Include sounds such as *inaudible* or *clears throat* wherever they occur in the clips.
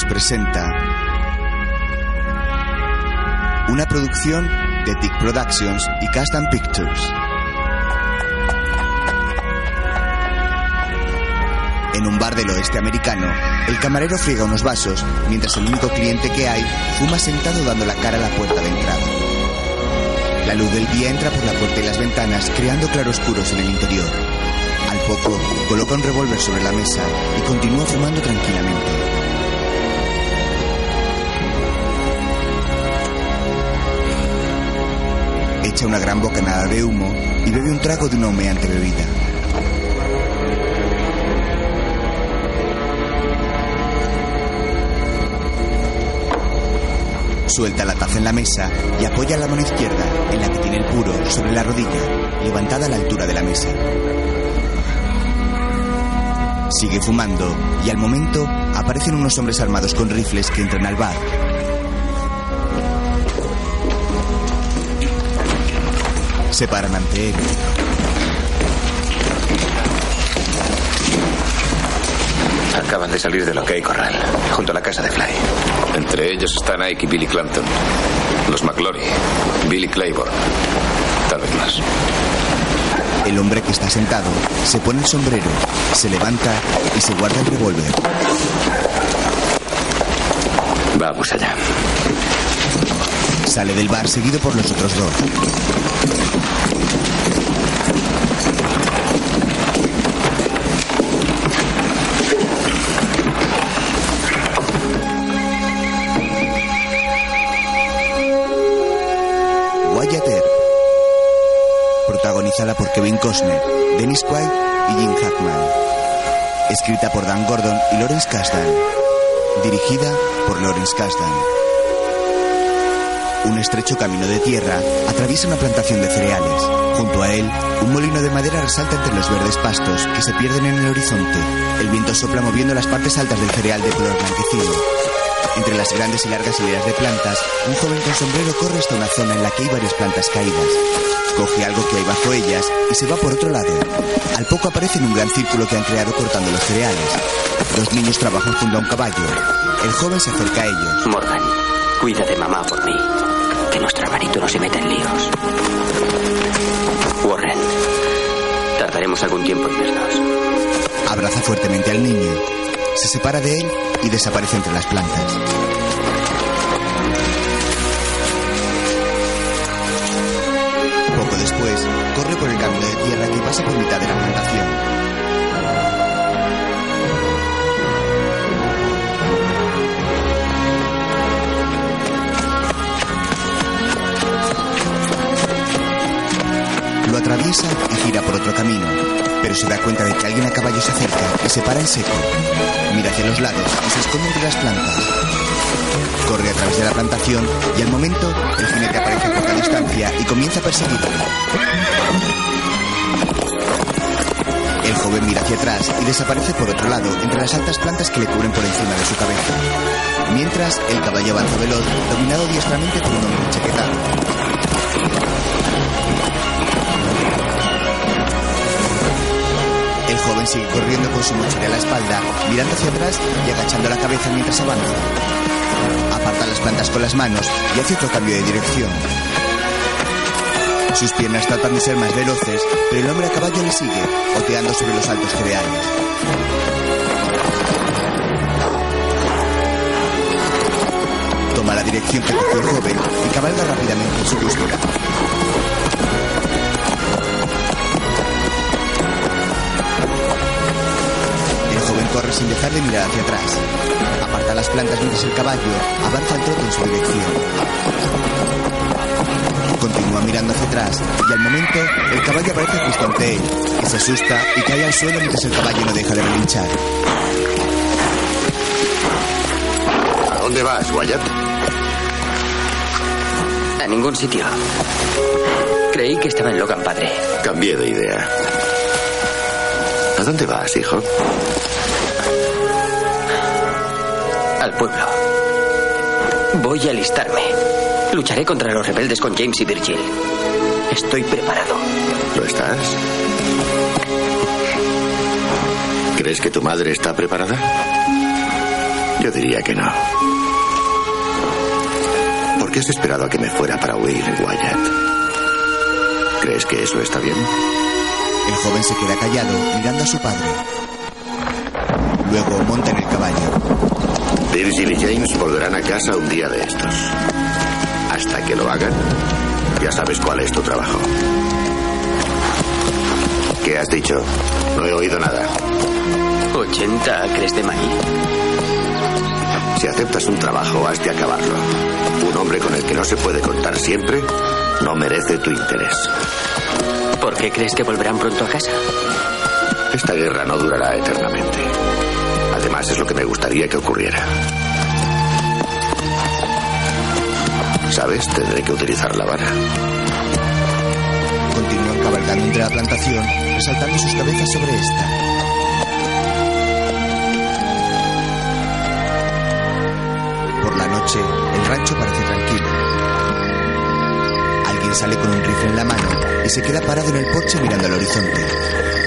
Bros. presenta una producción de Tick Productions y Custom Pictures. En un bar del oeste americano, el camarero friega unos vasos mientras el único cliente que hay fuma sentado dando la cara a la puerta de entrada. La luz del día entra por la puerta y las ventanas creando claroscuros en el interior. Al poco, coloca un revólver sobre la mesa y continúa fumando tranquilamente. Echa una gran bocanada de humo y bebe un trago de una humeante bebida. Suelta la taza en la mesa y apoya la mano izquierda, en la que tiene el puro, sobre la rodilla, levantada a la altura de la mesa. Sigue fumando y al momento aparecen unos hombres armados con rifles que entran al bar. Se paran ante él. Acaban de salir del OK Corral, junto a la casa de Fly. Entre ellos están Ike y Billy Clanton. Los McClory, Billy Claiborne. Tal vez más. El hombre que está sentado se pone el sombrero, se levanta y se guarda el revólver. Vamos allá. Sale del bar seguido por los otros dos. Wyatt Earp. Protagonizada por Kevin Costner, Dennis Quaid y Jim Hackman. Escrita por Dan Gordon y Lawrence Kasdan. Dirigida por Lawrence Kasdan. Un estrecho camino de tierra atraviesa una plantación de cereales. Junto a él, un molino de madera resalta entre los verdes pastos que se pierden en el horizonte. El viento sopla moviendo las partes altas del cereal de color blanquecino. Entre las grandes y largas hileras de plantas, un joven con sombrero corre hasta una zona en la que hay varias plantas caídas. Coge algo que hay bajo ellas y se va por otro lado. Al poco aparece en un gran círculo que han creado cortando los cereales. Dos niños trabajan junto a un caballo. El joven se acerca a ellos. Morgan, cuida mamá por mí. Que nuestro hermanito no se meta en líos. Warren, tardaremos algún tiempo en vernos. Abraza fuertemente al niño. Se separa de él y desaparece entre las plantas. Poco después, corre por el camino de tierra que pasa por mitad de la plantación. Atraviesa y gira por otro camino, pero se da cuenta de que alguien a caballo se acerca y se para en seco. Mira hacia los lados y se esconde entre las plantas. Corre a través de la plantación y al momento el jinete aparece a poca distancia y comienza a perseguirlo. El joven mira hacia atrás y desaparece por otro lado entre las altas plantas que le cubren por encima de su cabeza. Mientras, el caballo avanza veloz, dominado diestramente por un hombre enchaquetado. Sigue corriendo con su mochila a la espalda, mirando hacia atrás y agachando la cabeza mientras avanza. Aparta las plantas con las manos y hace otro cambio de dirección. Sus piernas tratan de ser más veloces, pero el hombre a caballo le sigue, oteando sobre los altos cereales. Toma la dirección que cogió el joven y cabalga rápidamente en su búsqueda. Corre sin dejar de mirar hacia atrás. Aparta las plantas mientras el caballo avanza al trote en su dirección. Continúa mirando hacia atrás y al momento el caballo aparece justo ante él, que se asusta y cae al suelo mientras el caballo no deja de relinchar. ¿A dónde vas, Wyatt? A ningún sitio. Creí que estaba en Logan Padre. Cambié de idea. ¿A dónde vas, hijo? Pueblo. Voy a alistarme. Lucharé contra los rebeldes con James y Virgil. Estoy preparado. ¿Lo estás? ¿Crees que tu madre está preparada? Yo diría que no. ¿Por qué has esperado a que me fuera para huir, Wyatt? ¿Crees que eso está bien? El joven se queda callado mirando a su padre. Luego monta en el caballo. Virgil y James volverán a casa un día de estos. Hasta que lo hagan, ya sabes cuál es tu trabajo. ¿Qué has dicho? No he oído nada. 80 acres de maíz. Si aceptas un trabajo, has de acabarlo. Un hombre con el que no se puede contar siempre no merece tu interés. ¿Por qué crees que volverán pronto a casa? Esta guerra no durará eternamente. Es lo que me gustaría que ocurriera. ¿Sabes? Tendré que utilizar la vara. Continúan cabalgando entre la plantación, resaltando sus cabezas sobre esta. Por la noche, el rancho parece tranquilo. Alguien sale con un rifle en la mano y se queda parado en el porche mirando al horizonte.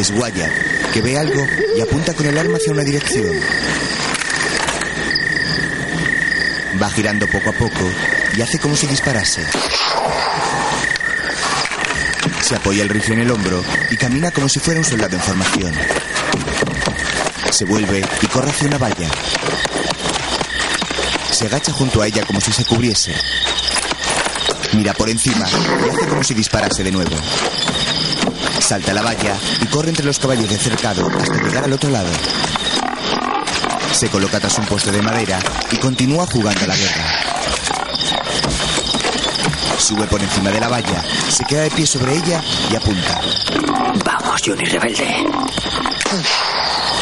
Es que ve algo y apunta con el arma hacia una dirección. Va girando poco a poco y hace como si disparase. Se apoya el rifle en el hombro y camina como si fuera un soldado en formación. Se vuelve y corre hacia una valla. Se agacha junto a ella como si se cubriese. Mira por encima y hace como si disparase de nuevo. Salta la valla y corre entre los caballos de cercado hasta llegar al otro lado. Se coloca tras un poste de madera y continúa jugando a la guerra. Sube por encima de la valla, se queda de pie sobre ella y apunta. Vamos, Johnny Rebelde.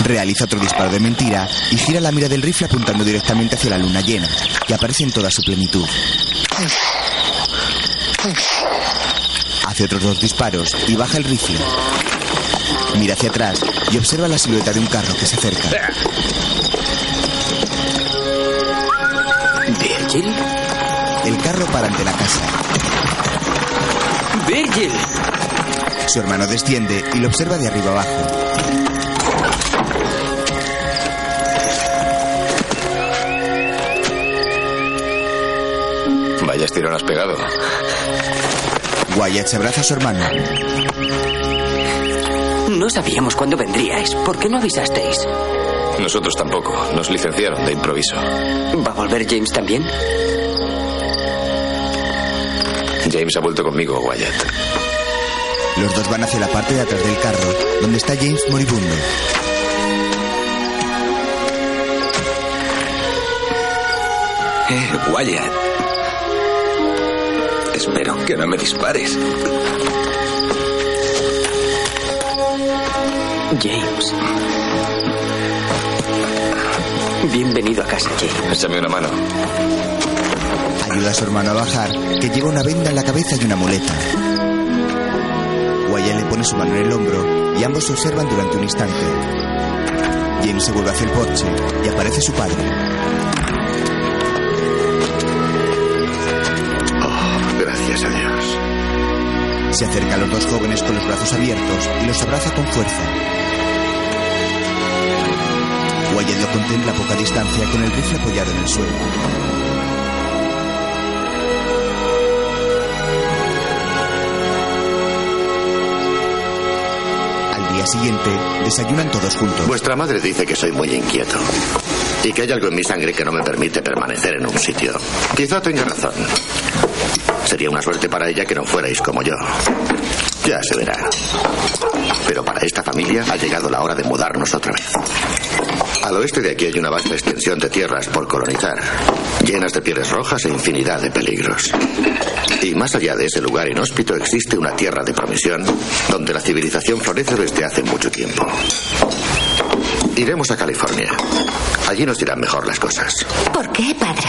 Realiza otro disparo de mentira y gira la mira del rifle apuntando directamente hacia la luna llena, que aparece en toda su plenitud. Hace otros dos disparos y baja el rifle. Mira hacia atrás y observa la silueta de un carro que se acerca. ¿Virgil? El carro para ante la casa. ¡Virgil! Su hermano desciende y lo observa de arriba abajo. Vaya estirón has pegado. Wyatt se abraza a su hermano. No sabíamos cuándo vendríais. ¿Por qué no avisasteis? Nosotros tampoco. Nos licenciaron de improviso. ¿Va a volver James también? James ha vuelto conmigo, Wyatt. Los dos van hacia la parte de atrás del carro, donde está James moribundo. Eh, Wyatt. Espero que no me dispares. James. Bienvenido a casa, James. Échame una mano. Ayuda a su hermano a bajar, que lleva una venda en la cabeza y una muleta. Wyatt le pone su mano en el hombro y ambos se observan durante un instante. James se vuelve hacia el porche y aparece su padre. Se acerca a los dos jóvenes con los brazos abiertos y los abraza con fuerza. Wyatt lo contempla a poca distancia con el rifle apoyado en el suelo. Al día siguiente, desayunan todos juntos. Vuestra madre dice que soy muy inquieto y que hay algo en mi sangre que no me permite permanecer en un sitio. Quizá tenga razón. Sería una suerte para ella que no fuerais como yo. Ya se verá. Pero para esta familia ha llegado la hora de mudarnos otra vez. Al oeste de aquí hay una vasta extensión de tierras por colonizar, llenas de pieles rojas e infinidad de peligros. Y más allá de ese lugar inhóspito existe una tierra de promisión donde la civilización florece desde hace mucho tiempo. Iremos a California. Allí nos irán mejor las cosas. ¿Por qué, padre?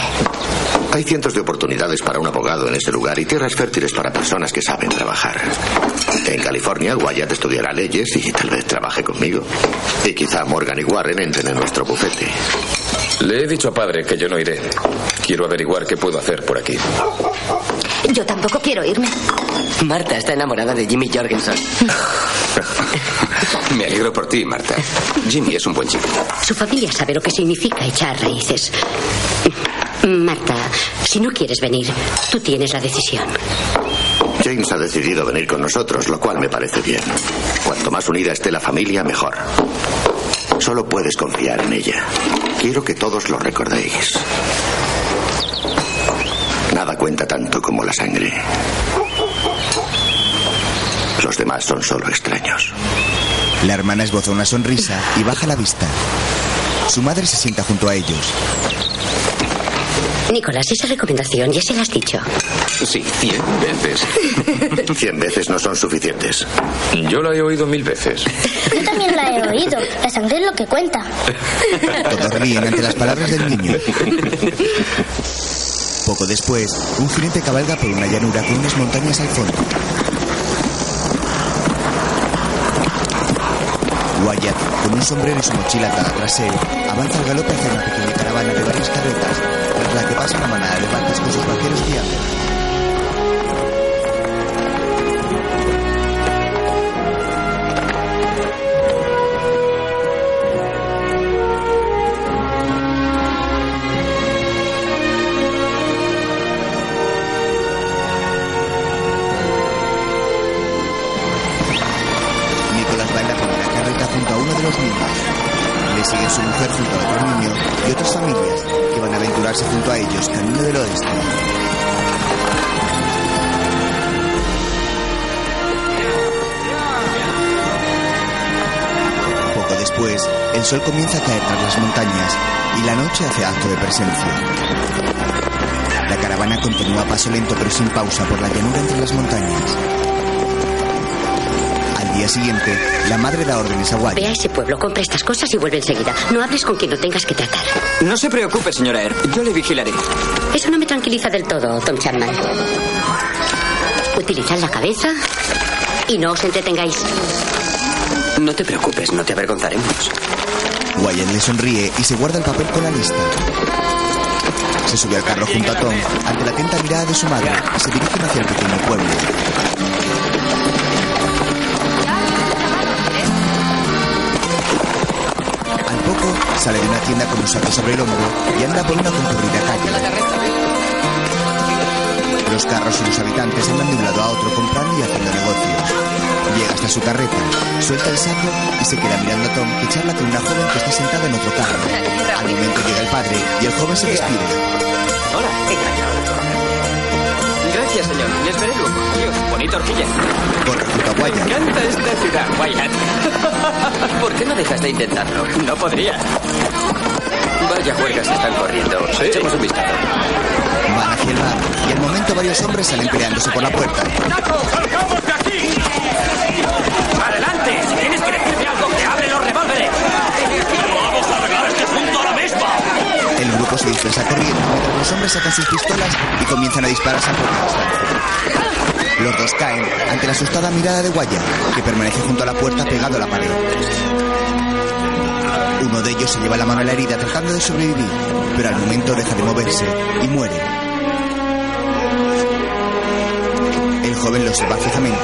Hay cientos de oportunidades para un abogado en ese lugar y tierras fértiles para personas que saben trabajar. En California, Wyatt estudiará leyes y tal vez trabaje conmigo. Y quizá Morgan y Warren entren en nuestro bufete. Le he dicho a padre que yo no iré. Quiero averiguar qué puedo hacer por aquí. Yo tampoco quiero irme. Marta está enamorada de Jimmy Jorgensen. *laughs* Me alegro por ti, Marta. Jimmy es un buen chico. Su familia sabe lo que significa echar raíces. Marta, si no quieres venir, tú tienes la decisión. James ha decidido venir con nosotros, lo cual me parece bien. Cuanto más unida esté la familia, mejor. Solo puedes confiar en ella. Quiero que todos lo recordéis. Nada cuenta tanto como la sangre. Los demás son solo extraños. La hermana esboza una sonrisa y baja la vista. Su madre se sienta junto a ellos. Nicolás, esa recomendación ya se la has dicho. Sí, cien veces. *laughs* Cien veces no son suficientes. Yo la he oído mil veces. Yo también la he oído. La sangre es lo que cuenta. Todos ríen ante las palabras del niño. Poco después, un jinete cabalga por una llanura con unas montañas al fondo. Wyatt, con un sombrero y su mochila tras él, avanza al galope hacia una pequeña caravana de varias carretas, tras la que pasa una manada de barcas con sus vaqueros guiando. Le sigue su mujer junto a otro niño y otras familias que van a aventurarse junto a ellos camino del oeste. Poco después, el sol comienza a caer tras las montañas y la noche hace acto de presencia. La caravana continúa a paso lento pero sin pausa por la llanura entre las montañas. Siguiente, la madre da órdenes a Ve a Wyatt. ese pueblo, compra estas cosas y vuelve enseguida. No hables con quien no tengas que tratar. No se preocupe, señora Air. Yo le vigilaré. Eso no me tranquiliza del todo, Tom Chapman. Utilizad la cabeza y no os entretengáis. No te preocupes, no te avergonzaremos. Wyatt le sonríe y se guarda el papel con la lista. Se sube al carro junto a Tom ante la atenta mirada de su madre y se dirigen hacia el pequeño pueblo. Sale de una tienda con un saco sobre el hombro y anda por una concurrida calle. Los carros y los habitantes andan de un lado a otro comprando y haciendo negocios. Llega hasta su carreta, suelta el saco y se queda mirando a Tom que charla con una joven que está sentada en otro carro. Al momento llega el padre y el joven se despide. Hola. Gracias, señor. Les veré luego. Dios, bonita horquilla. Corre junto a Me encanta esta ciudad, Wyatt. *laughs* ¿Por qué no dejas de intentarlo? No podría. Vaya juegas que están corriendo. Echemos un vistazo. Van hacia el bar y al momento varios hombres salen peleándose por la puerta. ¡Salgamos de aquí! ¡Adelante! Si tienes que decirme algo, que abre los revólveres. ¡Vamos a arreglar este asunto ahora mismo! El grupo se dispersa corriendo mientras los hombres sacan sus pistolas y comienzan a dispararse a poca distancia. Los dos caen ante la asustada mirada de Wyatt, que permanece junto a la puerta pegado a la pared. Uno de ellos se lleva la mano a la herida tratando de sobrevivir, pero al momento deja de moverse y muere. El joven lo observa fijamente,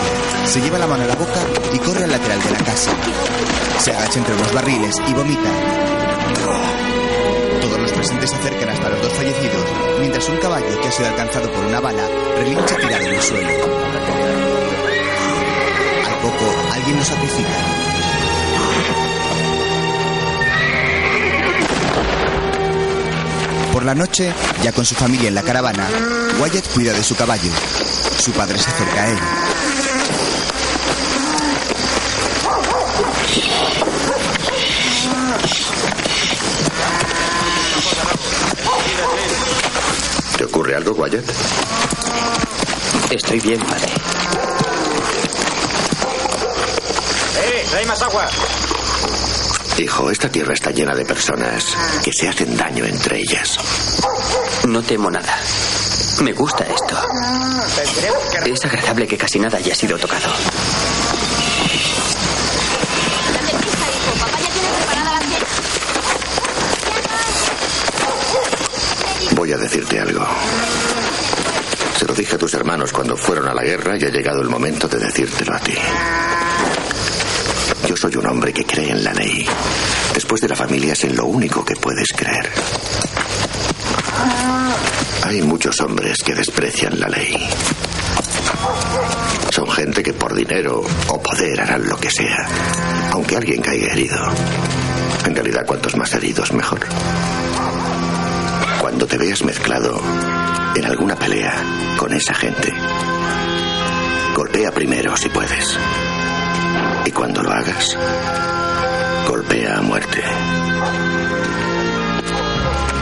se lleva la mano a la boca y corre al lateral de la casa. Se agacha entre unos barriles y vomita. Presentes se acercan hasta los dos fallecidos, mientras un caballo que ha sido alcanzado por una bala relincha tirado en el suelo. Al poco, alguien lo sacrifica. Por la noche, ya con su familia en la caravana, Wyatt cuida de su caballo. Su padre se acerca a él. ¿Te ocurre algo, Wyatt? Estoy bien, padre. ¡Eh! ¡Trae más agua! Hijo, esta tierra está llena de personas que se hacen daño entre ellas. No temo nada. Me gusta esto. Es agradable que casi nada haya sido tocado. Algo. Se lo dije a tus hermanos cuando fueron a la guerra y ha llegado el momento de decírtelo a ti. Yo soy un hombre que cree en la ley. Después de la familia es en lo único que puedes creer. Hay muchos hombres que desprecian la ley. Son gente que por dinero o poder harán lo que sea, aunque alguien caiga herido. En realidad, cuantos más heridos, mejor. Cuando te veas mezclado en alguna pelea con esa gente, golpea primero si puedes. Y cuando lo hagas, golpea a muerte.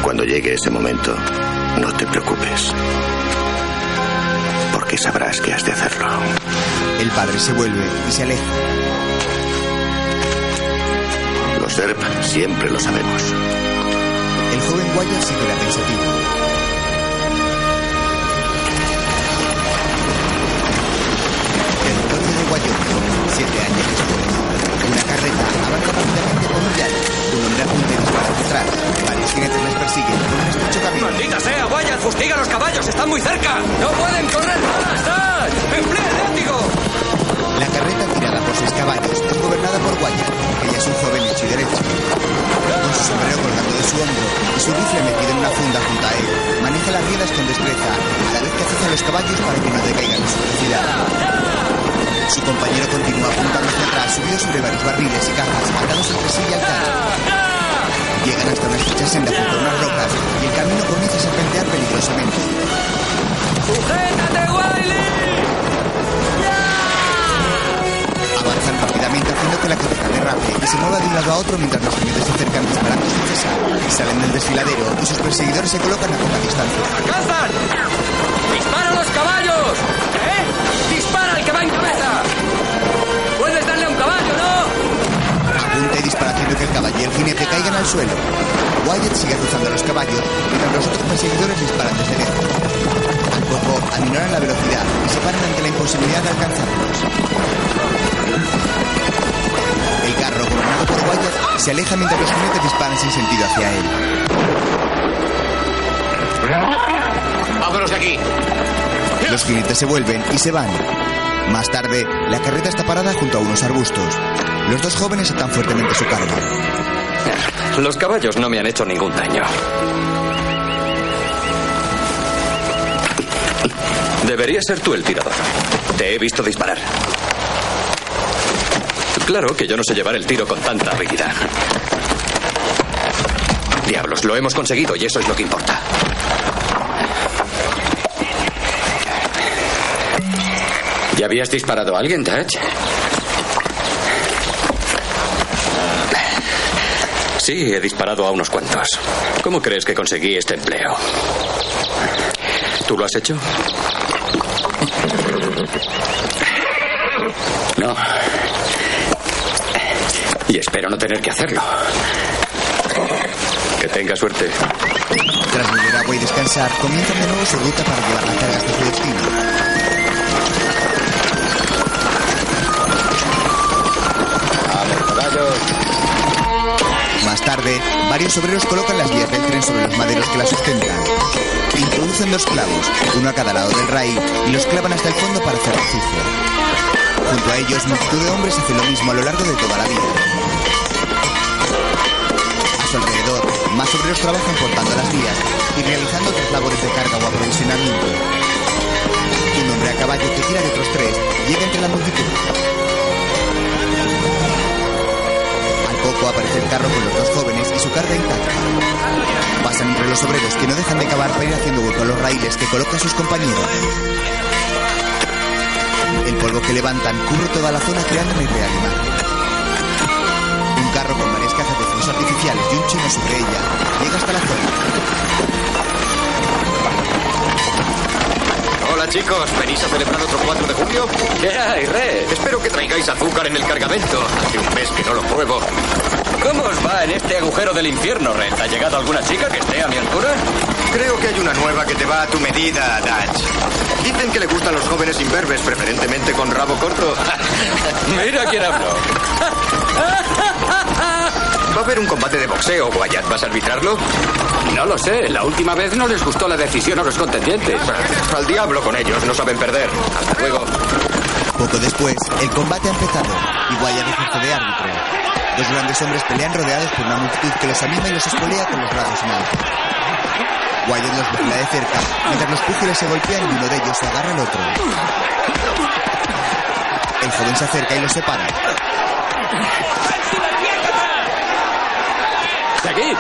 Cuando llegue ese momento, no te preocupes. Porque sabrás que has de hacerlo. El padre se vuelve y se aleja. Los SERP siempre lo sabemos. Joven Wyatt se queda pensativo. El otoño de Wyoming, siete años después. Una carreta avanza rápidamente por un llano. Un hombre apunta y dispara detrás. Varios jinetes les persiguen por un estrecho camino. ¡Maldita sea, Wyatt! ¡Fustiga a los caballos! ¡Están muy cerca! ¡No pueden correr más! ¡Dad! ¡Emplea el látigo! La carreta tirada por seis caballos es gobernada por Wyatt. Ella es un joven hecho y derecho. Con su sombrero colgando de su hombro y su rifle metido en una funda junto a él, maneja las riendas con destreza, a la vez que azuza a los caballos para que no decaigan en su velocidad. Su compañero continúa apuntando hacia atrás, subido sobre varios barriles y cajas, atados entre sí y al. Llegan hasta una estrecha senda junto a unas rocas y el camino comienza a serpentear peligrosamente. ¡Sujétate, que la carreta derrape y se mueva de un lado a otro mientras los jinetes se acercan disparando sin cesar. Salen del desfiladero y sus perseguidores se colocan a poca distancia. ¡Cazan! ¡Dispara a los caballos! ¿Eh? ¡Dispara al que va en cabeza! ¡Puedes darle a un caballo, no! Apunta y dispara haciendo que el caballo y el jinete caigan al suelo. Wyatt sigue azuzando a los caballos mientras los otros perseguidores disparan desde lejos. Al poco aminoran la velocidad y se paran ante la imposibilidad de alcanzarlos. El carro, gobernado por Wyatt, se aleja mientras los jinetes disparan sin sentido hacia él. ¡Vámonos de aquí! Los jinetes se vuelven y se van. Más tarde, la carreta está parada junto a unos arbustos. Los dos jóvenes atan fuertemente su carga. Los caballos no me han hecho ningún daño. Deberías ser tú el tirador. Te he visto disparar. Claro que yo no sé llevar el tiro con tanta habilidad. Diablos, lo hemos conseguido y eso es lo que importa. ¿Ya habías disparado a alguien, Dutch? Sí, he disparado a unos cuantos. ¿Cómo crees que conseguí este empleo? ¿Tú lo has hecho? No. Y espero no tener que hacerlo. Que tenga suerte. Tras beber agua y descansar, comienzan de nuevo su ruta para llevar la carga hasta su destino. Más tarde, varios obreros colocan las vías del tren sobre los maderos que la sustentan. Introducen dos clavos, uno a cada lado del raíl, y los clavan hasta el fondo para hacer refugio. Junto a ellos, multitud de hombres hacen lo mismo a lo largo de toda la vía. Alrededor, más obreros trabajan cortando las vías y realizando otras labores de carga o aprovisionamiento. Un hombre a caballo que tira de otros tres llega entre la multitud. Al poco aparece el carro con los dos jóvenes y su carga intacta. Pasan entre los obreros que no dejan de cavar para ir haciendo hueco a los raíles que colocan sus compañeros. El polvo que levantan cubre toda la zona creando una. Un carro con varias cajas de fuegos artificiales y un chino sobre ella llega hasta la zona. Hola chicos, ¿venís a celebrar otro 4 de julio? ¿Qué hay, Red? Espero que traigáis azúcar en el cargamento. Hace un mes que no lo pruebo. ¿Cómo os va en este agujero del infierno, Red? ¿Ha llegado alguna chica que esté a mi altura? Creo que hay una nueva que te va a tu medida, Dutch. Dicen que le gustan los jóvenes imberbes, preferentemente con rabo corto. *laughs* Mira quién habló. a haber un combate de boxeo, Wyatt. ¿Vas a arbitrarlo? No lo sé. La última vez no les gustó la decisión a los contendientes. Al diablo con ellos, no saben perder. Hasta luego. Poco después, el combate ha empezado y Wyatt ejerce de árbitro. Dos grandes hombres pelean rodeados por una multitud que los anima y los espolea con los brazos en alto. Wyatt los vigila de cerca mientras los púgiles se golpean y uno de ellos se agarra al otro. El joven se acerca y los separa. ¡Seguid!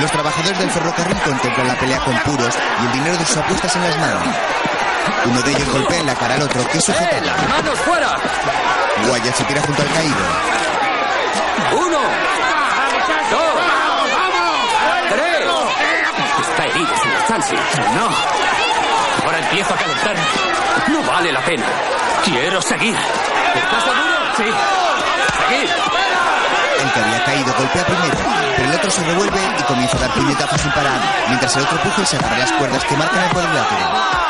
Los trabajadores del ferrocarril contemplan la pelea con puros y el dinero de sus apuestas en las manos. Uno de ellos golpea en la cara al otro, que es sujetado. ¡Manos fuera! Wyatt se tira junto al caído. ¡Uno! ¡Dos! ¡Tres! Está herido, señor Chansey. No. Ahora empiezo a calentar. No vale la pena. Quiero seguir. ¿Estás seguro? Sí. Seguid. El que había caído golpea primero, pero el otro se revuelve y comienza a dar puñetazos sin parar, mientras el otro puje se agarra las cuerdas que marcan el cuadrilátero.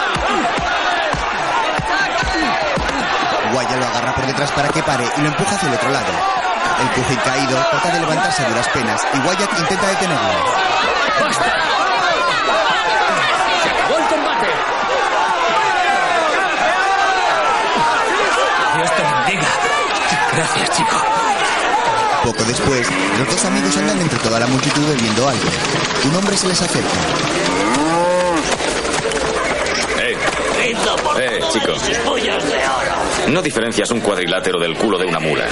Wyatt lo agarra por detrás para que pare y lo empuja hacia el otro lado. El puje caído trata de levantarse a duras penas y Wyatt intenta detenerlo. ¡Basta! ¡Se acabó el combate! Dios te bendiga. Gracias, chico. Poco después, los dos amigos andan entre toda la multitud bebiendo algo. Un hombre se les acerca. ¡Eh! ¡Eh, chico! No diferencias un cuadrilátero del culo de una mula.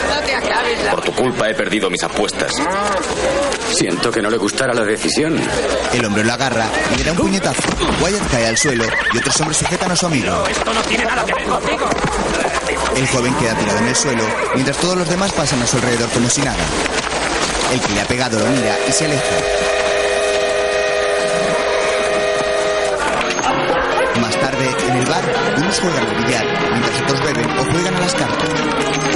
Por tu culpa he perdido mis apuestas. Siento que no le gustara la decisión. El hombre lo agarra y le da un puñetazo. Wyatt cae al suelo y otros hombres sujetan a su amigo. Esto no tiene nada que ver contigo. El joven queda tirado en el suelo, mientras todos los demás pasan a su alrededor como si nada. El que le ha pegado lo mira y se aleja. Más tarde, en el bar, unos juegan al billar, mientras otros beben o juegan a las cartas.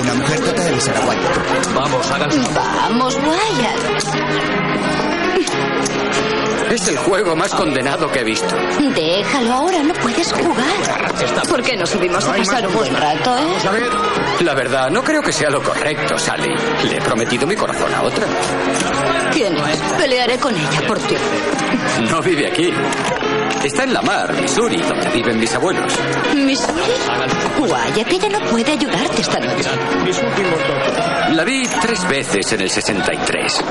Una mujer trata de besar a Wyatt. Vamos, háganse. Vamos, Wyatt. Es el juego más condenado que he visto. Déjalo ahora, no puedes jugar. ¿Por qué no subimos a pasar un buen rato, eh? La verdad, no creo que sea lo correcto, Sally. Le he prometido mi corazón a otra. ¿Quién es? Pelearé con ella por ti. No vive aquí. Está en la mar, Missouri, donde viven mis abuelos. ¿Missouri? Wyatt, ella no puede ayudarte esta noche. La vi tres veces en el 63.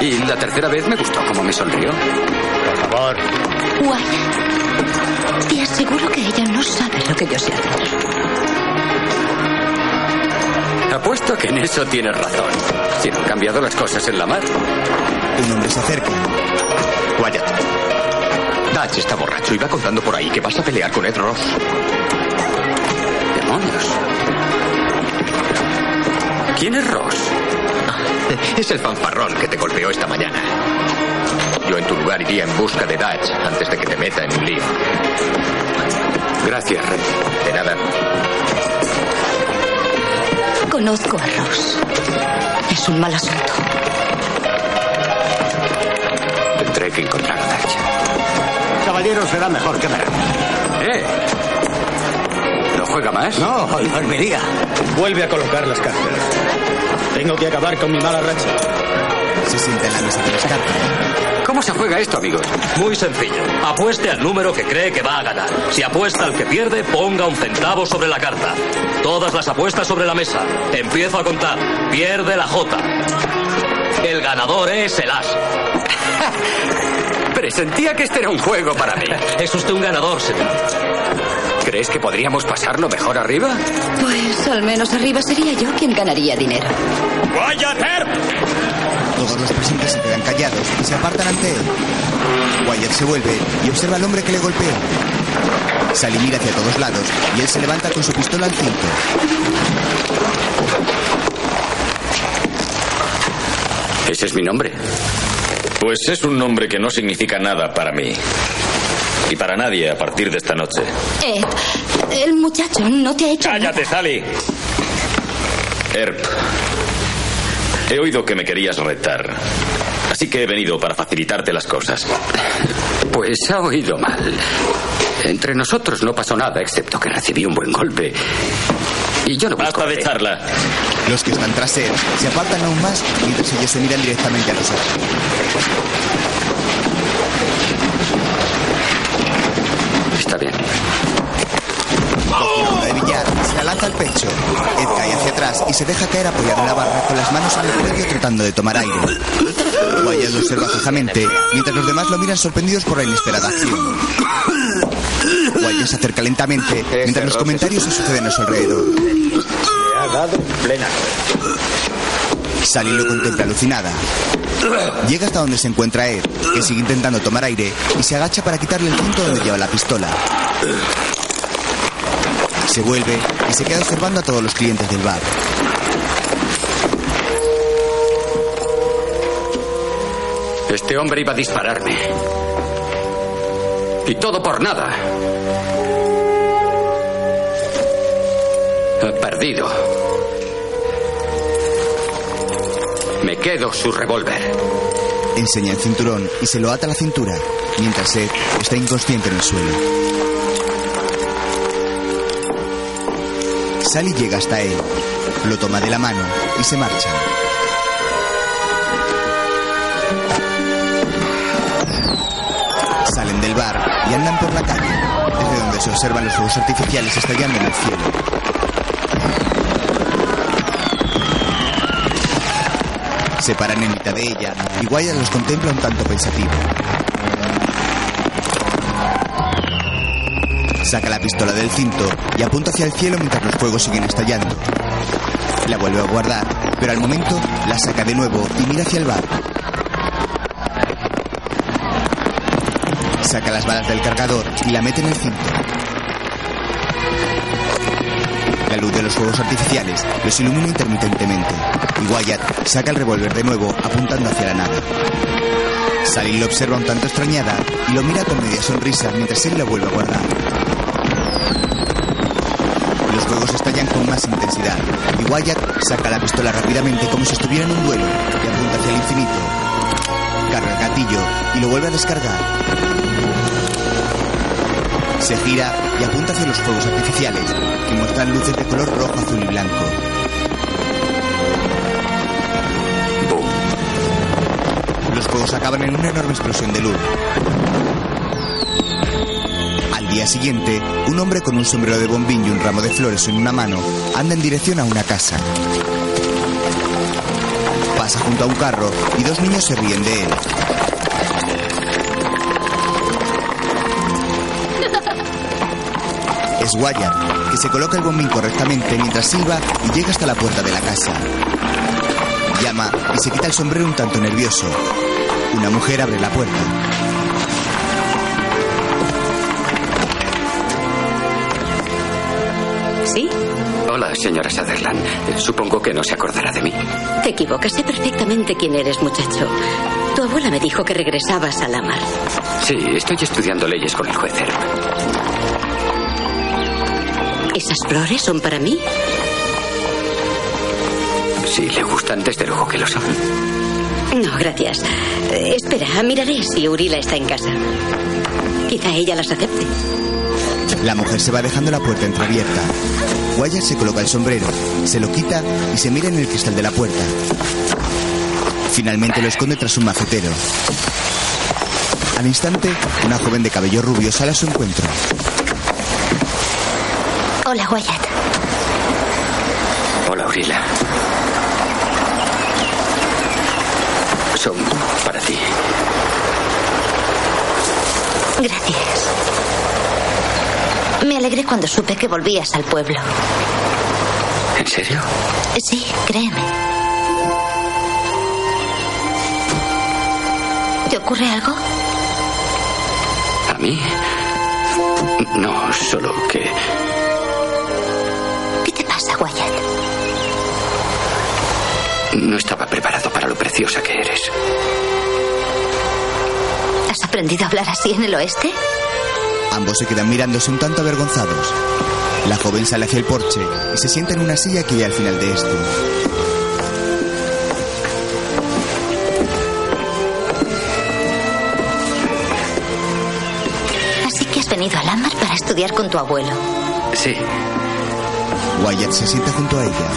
Y la tercera vez me gustó cómo me sonrió. Por favor. Wyatt, te aseguro que ella no sabe lo que yo sé hacer. Apuesto que en eso tienes razón. Si no han cambiado las cosas en la mar. Un hombre se acerca. Wyatt. Dutch está borracho y va contando por ahí que vas a pelear con Ed Ross. Demonios. ¿Quién es Ross? *laughs* Es el fanfarrón que te golpeó esta mañana. Yo en tu lugar iría en busca de Dutch antes de que te meta en un lío. Gracias, Rey. De nada. Conozco a Ross. Es un mal asunto. Tendré que encontrar a Dutch. Caballero será mejor que verán. ¿Eh? ¿No juega más? No, olvidaría. Vuelve a colocar las cartas. Tengo que acabar con mi mala racha. Se sienta en la mesa de las cartas. ¿Cómo se juega esto, amigos? Muy sencillo. Apueste al número que cree que va a ganar. Si apuesta al que pierde, ponga un centavo sobre la carta. Todas las apuestas sobre la mesa. Empiezo a contar. Pierde la J. El ganador es el As. *laughs* Presentía que este era un juego para mí. Es usted un ganador, señor. ¿Crees que podríamos pasarlo mejor arriba? Pues al menos arriba sería yo quien ganaría dinero. ¡Vaya Todos los presentes se quedan callados y se apartan ante él. Wyatt se vuelve y observa al hombre que le golpeó. Sally mira hacia todos lados y él se levanta con su pistola al cinto. Ese es mi nombre. Pues es un nombre que no significa nada para mí. Y para nadie a partir de esta noche. Ed, el muchacho no te ha hecho ¡Cállate, Sally! Erp. He oído que me querías retar. Así que he venido para facilitarte las cosas. Pues ha oído mal. Entre nosotros no pasó nada, excepto que recibí un buen golpe. Y yo no Basta de charla. Los que están tras él se apartan aún más mientras ellos se miran directamente a los ojos. Está bien. Cogiendo de billar, al pecho. Ed cae hacia atrás y se deja caer apoyado en la barra con las manos en el cuello tratando de tomar aire. Wyatt lo observa fijamente, mientras los demás lo miran sorprendidos por la inesperada acción. Wyatt se acerca lentamente, mientras los comentarios se suceden a su alrededor. Se ha dado en plena. Sally lo contempla alucinada. Llega hasta donde se encuentra Ed, que sigue intentando tomar aire y se agacha para quitarle el cinto donde lleva la pistola. Se vuelve y se queda observando a todos los clientes del bar. Este hombre iba a dispararme. Y todo por nada. Perdido. Me quedo su revólver. Enseña el cinturón y se lo ata a la cintura, mientras Ed está inconsciente en el suelo. Sally llega hasta él, lo toma de la mano y se marcha. Salen del bar y andan por la calle, desde donde se observan los fuegos artificiales estallando en el cielo. Se paran en mitad de ella y Wyatt los contempla un tanto pensativo. Saca la pistola del cinto y apunta hacia el cielo mientras los fuegos siguen estallando. La vuelve a guardar, pero al momento la saca de nuevo y mira hacia el bar. Saca las balas del cargador y la mete en el cinto. La luz de los fuegos artificiales los ilumina intermitentemente y Wyatt saca el revólver de nuevo apuntando hacia la nada. Sally lo observa un tanto extrañada y lo mira con media sonrisa mientras él la vuelve a guardar. Los fuegos estallan con más intensidad y Wyatt saca la pistola rápidamente como si estuviera en un duelo y apunta hacia el infinito. Carga el gatillo y lo vuelve a descargar. Se gira y apunta hacia los fuegos artificiales, que muestran luces de color rojo, azul y blanco. Los fuegos acaban en una enorme explosión de luz. Siguiente, un hombre con un sombrero de bombín y un ramo de flores en una mano anda en dirección a una casa. Pasa junto a un carro y dos niños se ríen de él. *laughs* Es Wyatt, que se coloca el bombín correctamente mientras silba y llega hasta la puerta de la casa. Llama y se quita el sombrero un tanto nervioso. Una mujer abre la puerta. Hola, señora Sutherland. Supongo que no se acordará de mí. Te equivocas. Sé perfectamente quién eres, muchacho. Tu abuela me dijo que regresabas a Lamar. Sí, estoy estudiando leyes con el juez. ¿Esas flores son para mí? Si le gustan, desde luego que lo son. No, gracias. Eh, espera, miraré si Urila está en casa. Quizá ella las acepte. La mujer se va dejando la puerta entreabierta. Wyatt se coloca el sombrero, se lo quita y se mira en el cristal de la puerta. Finalmente lo esconde tras un macetero. Al instante, una joven de cabello rubio sale a su encuentro. Hola, Wyatt. Hola, Urila. Son para ti. Gracias. Me alegré cuando supe que volvías al pueblo. ¿En serio? Sí, créeme. ¿Te ocurre algo? ¿A mí? No, solo que... ¿Qué te pasa, Wyatt? No estaba preparado para lo preciosa que eres. ¿Has aprendido a hablar así en el oeste? Ambos se quedan mirándose un tanto avergonzados. La joven sale hacia el porche y se sienta en una silla que hay al final de este. Así que has venido a Lamar para estudiar con tu abuelo. Sí. Wyatt se sienta junto a ella.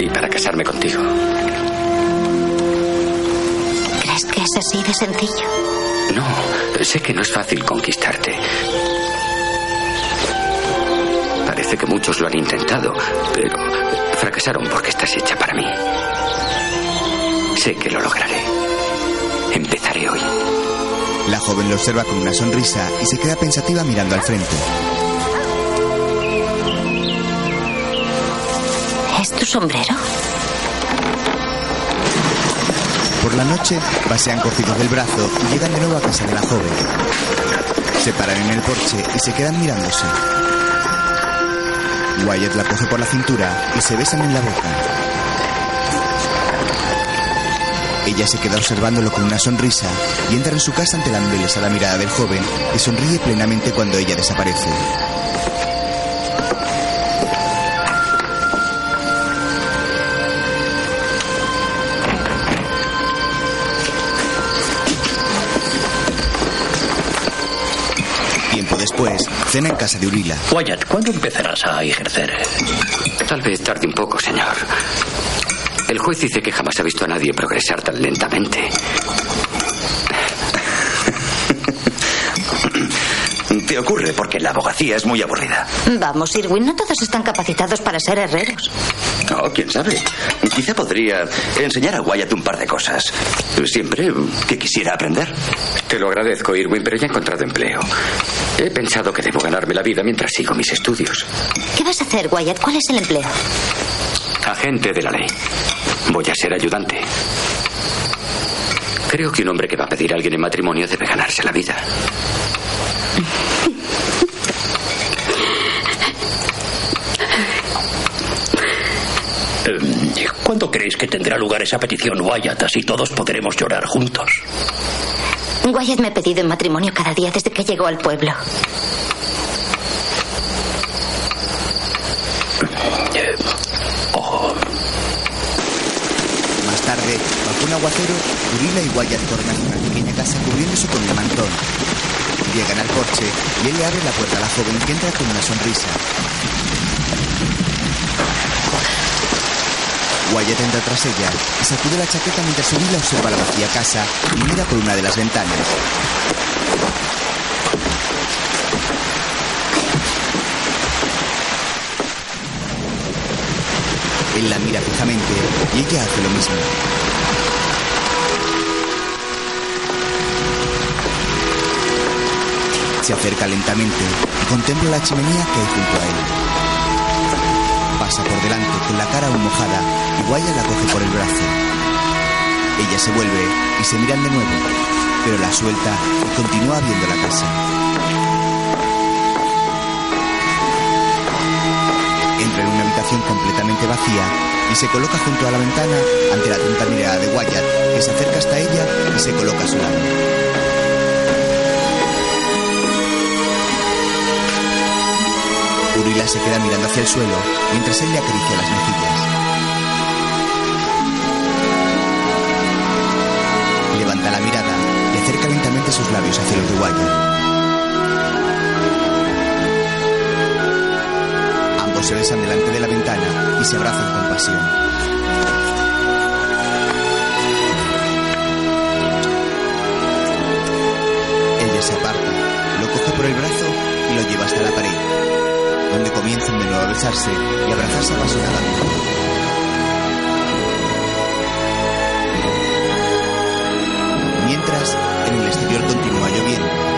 y para casarme contigo. ¿Crees que es así de sencillo? No, sé que no es fácil conquistarte. Parece que muchos lo han intentado, pero fracasaron porque estás hecha para mí. Sé que lo lograré. Empezaré hoy. La joven lo observa con una sonrisa y se queda pensativa mirando al frente. ¿Es tu sombrero? Por la noche pasean cogidos del brazo y llegan de nuevo a casa de la joven. Se paran en el porche y se quedan mirándose. Wyatt la coge por la cintura y se besan en la boca. Ella se queda observándolo con una sonrisa y entra en su casa ante la a la mirada del joven, que sonríe plenamente cuando ella desaparece. Cena en casa de Urila. Wyatt, ¿cuándo empezarás a ejercer? Tal vez tarde un poco, señor. El juez dice que jamás ha visto a nadie progresar tan lentamente. *laughs* Te ocurre porque la abogacía es muy aburrida. Vamos, Irwin, no todos están capacitados para ser herreros. Oh, quién sabe. Quizá podría enseñar a Wyatt un par de cosas. Siempre que quisiera aprender. Te lo agradezco, Irwin, pero ya he encontrado empleo. He pensado que debo ganarme la vida mientras sigo mis estudios. ¿Qué vas a hacer, Wyatt? ¿Cuál es el empleo? Agente de la ley. Voy a ser ayudante. Creo que un hombre que va a pedir a alguien en matrimonio debe ganarse la vida. Em, ¿Cuándo creéis que tendrá lugar esa petición, Wyatt? Así todos podremos llorar juntos. Wyatt me ha pedido en matrimonio cada día desde que llegó al pueblo. bajo un aguacero, Urila y Wyatt hacia una pequeña casa cubriéndose con el mantón. Llegan al porche y él le abre la puerta a la joven que entra con una sonrisa. Wyatt entra tras ella y sacude la chaqueta mientras Urila observa la vacía casa y mira por una de las ventanas. Él la mira fijamente y ella hace lo mismo. Se acerca lentamente y contempla la chimenea que hay junto a él. Por delante con la cara aún mojada y Guaya la coge por el brazo. Ella se vuelve y se miran de nuevo, pero la suelta y continúa viendo la casa. entra en una habitación completamente vacía y se coloca junto a la ventana ante la atenta mirada de Wyatt, que se acerca hasta ella y se coloca a su lado. Urila se queda mirando hacia el suelo mientras él le acaricia las mejillas. Levanta la mirada y acerca lentamente sus labios hacia los de Wyatt. se besan delante de la ventana y se abrazan con pasión. Ella se aparta, lo coge por el brazo y lo lleva hasta la pared, donde comienzan de nuevo a besarse y abrazarse apasionadamente. Mientras, en el exterior continúa lloviendo.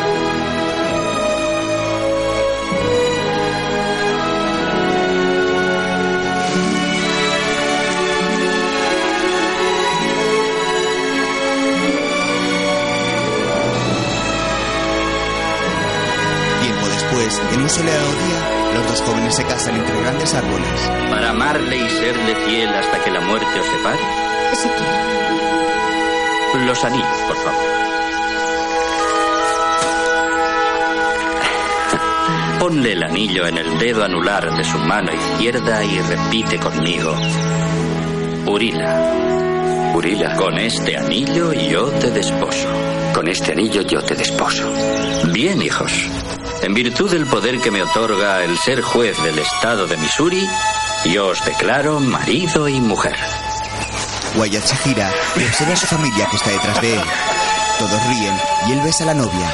en un soleado día, los dos jóvenes se casan entre grandes árboles. ¿Para amarle y serle fiel hasta que la muerte os separe? Sí Los anillos, por favor. Ponle el anillo en el dedo anular de su mano izquierda y repite conmigo. Urila. Urila. Con este anillo yo te desposo. Con este anillo yo te desposo. Bien, hijos. En virtud del poder que me otorga el ser juez del estado de Missouri, Yo os declaro marido y mujer. Wyatt se gira y observa a su familia que está detrás de él. Todos ríen y él besa a la novia.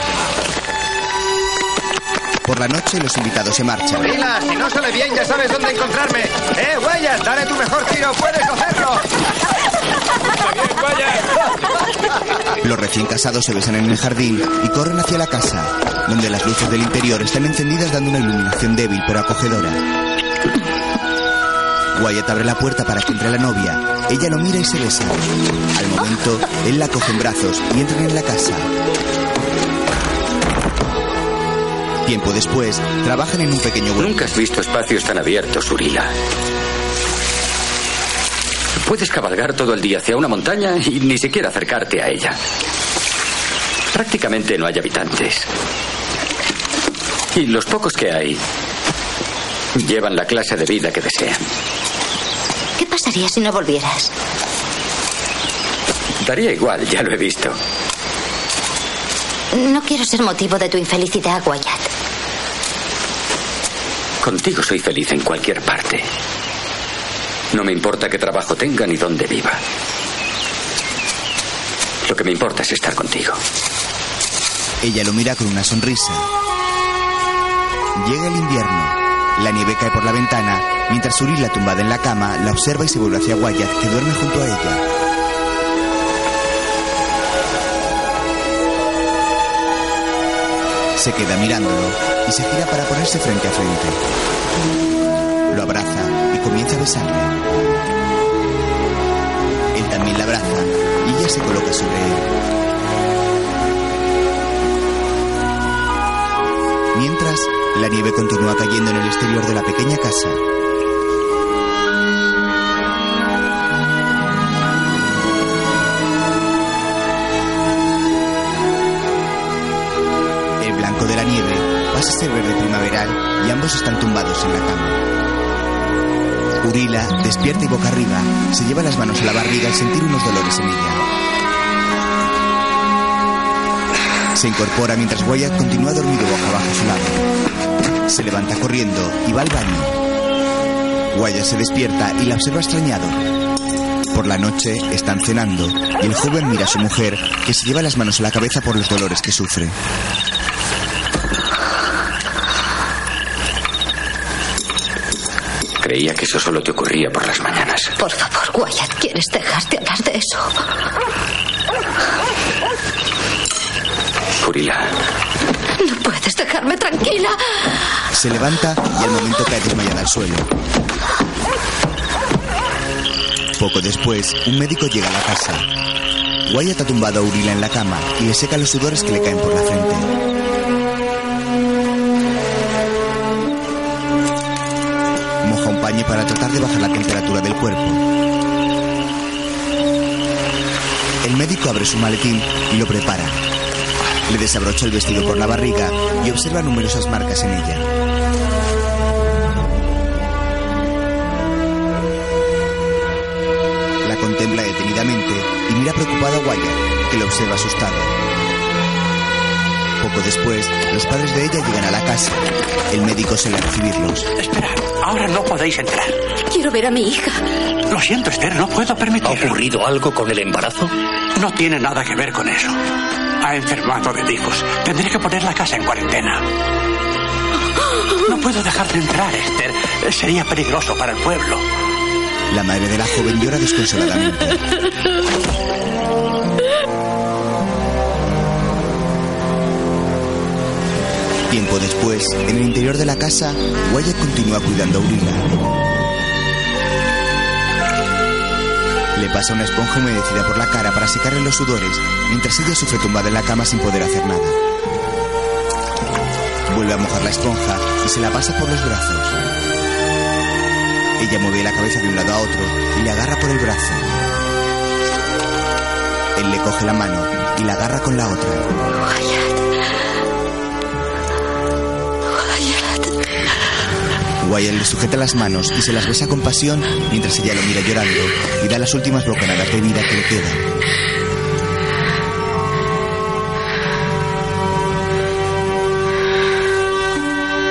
Por la noche los invitados se marchan. Mila, si no sale bien ya sabes dónde encontrarme. ¡Eh, Wyatt! ¡Dale tu mejor tiro! ¡Puedes hacerlo! Los recién casados se besan en el jardín y corren hacia la casa, donde las luces del interior están encendidas dando una iluminación débil pero acogedora. Wyatt abre la puerta para que entre la novia. Ella lo mira y se besa. Al momento, él la coge en brazos y entran en la casa. Tiempo después, trabajan en un pequeño huerto. Nunca has visto espacios tan abiertos, Urila. Puedes cabalgar todo el día hacia una montaña y ni siquiera acercarte a ella. Prácticamente no hay habitantes. Y los pocos que hay llevan la clase de vida que desean. ¿Qué pasaría si no volvieras? Daría igual, ya lo he visto. No quiero ser motivo de tu infelicidad, Wyatt. Contigo soy feliz en cualquier parte. No me importa qué trabajo tenga ni dónde viva. Lo que me importa es estar contigo. Ella lo mira con una sonrisa. Llega el invierno. La nieve cae por la ventana, mientras Urila, tumbada en la cama, la observa y se vuelve hacia Wyatt, que duerme junto a ella. Se queda mirándolo y se gira para ponerse frente a frente. Lo abraza besarle. Él también la abraza y ella se coloca sobre él. Mientras, la nieve continúa cayendo en el exterior de la pequeña casa. El blanco de la nieve pasa a ser verde primaveral y ambos están tumbados en la cama. Urila, despierta y boca arriba, se lleva las manos a la barriga al sentir unos dolores en ella. Se incorpora mientras Wyatt continúa dormido boca abajo a su lado. Se levanta corriendo y va al baño. Wyatt se despierta y la observa extrañado. Por la noche están cenando y el joven mira a su mujer que se lleva las manos a la cabeza por los dolores que sufre. Creía que eso solo te ocurría por las mañanas. Por favor, Wyatt, ¿quieres dejar de hablar de eso? Urila, No puedes dejarme tranquila. Se levanta y al momento cae desmayada al suelo. Poco después, un médico llega a la casa. Wyatt ha tumbado a Urila en la cama y le seca los sudores que le caen por la frente. Abre su maletín y lo prepara. Le desabrocha el vestido por la barriga y observa numerosas marcas en ella. La contempla detenidamente y mira preocupado a Wyatt, que lo observa asustado. Poco después, los padres de ella llegan a la casa. El médico sale a recibirlos. Esperad, ahora no podéis entrar. Quiero ver a mi hija. Lo siento, Esther, no puedo permitirlo. ¿Ha ocurrido algo con el embarazo? No tiene nada que ver con eso. Ha enfermado de tifus. Tendré que poner la casa en cuarentena. No puedo dejarle entrar, Esther. Sería peligroso para el pueblo. La madre de la joven llora desconsoladamente. Tiempo después, en el interior de la casa, Wyatt continúa cuidando a Urila. Pasa una esponja humedecida por la cara para secarle los sudores, mientras ella sufre tumbada en la cama sin poder hacer nada. Vuelve a mojar la esponja y se la pasa por los brazos. Ella mueve la cabeza de un lado a otro y le agarra por el brazo. Él le coge la mano y la agarra con la otra. Wyatt le sujeta las manos y se las besa con pasión mientras ella lo mira llorando y da las últimas bocanadas de vida que le quedan.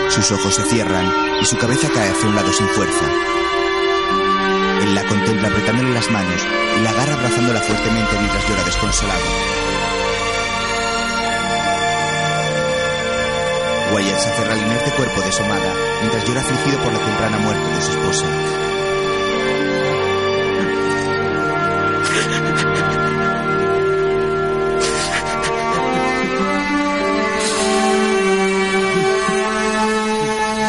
Sus ojos se cierran y su cabeza cae hacia un lado sin fuerza. Él la contempla apretándole las manos y la agarra abrazándola fuertemente mientras llora desconsolado. Wyatt se aferra al inerte cuerpo de mientras llora afligido por la temprana muerte de su esposa.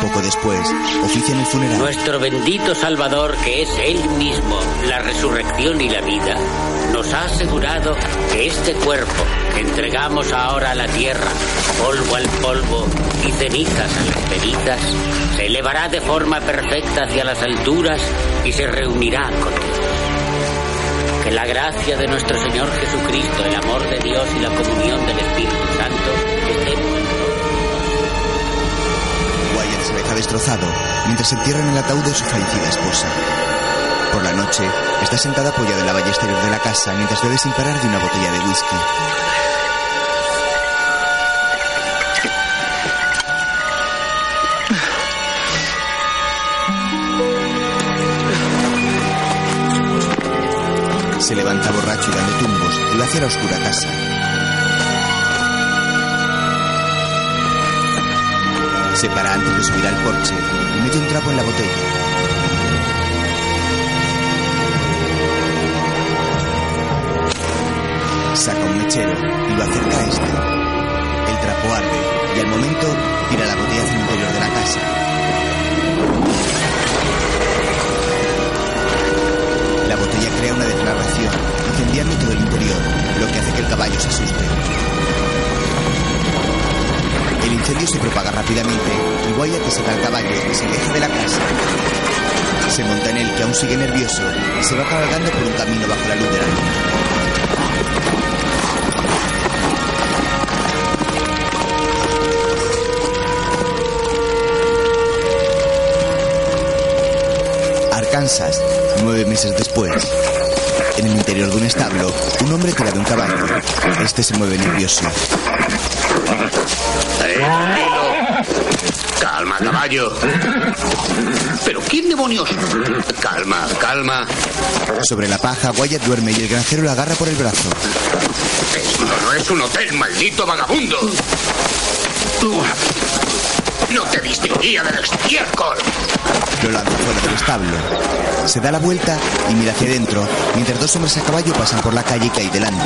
Poco después, ofician el funeral. Nuestro bendito Salvador, que es Él mismo, la resurrección y la vida, nos ha asegurado que este cuerpo entregamos ahora a la tierra, polvo al polvo y cenizas a las cenizas, se elevará de forma perfecta hacia las alturas y se reunirá con Dios. Que la gracia de nuestro Señor Jesucristo, el amor de Dios y la comunión del Espíritu Santo estén Wyatt se deja destrozado mientras entierra en el ataúd de su fallecida esposa. Por la noche, está sentada apoyada en la exterior de la casa mientras bebe sin de una botella de whisky. Se levanta borracho y dando tumbos va hacia la oscura casa. Se para antes de subir al porche y mete un trapo en la botella. Saca un mechero y lo acerca a este. El trapo arde y al momento tira la botella hacia el interior de la casa. Crea una declaración, incendiando todo el interior, lo que hace que el caballo se asuste. El incendio se propaga rápidamente y Wyatt que saca el caballo y se aleja de la casa. Se monta en él, que aún sigue nervioso, y se va cabalgando por un camino bajo la luz de la luna. Arkansas, nueve meses después. En el interior de un establo, un hombre tira de un caballo. Este se mueve nervioso. Calma, caballo. ¿Pero quién demonios? Calma, calma. Sobre la paja, Wyatt duerme y el granjero lo agarra por el brazo. Esto no es un hotel, maldito vagabundo. No te distinguía del estiércol. Lo lanza fuera del establo. Se da la vuelta y mira hacia adentro, mientras dos hombres a caballo pasan por la calle que hay delante.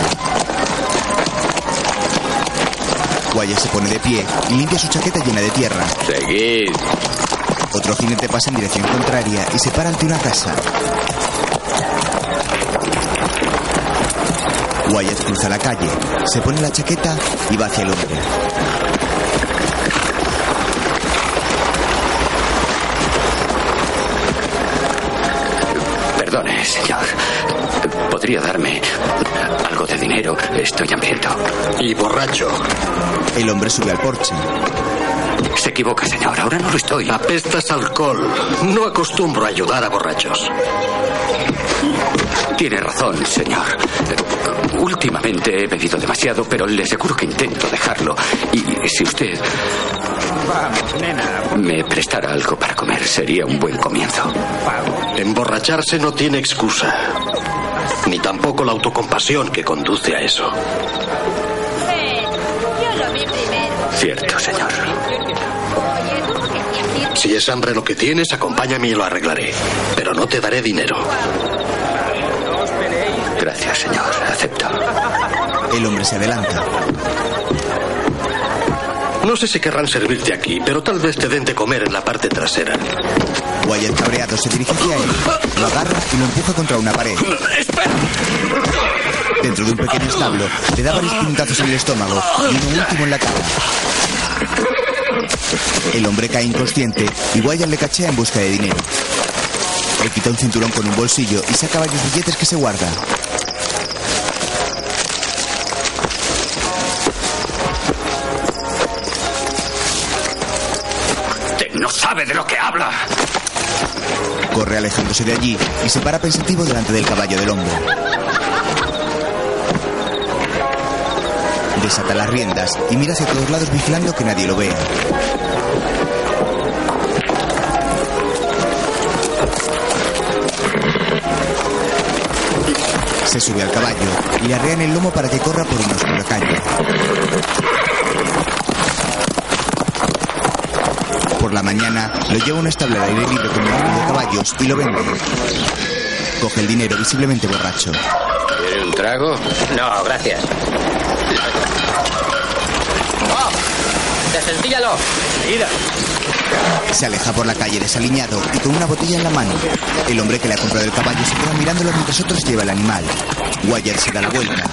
Wyatt se pone de pie y limpia su chaqueta llena de tierra. Seguid. Otro jinete pasa en dirección contraria y se para ante una casa. Wyatt cruza la calle, se pone la chaqueta y va hacia el hombre. Señor. ¿Podría darme algo de dinero? Estoy hambriento. Y borracho. El hombre sube al porche. Se equivoca, señor. Ahora no lo estoy. Apestas alcohol. No acostumbro a ayudar a borrachos. Tiene razón, señor. Últimamente he bebido demasiado, pero le aseguro que intento dejarlo. Y si usted Vamos, nena. me prestara algo para comer, sería un buen comienzo. Emborracharse no tiene excusa. Ni tampoco la autocompasión que conduce a eso. Yo lo vi primero. Cierto, señor. Si es hambre lo que tienes, acompáñame y lo arreglaré. Pero no te daré dinero. Gracias, señor. Acepto. El hombre se adelanta. No sé si querrán servirte aquí, pero tal vez te den de comer en la parte trasera. Wyatt cabreado se dirige hacia él, lo agarra y lo empuja contra una pared. Dentro de un pequeño establo, le da varios puñetazos en el estómago y uno último en la cara. El hombre cae inconsciente y Wyatt le cachea en busca de dinero. Le quita un cinturón con un bolsillo y saca varios billetes que se guarda. No sabe de lo que habla. Corre alejándose de allí y se para pensativo delante del caballo del hombre. Desata las riendas y mira hacia todos lados vigilando que nadie lo vea. Se sube al caballo y le arrean el lomo para que corra por un oscuro caño. Por la mañana lo lleva a un establo al aire libre con un grupo de caballos y lo vende. Coge el dinero visiblemente borracho. ¿Quiere un trago? No, gracias. ¡Oh! ¡Desencíllalo! Seguida. Se aleja por la calle desaliñado y con una botella en la mano. El hombre que le ha comprado el caballo se queda mirándolo mientras otros lleva el animal. Wyatt se da la vuelta.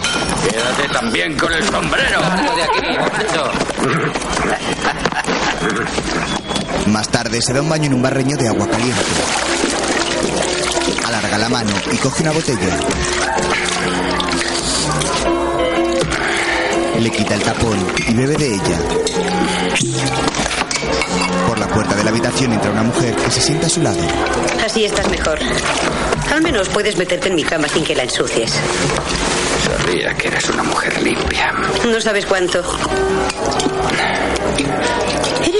Quédate también con el sombrero. de aquí, borracho! Más tarde se da un baño en un barreño de agua caliente. Alarga la mano y coge una botella. Le quita el tapón y bebe de ella. Por la puerta de la habitación entra una mujer que se sienta a su lado. Así estás mejor. Al menos puedes meterte en mi cama sin que la ensucies. Sabía que eres una mujer limpia. No sabes cuánto.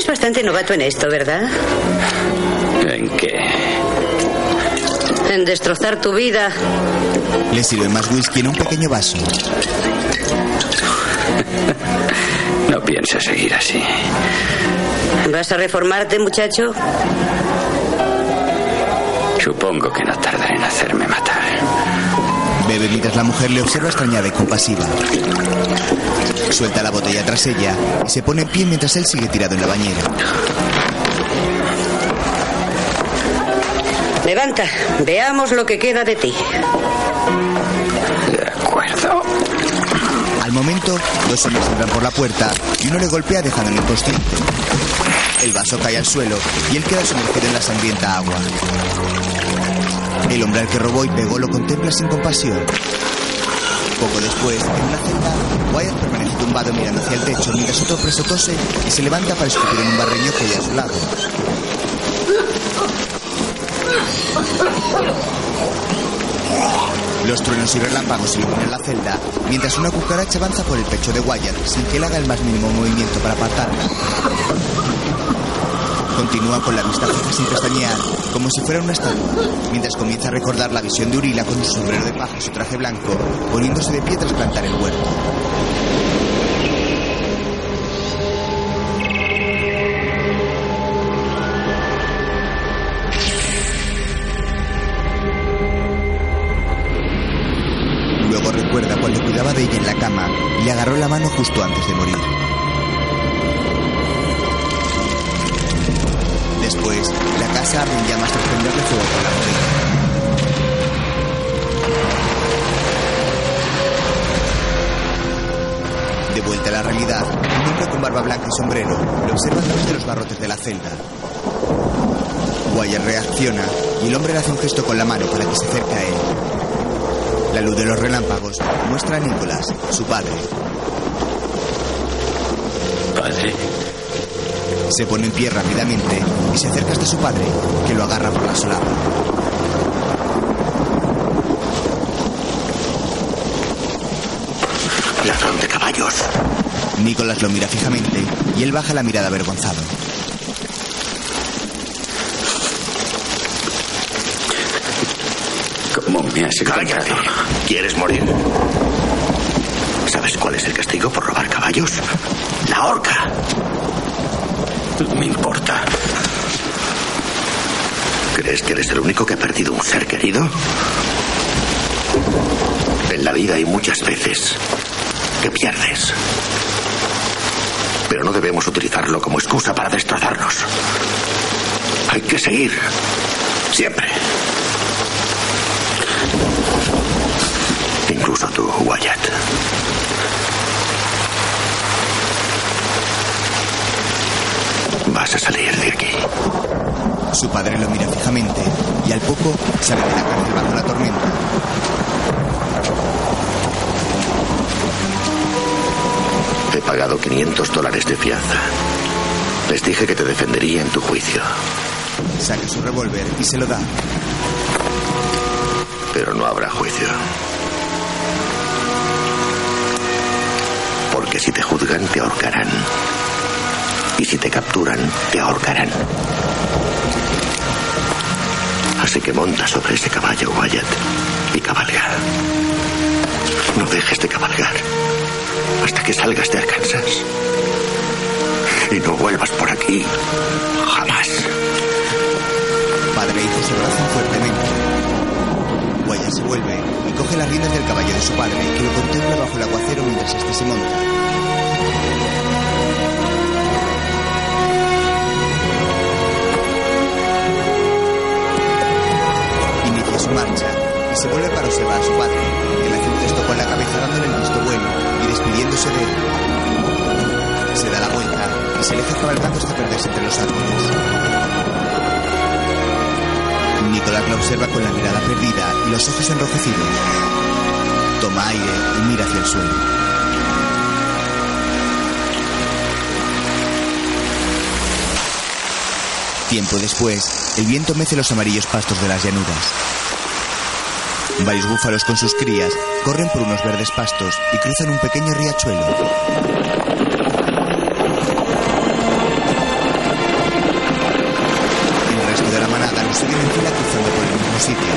Eres bastante novato en esto, ¿verdad? ¿En qué? En destrozar tu vida. Le sirve más whisky en un pequeño vaso. No pienses seguir así. ¿Vas a reformarte, muchacho? Supongo que no tardaré en hacerme matar. Bebe mientras la mujer le observa extrañada y compasiva. Suelta la botella tras ella y se pone en pie mientras él sigue tirado en la bañera. Levanta, veamos lo que queda de ti. De acuerdo. Al momento, dos hombres entran por la puerta y uno le golpea dejándolo inconsciente. El vaso cae al suelo y él queda sumergido en la sangrienta agua. El hombre al que robó y pegó lo contempla sin compasión. Poco después, en una celda, Wyatt permanece tumbado mirando hacia el techo mientras otro preso tose y se levanta para escupir en un barreño que hay a su lado. Los truenos y relámpagos iluminan la celda, mientras una cucaracha avanza por el pecho de Wyatt sin que él haga el más mínimo movimiento para apartarla. Continúa con la vista fija sin pestañear, como si fuera una estatua, mientras comienza a recordar la visión de Urila con su sombrero de paja y su traje blanco, poniéndose de pie tras plantar el huerto. Justo antes de morir. Después, la casa arde en llamas tras prenderle fuego con la botella. De vuelta a la realidad, un hombre con barba blanca y sombrero lo observa a través de los barrotes de la celda. Wyatt reacciona y el hombre le hace un gesto con la mano para que se acerque a él. La luz de los relámpagos muestra a Nicholas, su padre. Padre. Se pone en pie rápidamente y se acerca hasta su padre, que lo agarra por la solapa. Ladrón de caballos. Nicholas lo mira fijamente y él baja la mirada avergonzado. ¿Cómo me has encontrado? ¿Quieres morir? ¿Sabes cuál es el castigo por robar caballos? La horca. No me importa. ¿Crees que eres el único que ha perdido un ser querido? En la vida hay muchas veces que pierdes. Pero no debemos utilizarlo como excusa para destrozarnos. Hay que seguir. Siempre. Incluso tú, Wyatt. Vas a salir de aquí. Su padre lo mira fijamente y al poco sale de la cárcel bajo la tormenta. He pagado 500 dólares de fianza. Les dije que te defendería en tu juicio. Saca su revólver y se lo da. Pero no habrá juicio. Porque si te juzgan, te ahorcarán. Y si te capturan, te ahorcarán. Así que monta sobre ese caballo, Wyatt, y cabalga. No dejes de cabalgar hasta que salgas de Arkansas. Y no vuelvas por aquí. Jamás. Padre e hijo se abrazan fuertemente. Wyatt se vuelve y coge las riendas del caballo de su padre, que lo contempla bajo el aguacero mientras este se monta. Marcha y se vuelve para observar a su padre, que le hace un gesto con la cabeza dándole el visto bueno y despidiéndose de él. Se da la vuelta y se aleja cabalgando hasta perderse entre los árboles. Nicolás la observa con la mirada perdida y los ojos enrojecidos. Toma aire y mira hacia el suelo. Tiempo después, el viento mece los amarillos pastos de las llanuras. Varios búfalos con sus crías corren por unos verdes pastos y cruzan un pequeño riachuelo. El resto de la manada los siguen en fila cruzando por el mismo sitio.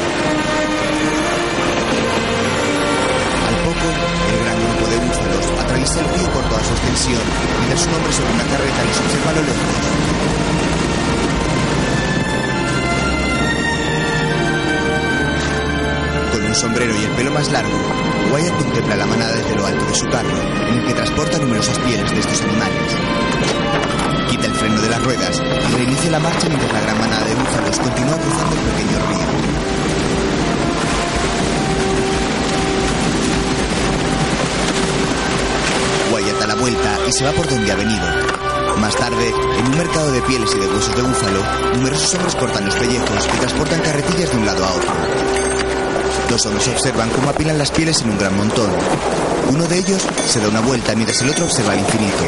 Al poco, el gran grupo de búfalos atraviesa el río por toda su extensión mientras un hombre sobre una carreta les observa a lo lejos. Sombrero y el pelo más largo, Wyatt contempla la manada desde lo alto de su carro, en el que transporta numerosas pieles de estos animales. Quita el freno de las ruedas y reinicia la marcha mientras la gran manada de búfalos continúa cruzando el pequeño río. Wyatt da la vuelta y se va por donde ha venido. Más tarde, en un mercado de pieles y de huesos de búfalo, numerosos hombres cortan los pellejos y transportan carretillas de un lado a otro. Dos hombres observan cómo apilan las pieles en un gran montón. Uno de ellos se da una vuelta mientras el otro observa el infinito.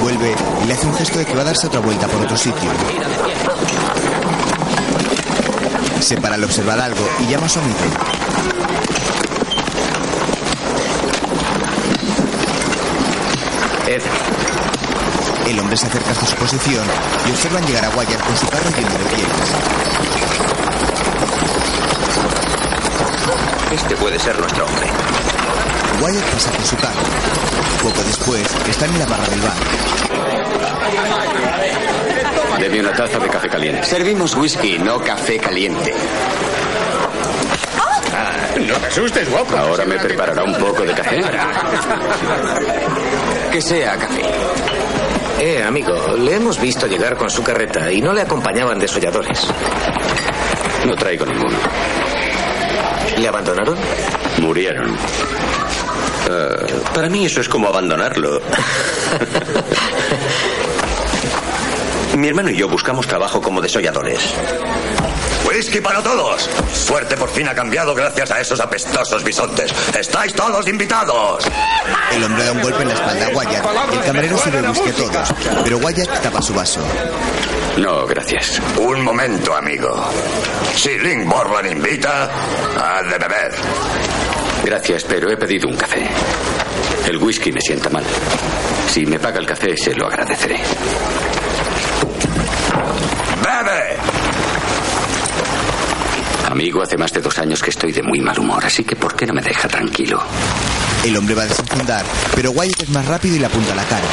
Vuelve y le hace un gesto de que va a darse otra vuelta por otro sitio. Se para al observar algo y llama a su amigo. Ed, El hombre se acerca hasta su posición y observan llegar a Wyatt con su carro lleno de pieles. Este puede ser nuestro hombre. Wyatt pasa por su carro. Poco después, están en la barra del bar. Deme una taza de café caliente. Servimos whisky, no café caliente. no te asustes, guapo. Ahora me preparará un poco de café. Que sea café. Eh, amigo, le hemos visto llegar con su carreta y no le acompañaban desolladores. No traigo ninguno. ¿Le abandonaron? Murieron. Eh, para mí eso es como abandonarlo. *laughs* Mi hermano y yo buscamos trabajo como desolladores. ¡Whisky para todos! Suerte por fin ha cambiado gracias a esos apestosos bisontes. ¡Estáis todos invitados! El hombre da un golpe en la espalda a Wyatt el camarero sirve whisky a todos, pero Wyatt tapa su vaso. No, gracias. Un momento, amigo. Si Link Borland invita, ha de beber. Gracias, pero he pedido un café. El whisky me sienta mal. Si me paga el café, se lo agradeceré. ¡Bebe! Amigo, hace más de dos años que estoy de muy mal humor, así que ¿por qué no me deja tranquilo? El hombre va a desenfundar, pero Wyatt es más rápido y le apunta a la cara.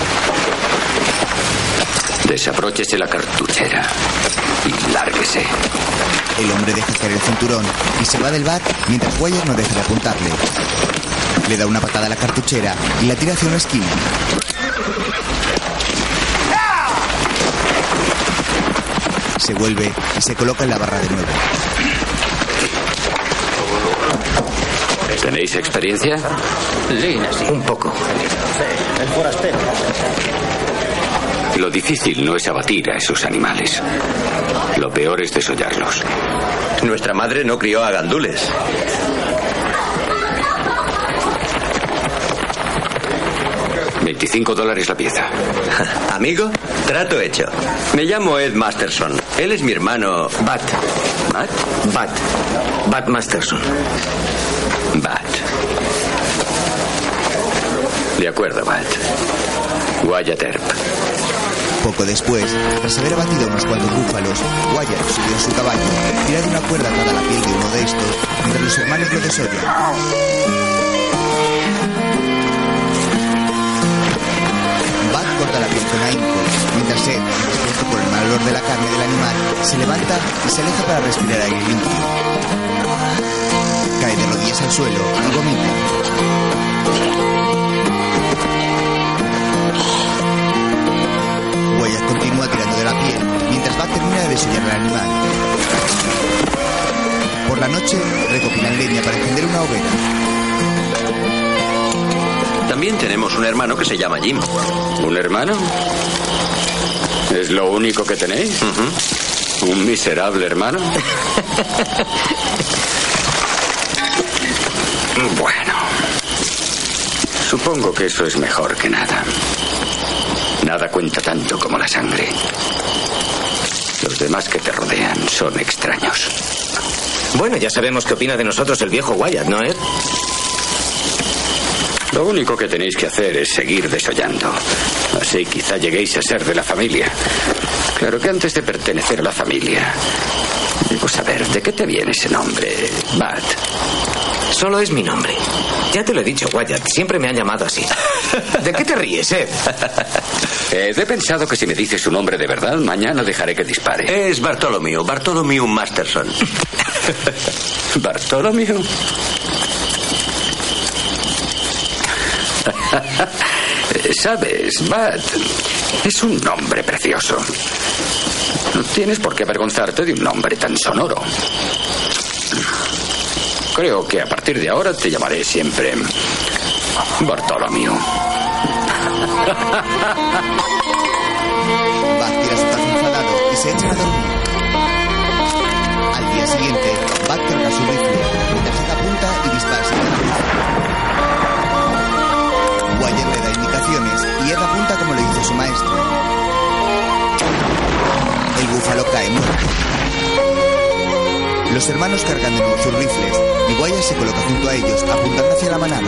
Desabróchese la cartuchera y lárguese. El hombre deja caer el cinturón y se va del bar mientras Wyatt no deja de apuntarle. Le da una patada a la cartuchera y la tira hacia una esquina. Se vuelve y se coloca en la barra de nuevo. ¿Tenéis experiencia? Sí, Un poco. El forastero. Lo difícil no es abatir a esos animales. Lo peor es desollarlos. Nuestra madre no crió a gandules. $25 dólares la pieza. *laughs* Amigo, trato hecho. Me llamo Ed Masterson. Él es mi hermano. Bat. ¿Matt? Bat. Bat Masterson. Bat. De acuerdo, Bat. Wyatt Earp. Poco después, tras haber abatido unos cuantos búfalos, Wyatt subió a su caballo, tirando una cuerda para la piel de uno de estos, mientras los hermanos lo desollan. corta la piel con ahínco, mientras Ed, despierto por el mal olor de la carne del animal, se levanta y se aleja para respirar aire limpio. Cae de rodillas al suelo y gomita. De la piel, mientras termina de desollar al animal. Por la noche, recopilan leña para encender una hoguera. También tenemos un hermano que se llama Jim. ¿Un hermano? ¿Es lo único que tenéis? ¿Un miserable hermano? *laughs* bueno. Supongo que eso es mejor que nada. Nada cuenta tanto como la sangre. Los demás que te rodean son extraños. Bueno, ya sabemos qué opina de nosotros el viejo Wyatt, ¿no, Ed? Lo único que tenéis que hacer es seguir desollando. Así quizá lleguéis a ser de la familia. Claro que antes de pertenecer a la familia. A ver, ¿de qué te viene ese nombre? Bat. Solo es mi nombre. Ya te lo he dicho, Wyatt. Siempre me han llamado así. *laughs* ¿De qué te ríes, Ed? Eh, he pensado que si me dices su nombre de verdad, mañana dejaré que dispare. Es Bartolomeo, Bartolomeo Masterson. *laughs* ¿Bartolomeo? *laughs* Sabes, Bat, es un nombre precioso. No tienes por qué avergonzarte de un nombre tan sonoro. Creo que a partir de ahora te llamaré siempre Bartolomeo. *laughs* Su tazo enfadado y se echa a dormir. Al día siguiente, Bat carga su rifle, mientras se apunta y dispara sin le da indicaciones y Ed apunta como le dice su maestro. El búfalo cae muerto. Los hermanos cargan de nuevo sus rifles y Wyatt se coloca junto a ellos, apuntando hacia la manada.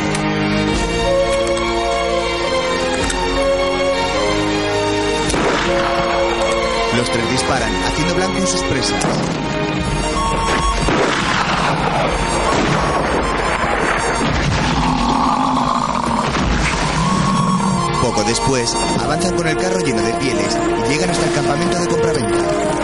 Los tres disparan, haciendo blanco en sus presas. Poco después, avanzan con el carro lleno de pieles y llegan hasta el campamento de compraventa.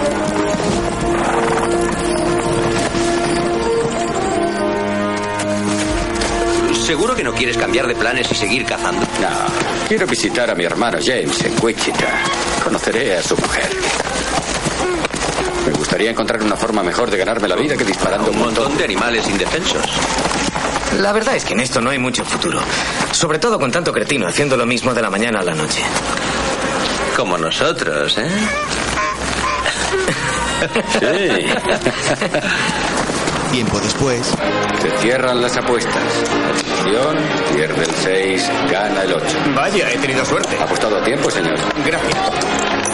¿Seguro que no quieres cambiar de planes y seguir cazando? No, quiero visitar a mi hermano James en Wichita. Conoceré a su mujer. Me gustaría encontrar una forma mejor de ganarme la vida que disparando Un montón de animales indefensos. La verdad es que en esto no hay mucho futuro. Sobre todo con tanto cretino haciendo lo mismo de la mañana a la noche. Como nosotros, ¿eh? *laughs* *laughs* Tiempo después, Se cierran las apuestas. Atención, pierde el 6, gana el 8. Vaya, he tenido suerte. Ha apostado a tiempo, señor. Gracias.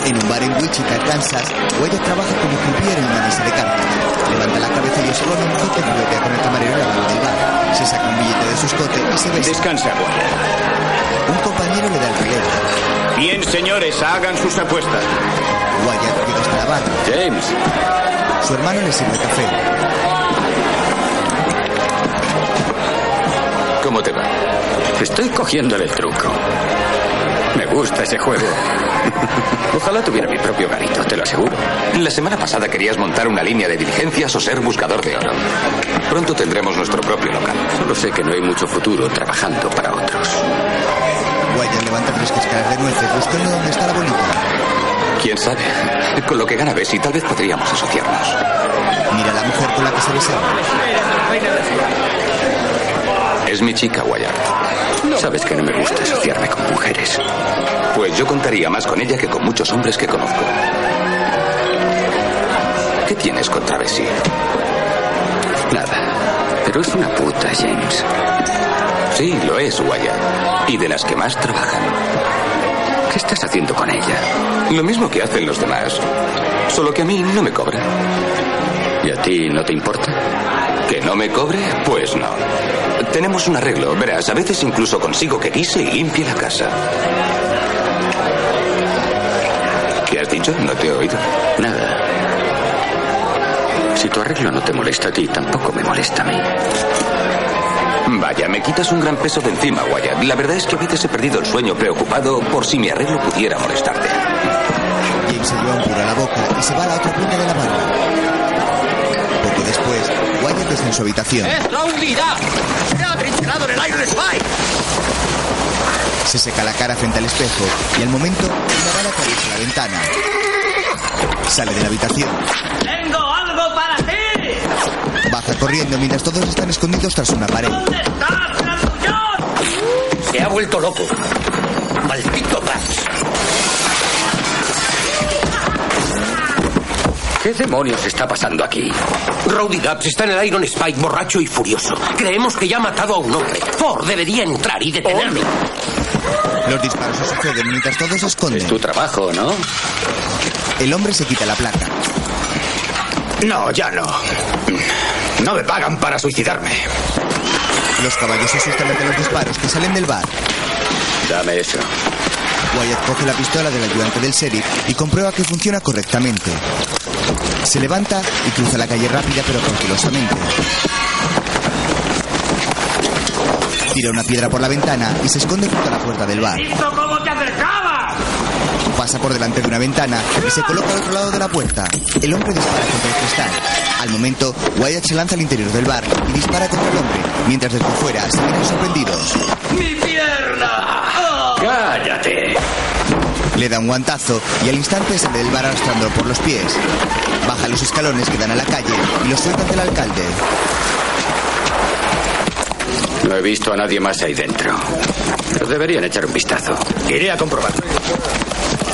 en un bar en Wichita, Kansas, Wyatt trabaja como croupier en una mesa de cartas. Levanta la cabeza y observa un que juguetea con el camarero del bar. Se saca un billete de su escote y se besa. Descansa, Wyatt. Un compañero le da el relevo. Bien, señores, hagan sus apuestas. Wyatt llega hasta la barra. James. Su hermano le sirve café. Estoy cogiéndole el truco. Me gusta ese juego. Ojalá tuviera mi propio garito, te lo aseguro. La semana pasada querías montar una línea de diligencias o ser buscador de oro. Pronto tendremos nuestro propio local. Solo sé que no hay mucho futuro trabajando para otros. Wyatt levanta tres cascaras de nueces buscando dónde está la bolita. ¿Quién sabe? Con lo que gana Bessie, tal vez podríamos asociarnos. Mira la mujer con la que se besaba. Es mi chica, Wyatt. Sabes que no me gusta asociarme con mujeres. Pues yo contaría más con ella que con muchos hombres que conozco. ¿Qué tienes contra Bessie? Nada. Pero es una puta, James. Sí, lo es, Wyatt. Y de las que más trabajan. ¿Qué estás haciendo con ella? Lo mismo que hacen los demás. Solo que a mí no me cobra. ¿Y a ti no te importa? ¿Que no me cobre? Pues no. Tenemos un arreglo, verás. A veces incluso consigo que guise y limpie la casa. ¿Qué has dicho? No te he oído. Nada. Si tu arreglo no te molesta a ti, tampoco me molesta a mí. Vaya, me quitas un gran peso de encima, Wyatt. La verdad es que a veces he perdido el sueño preocupado por si mi arreglo pudiera molestarte. James se lleva un puro a la boca y se va a la otra punta de la barra. En su habitación. ¡Es la unidad! ¡Se ha trincherado en el Iron Spike! Se seca la cara frente al espejo y al momento una bala atraviesa la ventana. Sale de la habitación. ¡Tengo algo para ti! Baja corriendo mientras todos están escondidos tras una pared. Se ha vuelto loco. Maldito Rax. ¿Qué demonios está pasando aquí? Rowdy Gaps está en el Iron Spike borracho y furioso. Creemos que ya ha matado a un hombre. Ford debería entrar y detenerlo. Los disparos se suceden mientras todos se esconden. Es tu trabajo, ¿no? El hombre se quita la placa. No, ya no. No me pagan para suicidarme. Los caballos se asustan ante los disparos que salen del bar. Dame eso. Wyatt coge la pistola del ayudante del sheriff y comprueba que funciona correctamente. Se levanta y cruza la calle rápida pero cautelosamente. Tira una piedra por la ventana y se esconde junto a la puerta del bar. ¡Visto cómo te acercabas! Pasa por delante de una ventana y se coloca al otro lado de la puerta. El hombre dispara contra el cristal. Al momento, Wyatt se lanza al interior del bar y dispara contra el hombre, mientras desde fuera se miran sorprendidos. ¡Mi pierna! ¡Cállate! Le da un guantazo y al instante sale del bar arrastrándolo por los pies. Baja los escalones que dan a la calle y los suelta ante el alcalde. No he visto a nadie más ahí dentro. Pero deberían echar un vistazo. Iré a comprobar.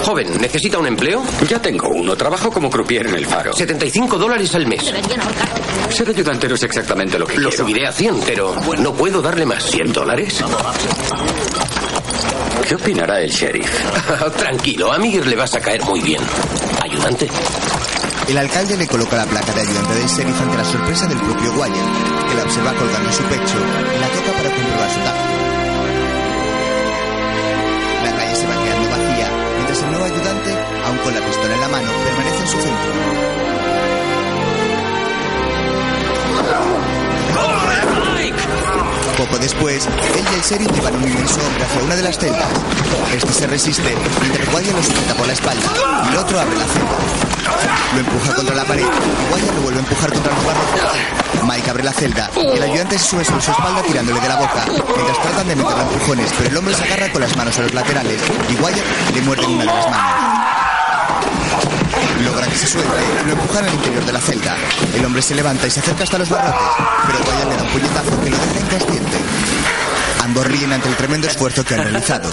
Joven, ¿necesita un empleo? Ya tengo uno. Trabajo como croupier en el faro. 75 dólares al mes. Ser ayudante no es exactamente lo que Lo quiero. subiré a 100, pero no puedo darle más. ¿100 dólares? ¿Qué opinará el sheriff? *laughs* Tranquilo, a Miguel le vas a caer muy bien. Ayudante. El alcalde le coloca la placa de ayudante del sheriff ante la sorpresa del propio Wyatt, que la observa colgando en su pecho y la toca para comprobar su tacto. La calle se va quedando vacía, mientras el nuevo ayudante, aún con la pistola en la mano, permanece en su centro. Poco después, él y el sheriff llevan un inmenso hombre hacia una de las celdas. Este se resiste, mientras Wyatt lo sujeta por la espalda y el otro abre la celda. Lo empuja contra la pared y Wyatt lo vuelve a empujar contra los barrotes. Mike abre la celda el ayudante se sube sobre su espalda tirándole de la boca, mientras tratan de meterlo a empujones, pero el hombre se agarra con las manos a los laterales y Wyatt le muerde en una de las manos. Logra que se suelte lo empujan al interior de la celda. El hombre se levanta y se acerca hasta los barrotes, pero Wyatt le da un puñetazo que lo deja inconsciente. Ambos ríen ante el tremendo esfuerzo que han realizado.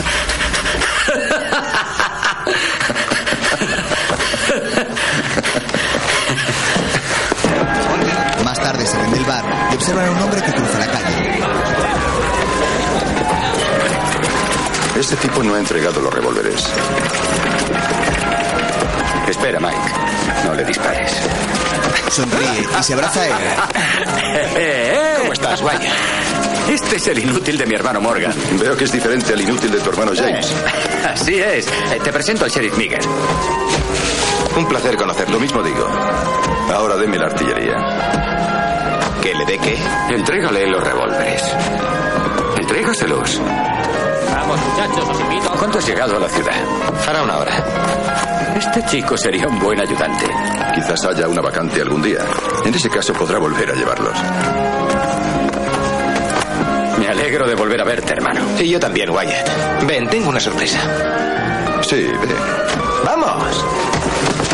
Más tarde salen del bar y observan a un hombre que cruza la calle. Este tipo no ha entregado los revólveres. Espera, Mike. No le dispares. Sonríe y se abraza a él. *laughs* ¿Cómo estás, Wyatt? Este es el inútil de mi hermano Morgan. Veo que es diferente al inútil de tu hermano James. *laughs* Así es. Eh, Te presento al sheriff Miguel. Un placer conocerlo. Lo mismo digo. Ahora deme la artillería. ¿Que le dé qué? Entrégale los revólveres. Entrégaselos. Vamos, muchachos, os invito a... ¿Cuánto has llegado a la ciudad? Hará una hora. Este chico sería un buen ayudante. Quizás haya una vacante algún día. En ese caso podrá volver a llevarlos. Me alegro de volver a verte, hermano. Y yo también, Wyatt. Ven, tengo una sorpresa. Sí, ve. ¡Vamos!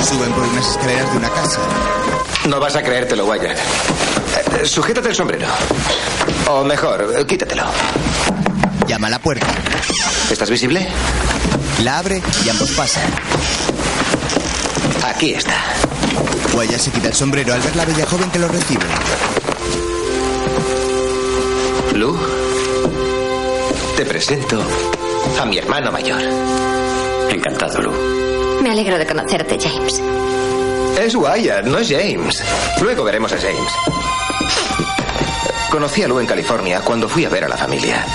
Suben por unas escaleras de una casa. No vas a creértelo, Wyatt. Eh, Sujétate el sombrero. O mejor, eh, quítatelo. Llama a la puerta. ¿Estás visible? La abre y ambos pasan. Aquí está. Wyatt se quita el sombrero al ver la bella joven que lo recibe. Lu, te presento a mi hermano mayor. Encantado, Lu. Me alegro de conocerte, James. Es Wyatt, no es James. Luego veremos a James. Conocí a Lu en California cuando fui a ver a la familia.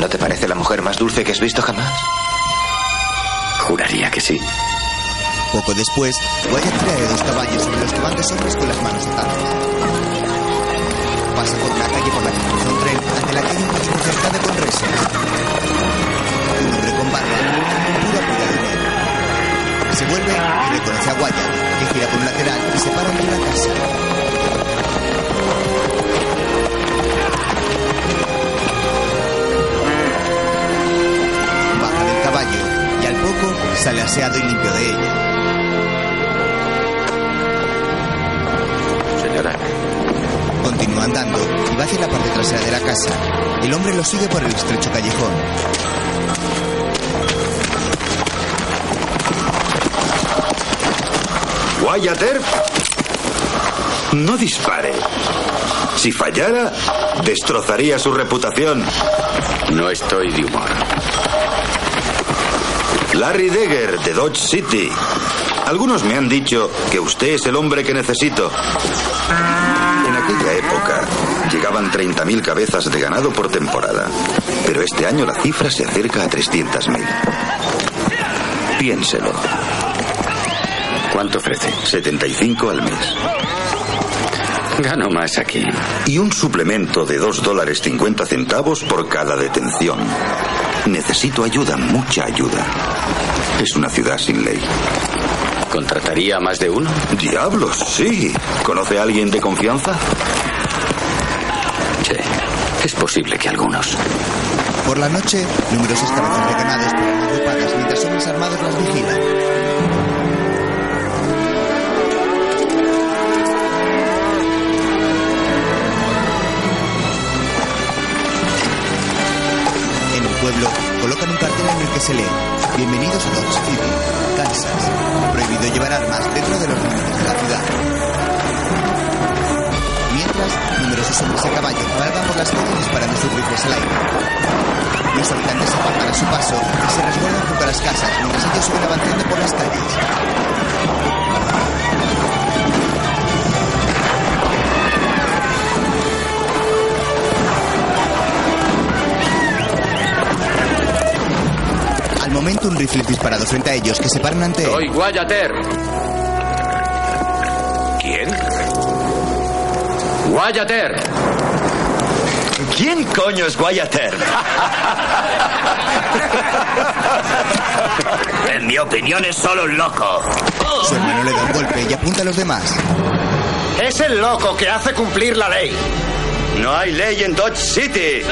¿No te parece la mujer más dulce que has visto jamás? Juraría que sí. Poco después, Wyatt trae dos caballos sobre los que van dos hombres con las manos atadas pasa por una calle por la que cruza un tren ante la calle hay una con reses. Un hombre con barba, pura pura dinero. Se vuelve y reconoce a Wyatt, que gira por un lateral y se para ante una casa. Baja del caballo y al poco sale aseado y limpio de ella. Continúa andando y va hacia la parte trasera de la casa. El hombre lo sigue por el estrecho callejón. Wyatt no dispare. Si fallara, destrozaría su reputación. No estoy de humor. Larry Degger, de Dodge City. Algunos me han dicho que usted es el hombre que necesito. En aquella época llegaban 30.000 cabezas de ganado por temporada, pero este año la cifra se acerca a 300.000. Piénselo. ¿Cuánto ofrece? 75 al mes. Gano más aquí. Y un suplemento de 2 dólares 50 centavos por cada detención. Necesito ayuda, mucha ayuda. Es una ciudad sin ley. ¿Contrataría a más de uno? Diablos, sí. ¿Conoce a alguien de confianza? Sí. Es posible que algunos. Por la noche, numerosas cabezas de esperan agrupadas mientras hombres armados las vigilan. En el pueblo colocan un cartel en el que se lee Bienvenidos a Dodge City, Kansas. Prohibido llevar armas dentro de los límites de la ciudad. Mientras, numerosos hombres a caballo cabalgan por las calles disparando sus rifles al aire. Los habitantes apartan a su paso y se resguardan junto a las casas mientras ellos siguen avanzando por las calles. Un rifle disparado frente a ellos que se paran ante él. Soy Earp. ¿Quién? Earp. ¿Quién coño es Earp? *laughs* En mi opinión es solo un loco. Su hermano le da un golpe y apunta a los demás. Es el loco que hace cumplir la ley. No hay ley en Dodge City.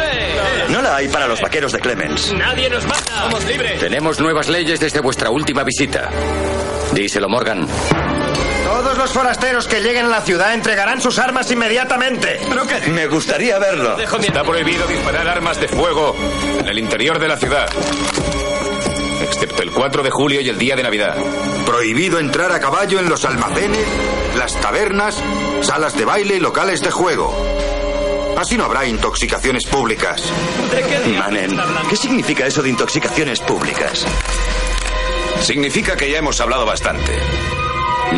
No la hay para los vaqueros de Clemens. Nadie nos mata. Somos libres. Tenemos nuevas leyes desde vuestra última visita. Díselo, Morgan. Todos los forasteros que lleguen a la ciudad entregarán sus armas inmediatamente. Me gustaría verlo. Está prohibido disparar armas de fuego en el interior de la ciudad. Excepto el 4 de julio y el día de Navidad. Prohibido entrar a caballo en los almacenes, las tabernas, salas de baile y locales de juego. Así no habrá intoxicaciones públicas. Manen, ¿qué significa eso de intoxicaciones públicas? Significa que ya hemos hablado bastante.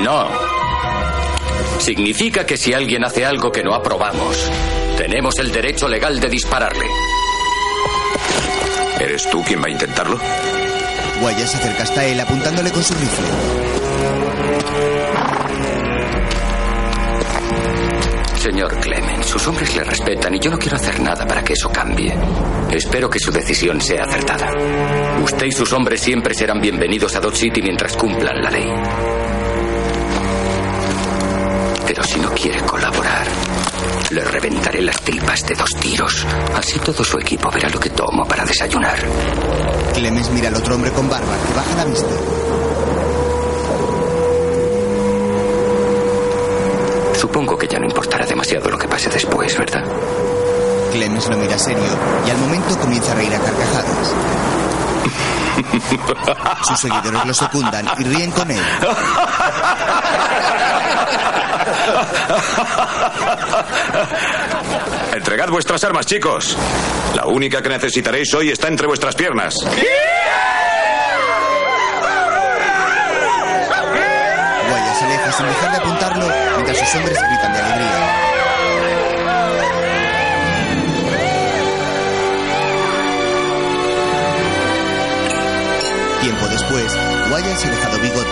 No. Significa que si alguien hace algo que no aprobamos, tenemos el derecho legal de dispararle. ¿Eres tú quien va a intentarlo? Wyatt se acerca hasta él apuntándole con su rifle. Señor Clemens, sus hombres le respetan y yo no quiero hacer nada para que eso cambie. Espero que su decisión sea acertada. Usted y sus hombres siempre serán bienvenidos a Dodge City mientras cumplan la ley. Pero si no quiere colaborar, le reventaré las tripas de dos tiros. Así todo su equipo verá lo que tomo para desayunar. Clemens mira al otro hombre con barba que baja la vista. Supongo que ya no importará demasiado lo que pase después, ¿verdad? Clemens lo mira serio y al momento comienza a reír a carcajadas. *laughs* Sus seguidores lo secundan y ríen con él. Entregad vuestras armas, chicos. La única que necesitaréis hoy está entre vuestras piernas. Wyatt se aleja sin dejar de apuntarlo mientras sus hombres gritan de alegría. Tiempo después, Wyatt se ha dejado bigote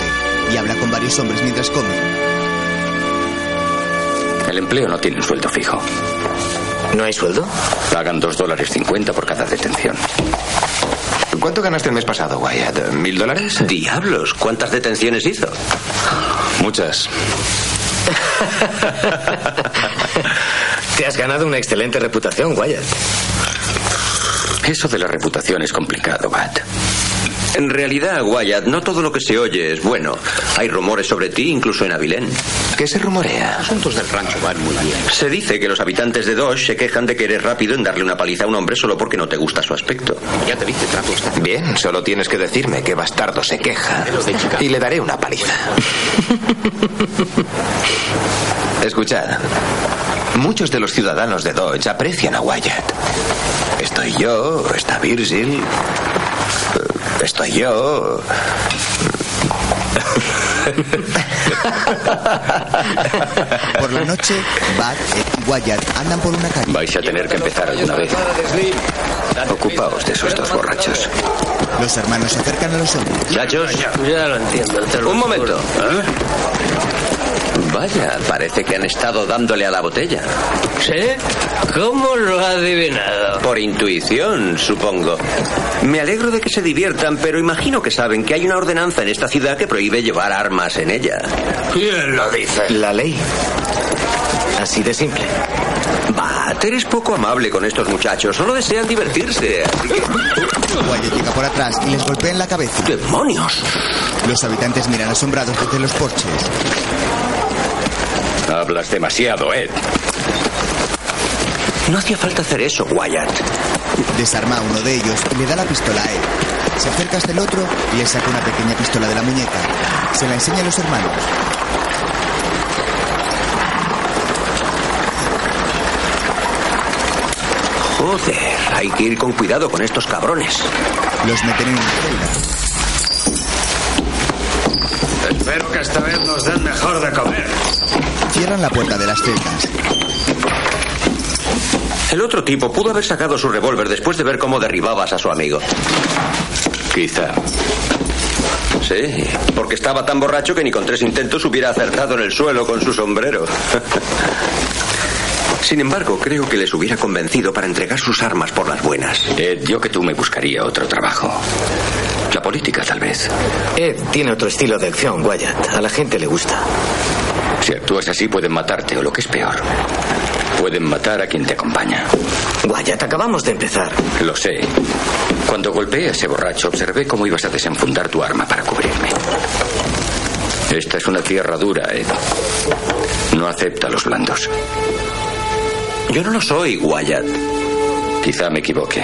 y habla con varios hombres mientras come. El empleo no tiene un sueldo fijo. ¿No hay sueldo? Pagan dos dólares cincuenta por cada detención. ¿Cuánto ganaste el mes pasado, Wyatt? ¿Mil dólares? Diablos, ¿cuántas detenciones hizo? Muchas. Te has ganado una excelente reputación, Wyatt. Eso de la reputación es complicado, Bat. En realidad, Wyatt, no todo lo que se oye es bueno. Hay rumores sobre ti, incluso en Avilén. ¿Qué se rumorea? Asuntos del rancho van muy bien. Se dice que los habitantes de Dodge se quejan de que eres rápido en darle una paliza a un hombre solo porque no te gusta su aspecto. Ya te dije, trato este. Bien, solo tienes que decirme que bastardo se queja y le daré una paliza. *laughs* Escuchad, muchos de los ciudadanos de Dodge aprecian a Wyatt. Estoy yo, está Virgil, estoy yo. *laughs* *laughs* Por la noche, Ed y Wyatt andan por una calle. Vais a tener que empezar alguna vez. Ocupaos de esos dos borrachos. Los hermanos se acercan a los hombres. Muchachos, Ya lo entiendo. un momento. Vaya, parece que han estado dándole a la botella. ¿Sí? ¿Cómo lo ha adivinado? Por intuición, supongo. Me alegro de que se diviertan, pero imagino que saben que hay una ordenanza en esta ciudad que prohíbe llevar armas en ella. ¿Quién lo dice? La ley. Así de simple. Va, eres poco amable con estos muchachos. Solo desean divertirse. Así que... Llega por atrás y les golpea en la cabeza. ¡Demonios! Los habitantes miran asombrados desde los porches. Hablas demasiado, Ed. No hacía falta hacer eso, Wyatt. Desarma a uno de ellos y le da la pistola a él. Se acerca hasta el otro y le saca una pequeña pistola de la muñeca. Se la enseña a los hermanos. Joder, hay que ir con cuidado con estos cabrones. Los meten en una celda. Espero que esta vez nos den mejor de comer. Cierran la puerta de las celdas. El otro tipo pudo haber sacado su revólver después de ver cómo derribabas a su amigo. Quizá. Sí, porque estaba tan borracho que ni con tres intentos hubiera acertado en el suelo con su sombrero. *laughs* Sin embargo, creo que les hubiera convencido para entregar sus armas por las buenas. Ed, yo que tú me buscaría otro trabajo. La política, tal vez. Ed tiene otro estilo de acción, Wyatt. A la gente le gusta. Si actúas así, pueden matarte, o lo que es peor, pueden matar a quien te acompaña. Wyatt, acabamos de empezar. Lo sé. Cuando golpeé a ese borracho, observé cómo ibas a desenfundar tu arma para cubrirme. Esta es una tierra dura, Ed. No acepta a los blandos. Yo no lo soy, Wyatt. Quizá me equivoque.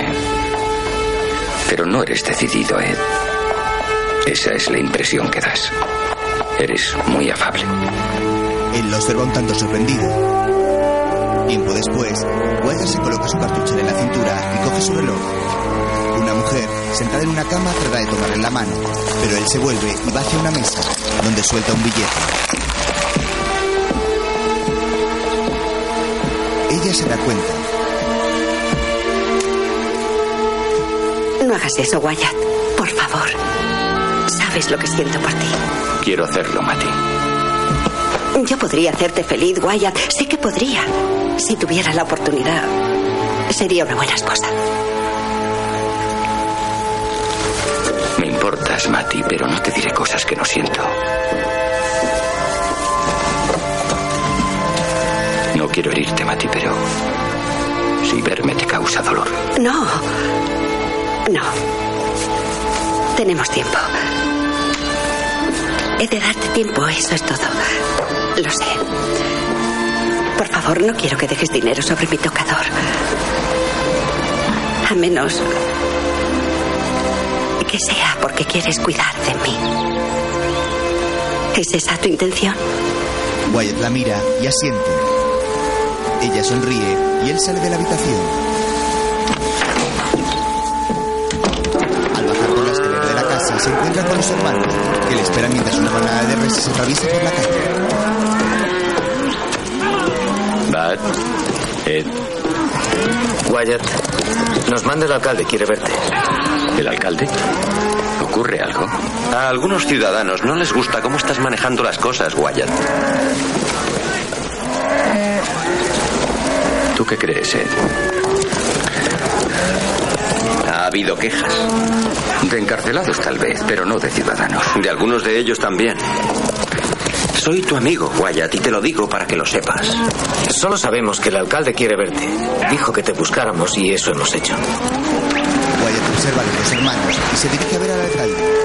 Pero no eres decidido, Ed. Esa es la impresión que das. Eres muy afable. Él lo observa un tanto sorprendido. Tiempo después, Wyatt se coloca su cartuchera en la cintura y coge su reloj. Una mujer, sentada en una cama, trata de tomarle la mano, pero él se vuelve y va hacia una mesa, donde suelta un billete. Ella se da cuenta. No hagas eso, Wyatt. Por favor. Sabes lo que siento por ti. Quiero hacerlo, Mati. Yo podría hacerte feliz, Wyatt. Sí que podría. Si tuviera la oportunidad. Sería una buena esposa. Me importas, Mati, pero no te diré cosas que no siento. Quiero herirte, Mati, pero si verme te causa dolor. No. No. Tenemos tiempo. He de darte tiempo, eso es todo. Lo sé. Por favor, no quiero que dejes dinero sobre mi tocador. A menos que sea porque quieres cuidar de mí. ¿Es esa tu intención? Wyatt la mira y asiente. Ella sonríe y él sale de la habitación. Al bajar por la escalera de la casa se encuentra con los hermanos, que le esperan mientras una manada de reses se atraviesa por la calle. Bad. Ed. Wyatt, nos manda el alcalde, quiere verte. ¿El alcalde? ¿Ocurre algo? A algunos ciudadanos no les gusta cómo estás manejando las cosas, Wyatt. ¿Tú qué crees, Ed? Ha habido quejas. De encarcelados tal vez, pero no de ciudadanos. De algunos de ellos también. Soy tu amigo, Wyatt, y te lo digo para que lo sepas. Solo sabemos que el alcalde quiere verte. Dijo que te buscáramos y eso hemos hecho. Wyatt Observa a los hermanos y se dirige a ver al alcalde.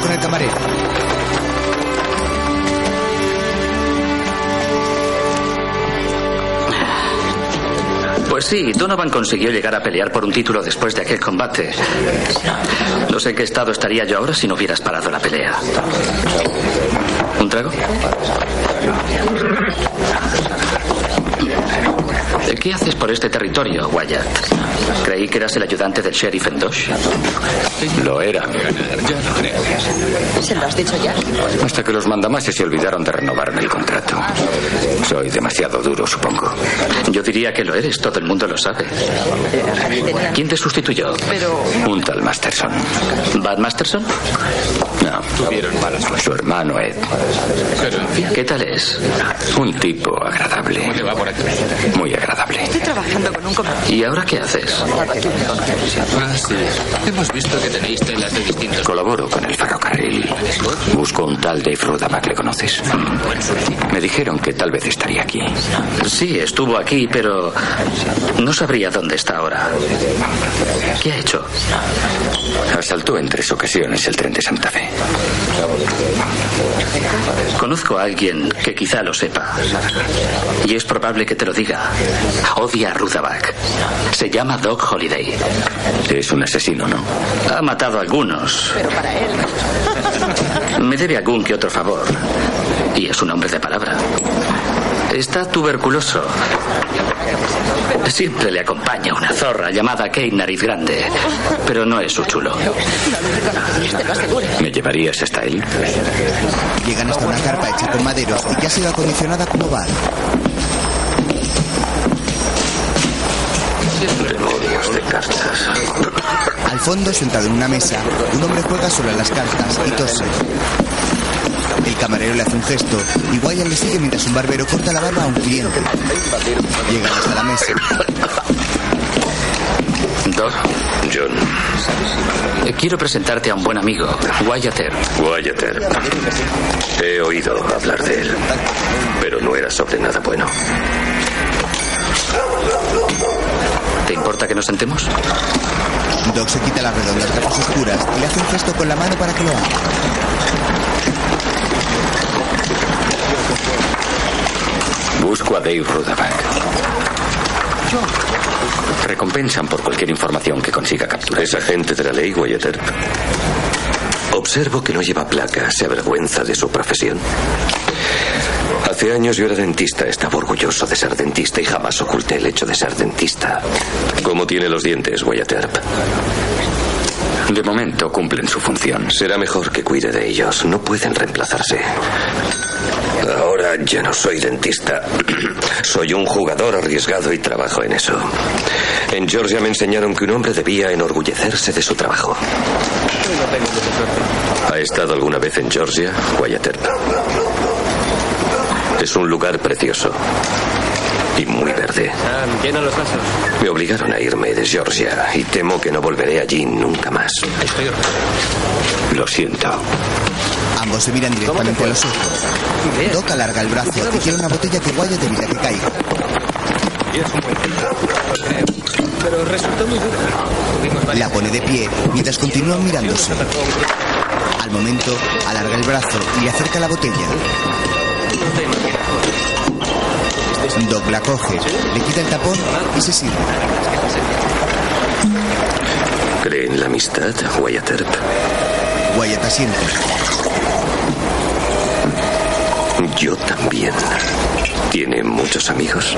Con el camarero. Pues sí, Donovan consiguió llegar a pelear por un título después de aquel combate. No sé qué estado estaría yo ahora si no hubieras parado la pelea. ¿Un trago? ¿Qué haces por este territorio, Wyatt? Creí que eras el ayudante del sheriff en Dosh. Lo era. ¿Se lo has dicho ya? Hasta que los mandamases se olvidaron de renovarme el contrato. Soy demasiado duro, supongo. Yo diría que lo eres, todo el mundo lo sabe. ¿Quién te sustituyó? Un tal Masterson. ¿Bad Masterson? No. Su hermano Ed. ¿Qué tal es? Un tipo agradable. Muy agradable. Estoy trabajando con un comerciante. ¿Y ahora qué haces? Sí. Hemos visto que tenéis telas de distintos. Colaboro con el ferrocarril. Busco un tal Dave Rudaback, ¿le conoces? Me dijeron que tal vez estaría aquí. Sí, estuvo aquí, pero no sabría dónde está ahora. ¿Qué ha hecho? Asaltó en tres ocasiones el tren de Santa Fe. Conozco a alguien que quizá lo sepa. Y es probable que te lo diga. Odia a Rudaback. Se llama Doc Holiday. Es un asesino, ¿no? Ha matado a algunos. Pero para él. Me debe algún que otro favor. Y es un hombre de palabra. Está tuberculoso. Siempre le acompaña una zorra llamada Kate Nariz Grande. Pero no es su chulo. ¿Me llevarías hasta él? Llegan hasta una carpa hecha con maderos y que ha sido acondicionada como bar. Demonios de cartas. Al fondo, sentado en una mesa, un hombre juega sobre las cartas y tose. El camarero le hace un gesto y Wyatt le sigue mientras un barbero corta la barba a un cliente. Llegan hasta la mesa. Doc, John. eh, quiero presentarte a un buen amigo, Wyatt Earp. Wyatt Earp. He oído hablar de él, pero no era sobre nada bueno. ¿Te importa que nos sentemos? Doc se quita las redondas gafas oscuras y le hace un gesto con la mano para que lo haga. Busco a Dave Rudaback. Recompensan por cualquier información que consiga capturar. Es agente de la ley, Wyatt. Observo que no lleva placa. ¿Se avergüenza de su profesión? Hace años yo era dentista. Estaba orgulloso de ser dentista y jamás oculté el hecho de ser dentista. ¿Cómo tiene los dientes, Wyatt Earp? De momento cumplen su función. Será mejor que cuide de ellos. No pueden reemplazarse. Ahora ya no soy dentista. *clears throat* Soy un jugador arriesgado y trabajo en eso. En Georgia me enseñaron que un hombre debía enorgullecerse de su trabajo. ¿Ha estado alguna vez en Georgia, Wyatt Earp? Es un lugar precioso y muy verde. llena los vasos. Me obligaron a irme de Georgia y temo que no volveré allí nunca más. Lo siento. Ambos se miran directamente a los ojos. Doc alarga el brazo y quiere una botella que Wyatt evita que caiga. Pero resultó muy duro. La pone de pie mientras continúan mirándose. Al momento, alarga el brazo y le acerca la botella. Doc la coge, le quita el tapón y se sirve. ¿Cree en la amistad, Wyatt Earp? Wyatt asiente. Yo también. ¿Tiene muchos amigos?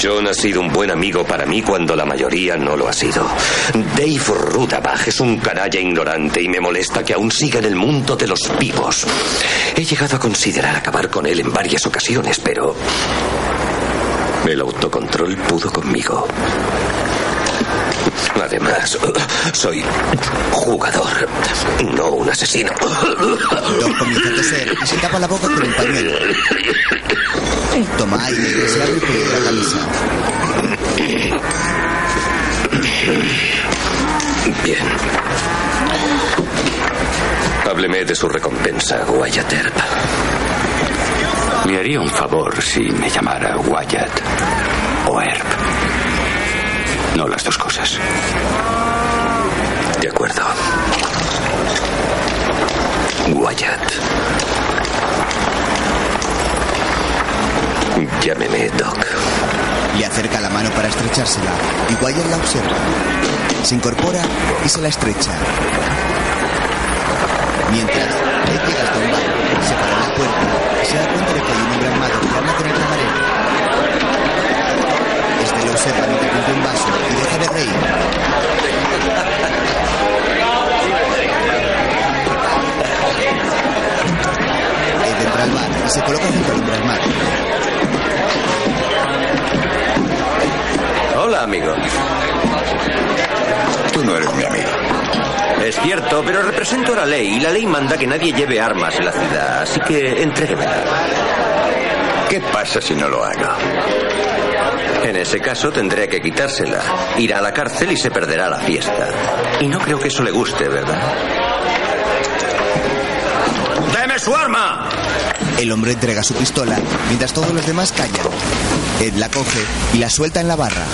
John ha sido un buen amigo para mí cuando la mayoría no lo ha sido. Dave Rudabach es un canalla ignorante y me molesta que aún siga en el mundo de los vivos. He llegado a considerar acabar con él en varias ocasiones, pero el autocontrol pudo conmigo. Además, soy jugador, no un asesino. Doc comienza a toser y se tapa la boca con un pañuelo. Toma aire y se abre la camisa. Bien. Hábleme de su recompensa, Wyatt Earp. Le haría un favor si me llamara Wyatt o Earp. No las dos cosas. De acuerdo. Wyatt. Llámeme Doc. Le acerca la mano para estrechársela y Wyatt la observa. Se incorpora y se la estrecha. Mientras, él llega un bar, se para la puerta se da cuenta de que hay un hombre armado que habla con el camarero. Lo observa mientras cumple un vaso y deja de reír. Entra al y se coloca junto al hombre armado. Hola, amigo. Tú no eres mi amigo. Es cierto, pero represento la ley y la ley manda que nadie lleve armas en la ciudad, así que entréguemela. ¿Qué pasa si no lo hago? En ese caso tendré que quitársela. Irá a la cárcel y se perderá la fiesta. Y no creo que eso le guste, ¿verdad? ¡Deme su arma! El hombre entrega su pistola mientras todos los demás callan. Ed la coge y la suelta en la barra.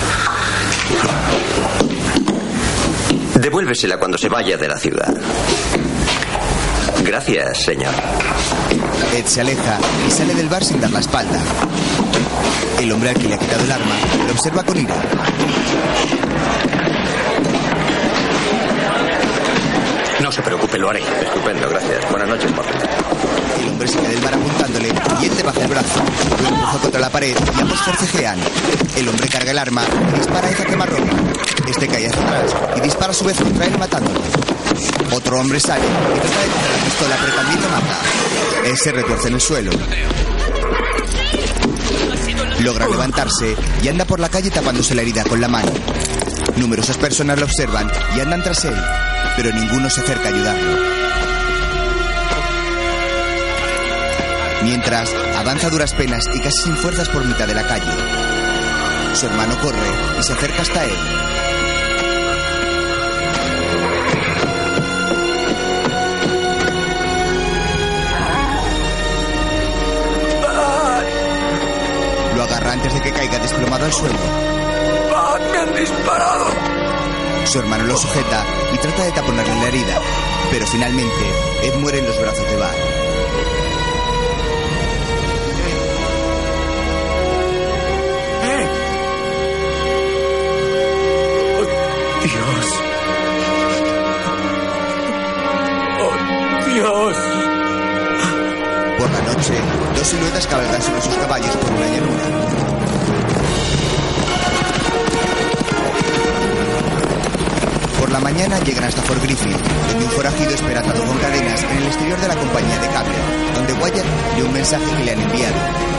Devuélvesela cuando se vaya de la ciudad. Gracias, señor. Ed se aleja y sale del bar sin dar la espalda. El hombre al que le ha quitado el arma lo observa con ira. No se preocupe, lo haré. Estupendo, gracias. Buenas noches, por El hombre se queda del bar apuntándole y Ed le baja el brazo. Lo empuja contra la pared y ambos forcejean. El hombre carga el arma y dispara a Ed a quemarropa. Este cae hacia atrás y dispara a su vez contra él matándolo. Otro hombre sale y trata de la pistola pero también mata. Él se retuerce en el suelo. Logra levantarse y anda por la calle tapándose la herida con la mano. Numerosas personas lo observan y andan tras él, pero ninguno se acerca a ayudarlo. Mientras, avanza duras penas y casi sin fuerzas por mitad de la calle. Su hermano corre y se acerca hasta él. Antes de que caiga desplomado al suelo. ¡Me han disparado! Su hermano lo sujeta y trata de taponarle la herida, pero finalmente Ed muere en los brazos de Bar. Dios. Oh, Dios. Dos siluetas cabalgan sobre sus caballos por una llanura. Por la mañana llegan hasta Fort Griffin, donde un forajido espera atado con cadenas en el exterior de la compañía de cable, donde Wyatt lee un mensaje que le han enviado.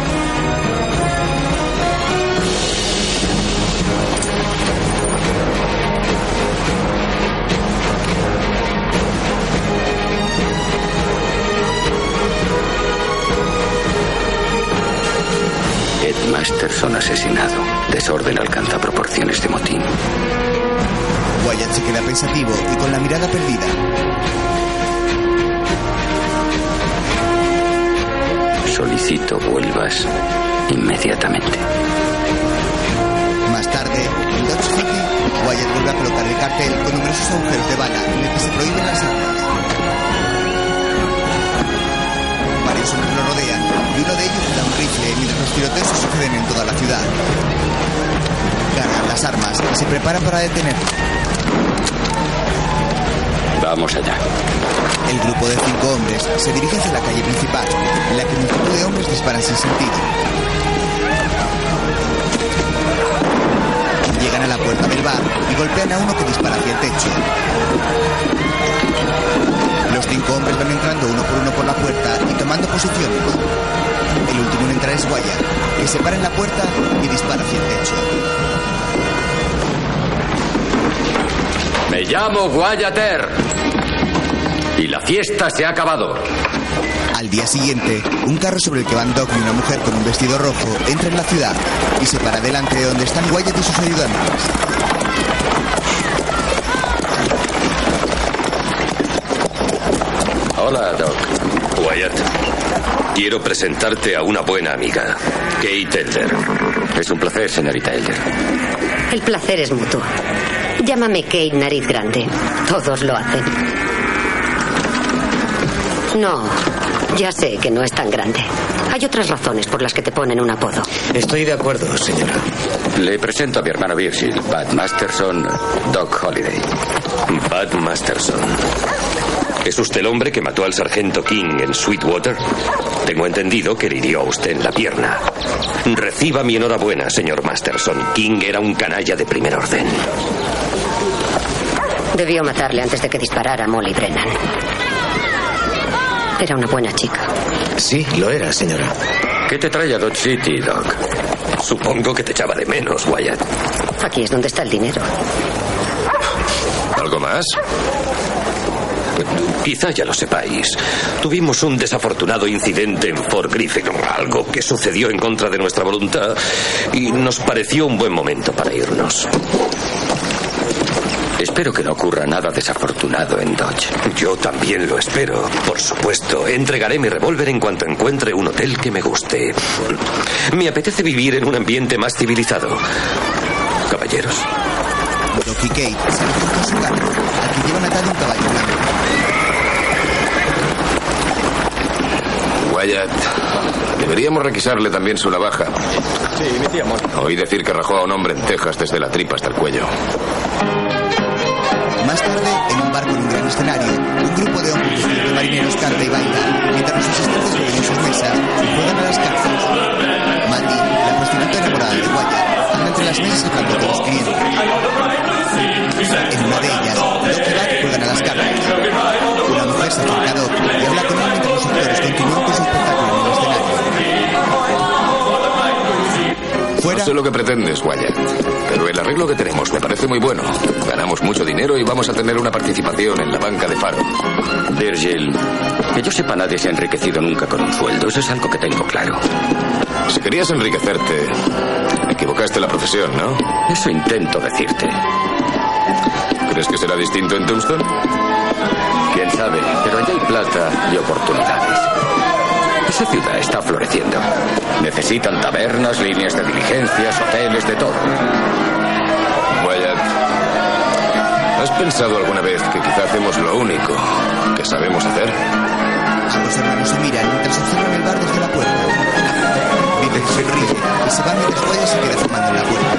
Ed Masterson asesinado. Desorden alcanza proporciones de motín. Wyatt se queda pensativo y con la mirada perdida. Solicito vuelvas inmediatamente. Más tarde, en Dodge City, Wyatt vuelve a colocar el cartel con numerosos agujeros de bala en el que se prohíben las armas. Varios hombres lo rodean y uno de ellos le da un rifle mientras los tiroteos se suceden en toda la ciudad. Cargan las armas y se preparan para detenerlo. Vamos allá. El grupo de cinco hombres se dirige hacia la calle principal, en la que multitud de hombres disparan sin sentido. Llegan a la puerta del bar y golpean a uno que dispara hacia el techo. Cinco hombres van entrando uno por uno por la puerta y tomando posiciones. El último en entrar es Wyatt, que se para en la puerta y dispara hacia el techo. Me llamo Guayater. Y la fiesta se ha acabado. Al día siguiente, un carro sobre el que van Doc y una mujer con un vestido rojo entra en la ciudad y se para delante de donde están Wyatt y sus ayudantes. Hola, Doc. Wyatt. Quiero presentarte a una buena amiga, Kate Elder. Es un placer, señorita Elder. El placer es mutuo. Llámame Kate Nariz Grande. Todos lo hacen. No, ya sé que no es tan grande. Hay otras razones por las que te ponen un apodo. Estoy de acuerdo, señora. Le presento a mi hermano Virgil, Pat Masterson, Doc Holiday. Pat Masterson. ¿Es usted el hombre que mató al sargento King en Sweetwater? Tengo entendido que le hirió a usted en la pierna. Reciba mi enhorabuena, señor Masterson. King era un canalla de primer orden. Debió matarle antes de que disparara a Molly Brennan. Era una buena chica. Sí, lo era, señora. ¿Qué te trae a Dodge City, Doc? Supongo que te echaba de menos, Wyatt. Aquí es donde está el dinero. ¿Algo más? Quizá ya lo sepáis. Tuvimos un desafortunado incidente en Fort Griffin, algo que sucedió en contra de nuestra voluntad y nos pareció un buen momento para irnos. Espero que no ocurra nada desafortunado en Dodge. Yo también lo espero, por supuesto. Entregaré mi revólver en cuanto encuentre un hotel que me guste. Me apetece vivir en un ambiente más civilizado. Caballeros. Doc y Kate salen junto a su carro, al que llevan atado un caballo blanco. Wyatt, deberíamos requisarle también su navaja. Sí, mi tía Mónica. Oí decir que rajó a un hombre en Texas desde la tripa hasta el cuello. Más tarde, en un bar con un gran escenario, un grupo de hombres de marineros canta y baila, mientras los asistentes beben en sus mesas y juegan a las cartas. Matty, las mesas hablando con los clientes. En una de ellas, y Bat juegan a las cartas. Una mujer se acerca a Doc y habla con él mientras los actores continúan con su espectáculo en el escenario. No sé lo que pretendes, Wyatt, pero el arreglo que tenemos me parece muy bueno. Ganamos mucho dinero y vamos a tener una participación en la banca de Faro. Virgil, que yo sepa nadie se ha enriquecido nunca con un sueldo. Eso es algo que tengo claro. Si querías enriquecerte, equivocaste la profesión, ¿no? Eso intento decirte. ¿Crees que será distinto en Tombstone? Quién sabe, pero allí hay plata y oportunidades. Esa ciudad está floreciendo. Necesitan tabernas, líneas de diligencias, hoteles, de todo. Wyatt, ¿has pensado alguna vez que quizá hacemos lo único que sabemos hacer? Ambos hermanos se miran mientras observan el bar desde la puerta. Sonríe y se va mientras Wyatt se queda fumando en la puerta.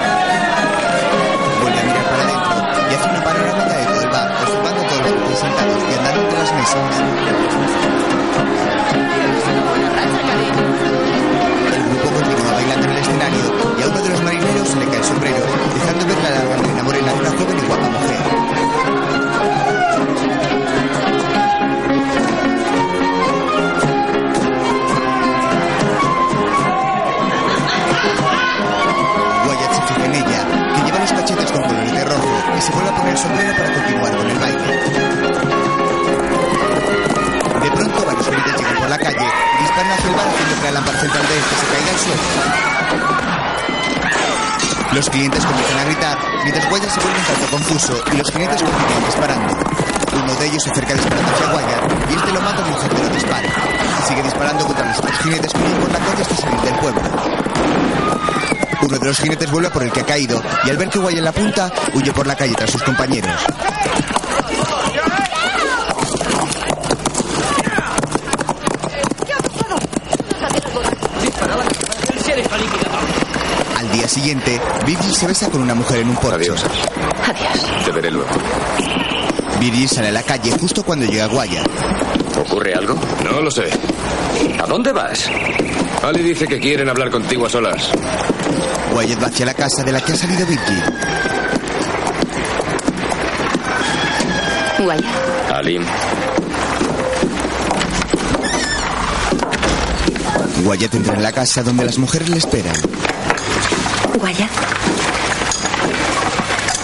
Vuelve a mirar para adentro y hace una panorámica de todo el bar, observando todos los que sentados y andando entre las mesas. El grupo continúa bailando en el escenario y a uno de los marineros se le cae el sombrero, dejando ver la larga morena de una joven y guapa mujer. Con colores de rojo y se vuelve a poner el sombrero para continuar con el baile. De pronto varios feridos llegan por la calle y disparan hacia el bar haciendo que la lámpara central de este se caiga al suelo. Los clientes comienzan a gritar, mientras Wyatt se vuelve un tanto confuso y los clientes continúan disparando. Uno de ellos se acerca disparando hacia Wyatt y este lo mata mientras otro dispara. Sigue disparando contra los otros jinetes que huyen por la calle hasta salir del pueblo. Uno de los jinetes vuelve a por el que ha caído y al ver que Wyatt la apunta, huye por la calle tras sus compañeros. Al día siguiente, Virgil se besa con una mujer en un porche. Adiós. Te veré luego. Virgil sale a la calle justo cuando llega Wyatt. ¿Ocurre algo? No lo sé. ¿A dónde vas? Ali dice que quieren hablar contigo a solas. Wyatt va hacia la casa de la que ha salido Virgil. Wyatt. Ali, Wyatt entra en la casa donde las mujeres le esperan. Wyatt.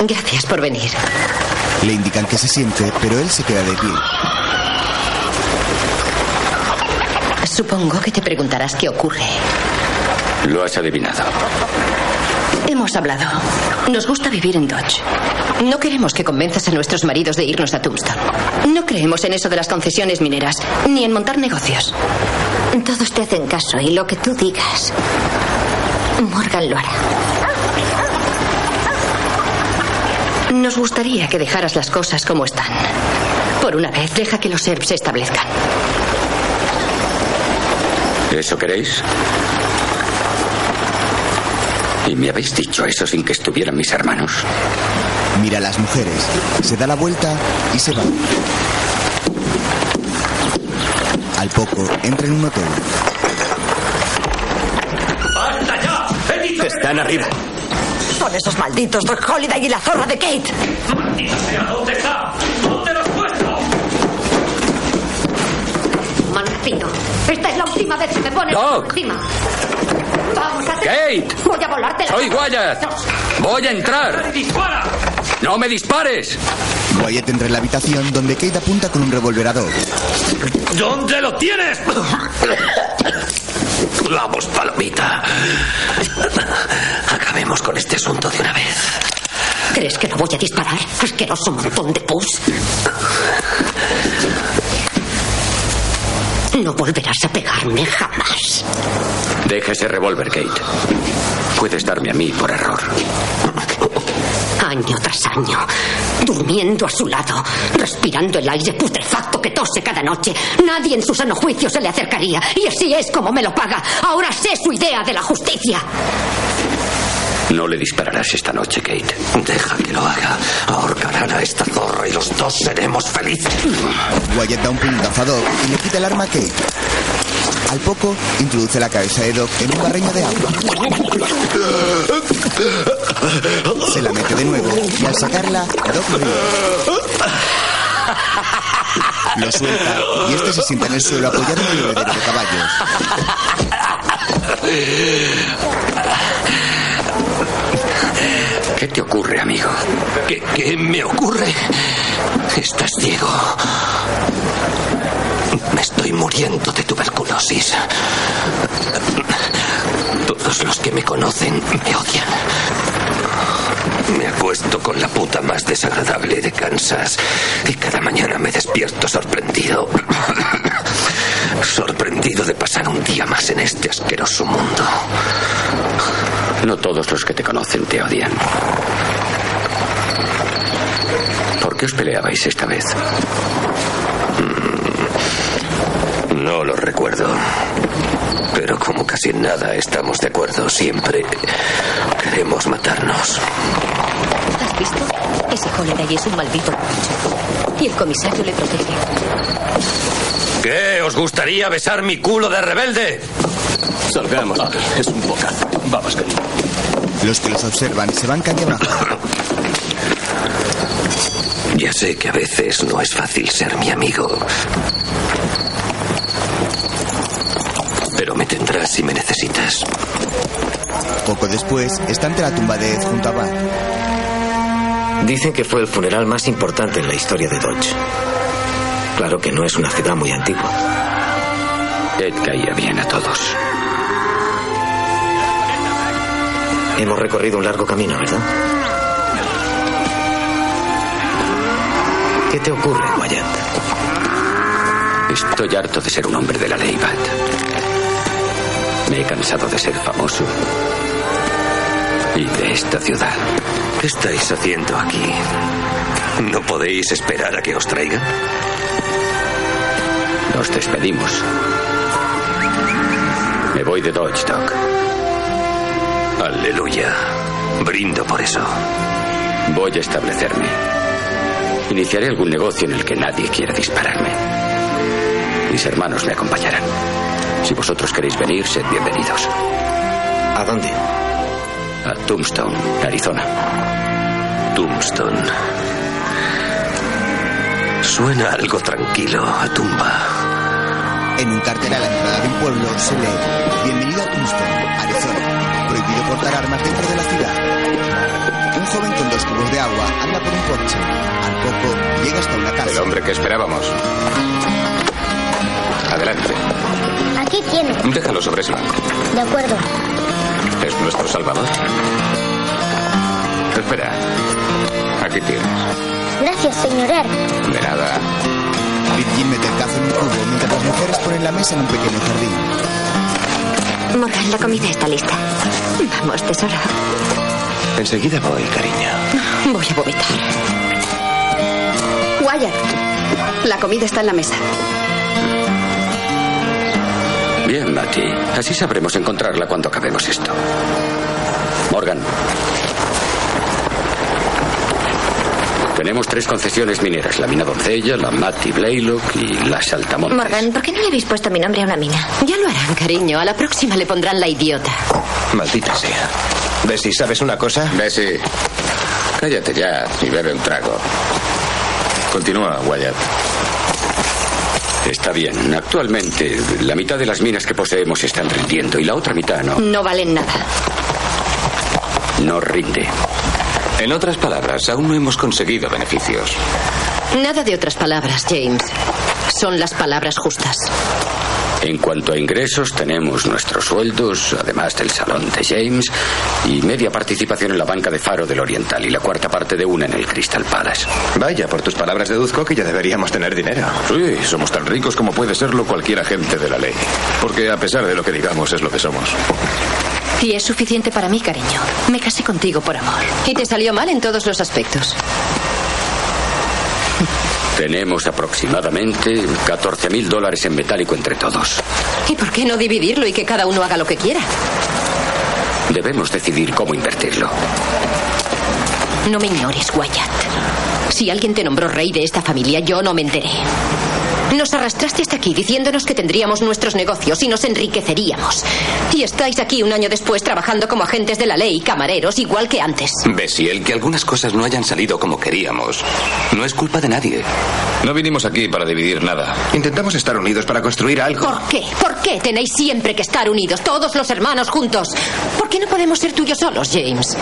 Gracias por venir. Le indican que se siente, pero él se queda de pie. Supongo que te preguntarás qué ocurre. Lo has adivinado. Hemos hablado. Nos gusta vivir en Dodge. No queremos que convenzas a nuestros maridos de irnos a Tombstone. No creemos en eso de las concesiones mineras, ni en montar negocios. Todos te hacen caso y lo que tú digas, Morgan lo hará. Nos gustaría que dejaras las cosas como están. Por una vez, deja que los SERP se establezcan. ¿Eso queréis? ¿Y me habéis dicho eso sin que estuvieran mis hermanos? Mira a las mujeres, se da la vuelta y se va. Al poco, entra en un hotel. ¡Basta ya! Están arriba. Son esos malditos Doc Holiday y la zorra de Kate. ¡Maldita sea! ¿Dónde está? ¿Dónde lo has puesto? Mancito, esta es la última vez que me pones Doc. encima. Vamos a hacer... Kate. Voy a volarte la ¡Soy Wyatt! ¡Voy a entrar! ¡Dispara! ¡No me dispares! Wyatt entra en la habitación donde Kate apunta con un revólver a. ¿Dónde lo tienes? Vamos, palomita. Acabemos con este asunto de una vez. ¿Crees que no voy a disparar? Asqueroso montón de pus. No volverás a pegarme jamás. Deja ese revólver, Kate. Puedes darme a mí por error. Año tras año, durmiendo a su lado, respirando el aire putrefacto que tose cada noche. Nadie en su sano juicio se le acercaría. Y así es como me lo paga. Ahora sé su idea de la justicia. No le dispararás esta noche, Kate. Deja que lo haga. Ahorcarán a esta zorra y los dos seremos felices. Wyatt da un puñetazo a Doc y le quita el arma a Kate. Al poco, introduce la cabeza de Doc en un barreño de agua. Se la mete de nuevo y al sacarla, Doc ríe. Lo suelta y este se sienta en el suelo apoyado en el bebedero de caballos. ¿Qué te ocurre, amigo? ¿Qué, me ocurre? Estás ciego. Me estoy muriendo de tuberculosis. Todos los que me conocen me odian. Me acuesto con la puta más desagradable de Kansas y cada mañana me despierto sorprendido. Sorprendido de pasar un día más en este asqueroso mundo. No todos los que te conocen te odian. ¿Por qué os peleabais esta vez? No lo recuerdo. Pero como casi en nada estamos de acuerdo, siempre queremos matarnos. ¿Has visto? Ese Holiday es un maldito borracho. Y el comisario le protege. ¿Qué? ¿Os gustaría besar mi culo de rebelde? Salgamos aquí. Es un poca. Vamos, querido. Los que los observan se van calle abajo. Ya sé que a veces no es fácil ser mi amigo. Pero me tendrás si me necesitas. Poco después, está ante la tumba de Ed junto a Bart. Dicen que fue el funeral más importante en la historia de Dodge. Claro que no es una ciudad muy antigua. Ed caía bien a todos. Hemos recorrido un largo camino, ¿verdad? ¿Qué te ocurre, Wyatt? Estoy harto de ser un hombre de la ley, Bat. Me he cansado de ser famoso. Y de esta ciudad. ¿Qué estáis haciendo aquí? ¿No podéis esperar a que os traigan? Nos despedimos. Me voy de Dodge, Doc. Aleluya. Brindo por eso. Voy a establecerme. Iniciaré algún negocio en el que nadie quiera dispararme. Mis hermanos me acompañarán. Si vosotros queréis venir, sed bienvenidos. ¿A dónde? A Tombstone, Arizona. Tombstone. Suena algo tranquilo a tumba. En un cartel a la entrada del pueblo se lee Bienvenido a Tombstone, Arizona. Prohibido portar armas dentro de la ciudad. Un joven con dos cubos de agua anda por un porche. Al poco llega hasta una casa. El hombre que esperábamos. Adelante. Aquí tiene. Déjalo sobre ese banco. De acuerdo. ¿Es nuestro salvador? Espera. Aquí tienes. Gracias, señor Er. De nada. Virgin mete el cazo en un cubo mientras las mujeres ponen la mesa en un pequeño jardín. Morgan, la comida está lista. Vamos, tesoro. Enseguida voy, cariño. Voy a vomitar. Wyatt, la comida está en la mesa. Bien, Matty. Así sabremos encontrarla cuando acabemos esto. Morgan. Tenemos tres concesiones mineras: la mina Doncella, la Matty Blaylock y la Saltamontes. Morgan, ¿por qué no le habéis puesto mi nombre a una mina? Ya lo harán, cariño. A la próxima le pondrán la idiota. Maldita sea. Bessie, ¿sabes una cosa? Bessie, cállate ya y bebe un trago. Continúa, Wyatt. Está bien. Actualmente, la mitad de las minas que poseemos se están rindiendo y la otra mitad no. No valen nada. No rinde. En otras palabras, aún no hemos conseguido beneficios. Nada de otras palabras, James. Son las palabras justas. En cuanto a ingresos, tenemos nuestros sueldos, además del salón de James, y media participación en la banca de Faro del Oriental y la cuarta parte de una en el Crystal Palace. Vaya, por tus palabras deduzco que ya deberíamos tener dinero. Sí, somos tan ricos como puede serlo cualquier agente de la ley. Porque a pesar de lo que digamos, es lo que somos. Y es suficiente para mí, cariño. Me casé contigo por amor. Y te salió mal en todos los aspectos. Tenemos aproximadamente 14 mil dólares en metálico entre todos. ¿Y por qué no dividirlo y que cada uno haga lo que quiera? Debemos decidir cómo invertirlo. No me ignores, Wyatt. Si alguien te nombró rey de esta familia, yo no me enteré. Nos arrastraste hasta aquí diciéndonos que tendríamos nuestros negocios y nos enriqueceríamos. Y estáis aquí un año después trabajando como agentes de la ley, camareros, igual que antes. Bessie, el que algunas cosas no hayan salido como queríamos no es culpa de nadie. No vinimos aquí para dividir nada. Intentamos estar unidos para construir algo. ¿Por qué? ¿Por qué tenéis siempre que estar unidos, todos los hermanos juntos? ¿Por qué no podemos ser tuyos solos, James?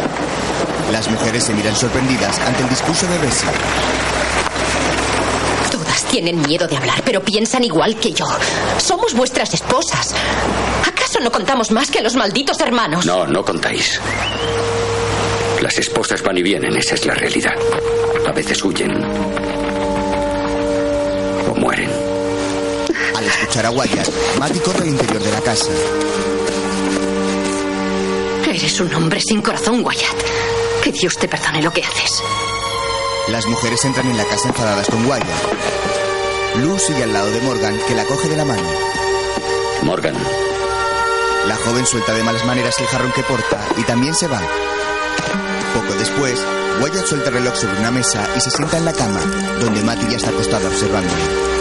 Las mujeres se miran sorprendidas ante el discurso de Bessie. Tienen miedo de hablar, pero piensan igual que yo. Somos vuestras esposas. ¿Acaso no contamos más que los malditos hermanos? No, no contáis. Las esposas van y vienen, esa es la realidad. A veces huyen. O mueren. Al escuchar a Wyatt, Matty corre al interior de la casa. Eres un hombre sin corazón, Wyatt. Que Dios te perdone lo que haces. Las mujeres entran en la casa enfadadas con Wyatt. Lou sigue al lado de Morgan, que la coge de la mano. Morgan, La joven suelta de malas maneras el jarrón que porta y también se va. Poco después, Wyatt suelta el reloj sobre una mesa y se sienta en la cama, donde Matty ya está acostada observándole.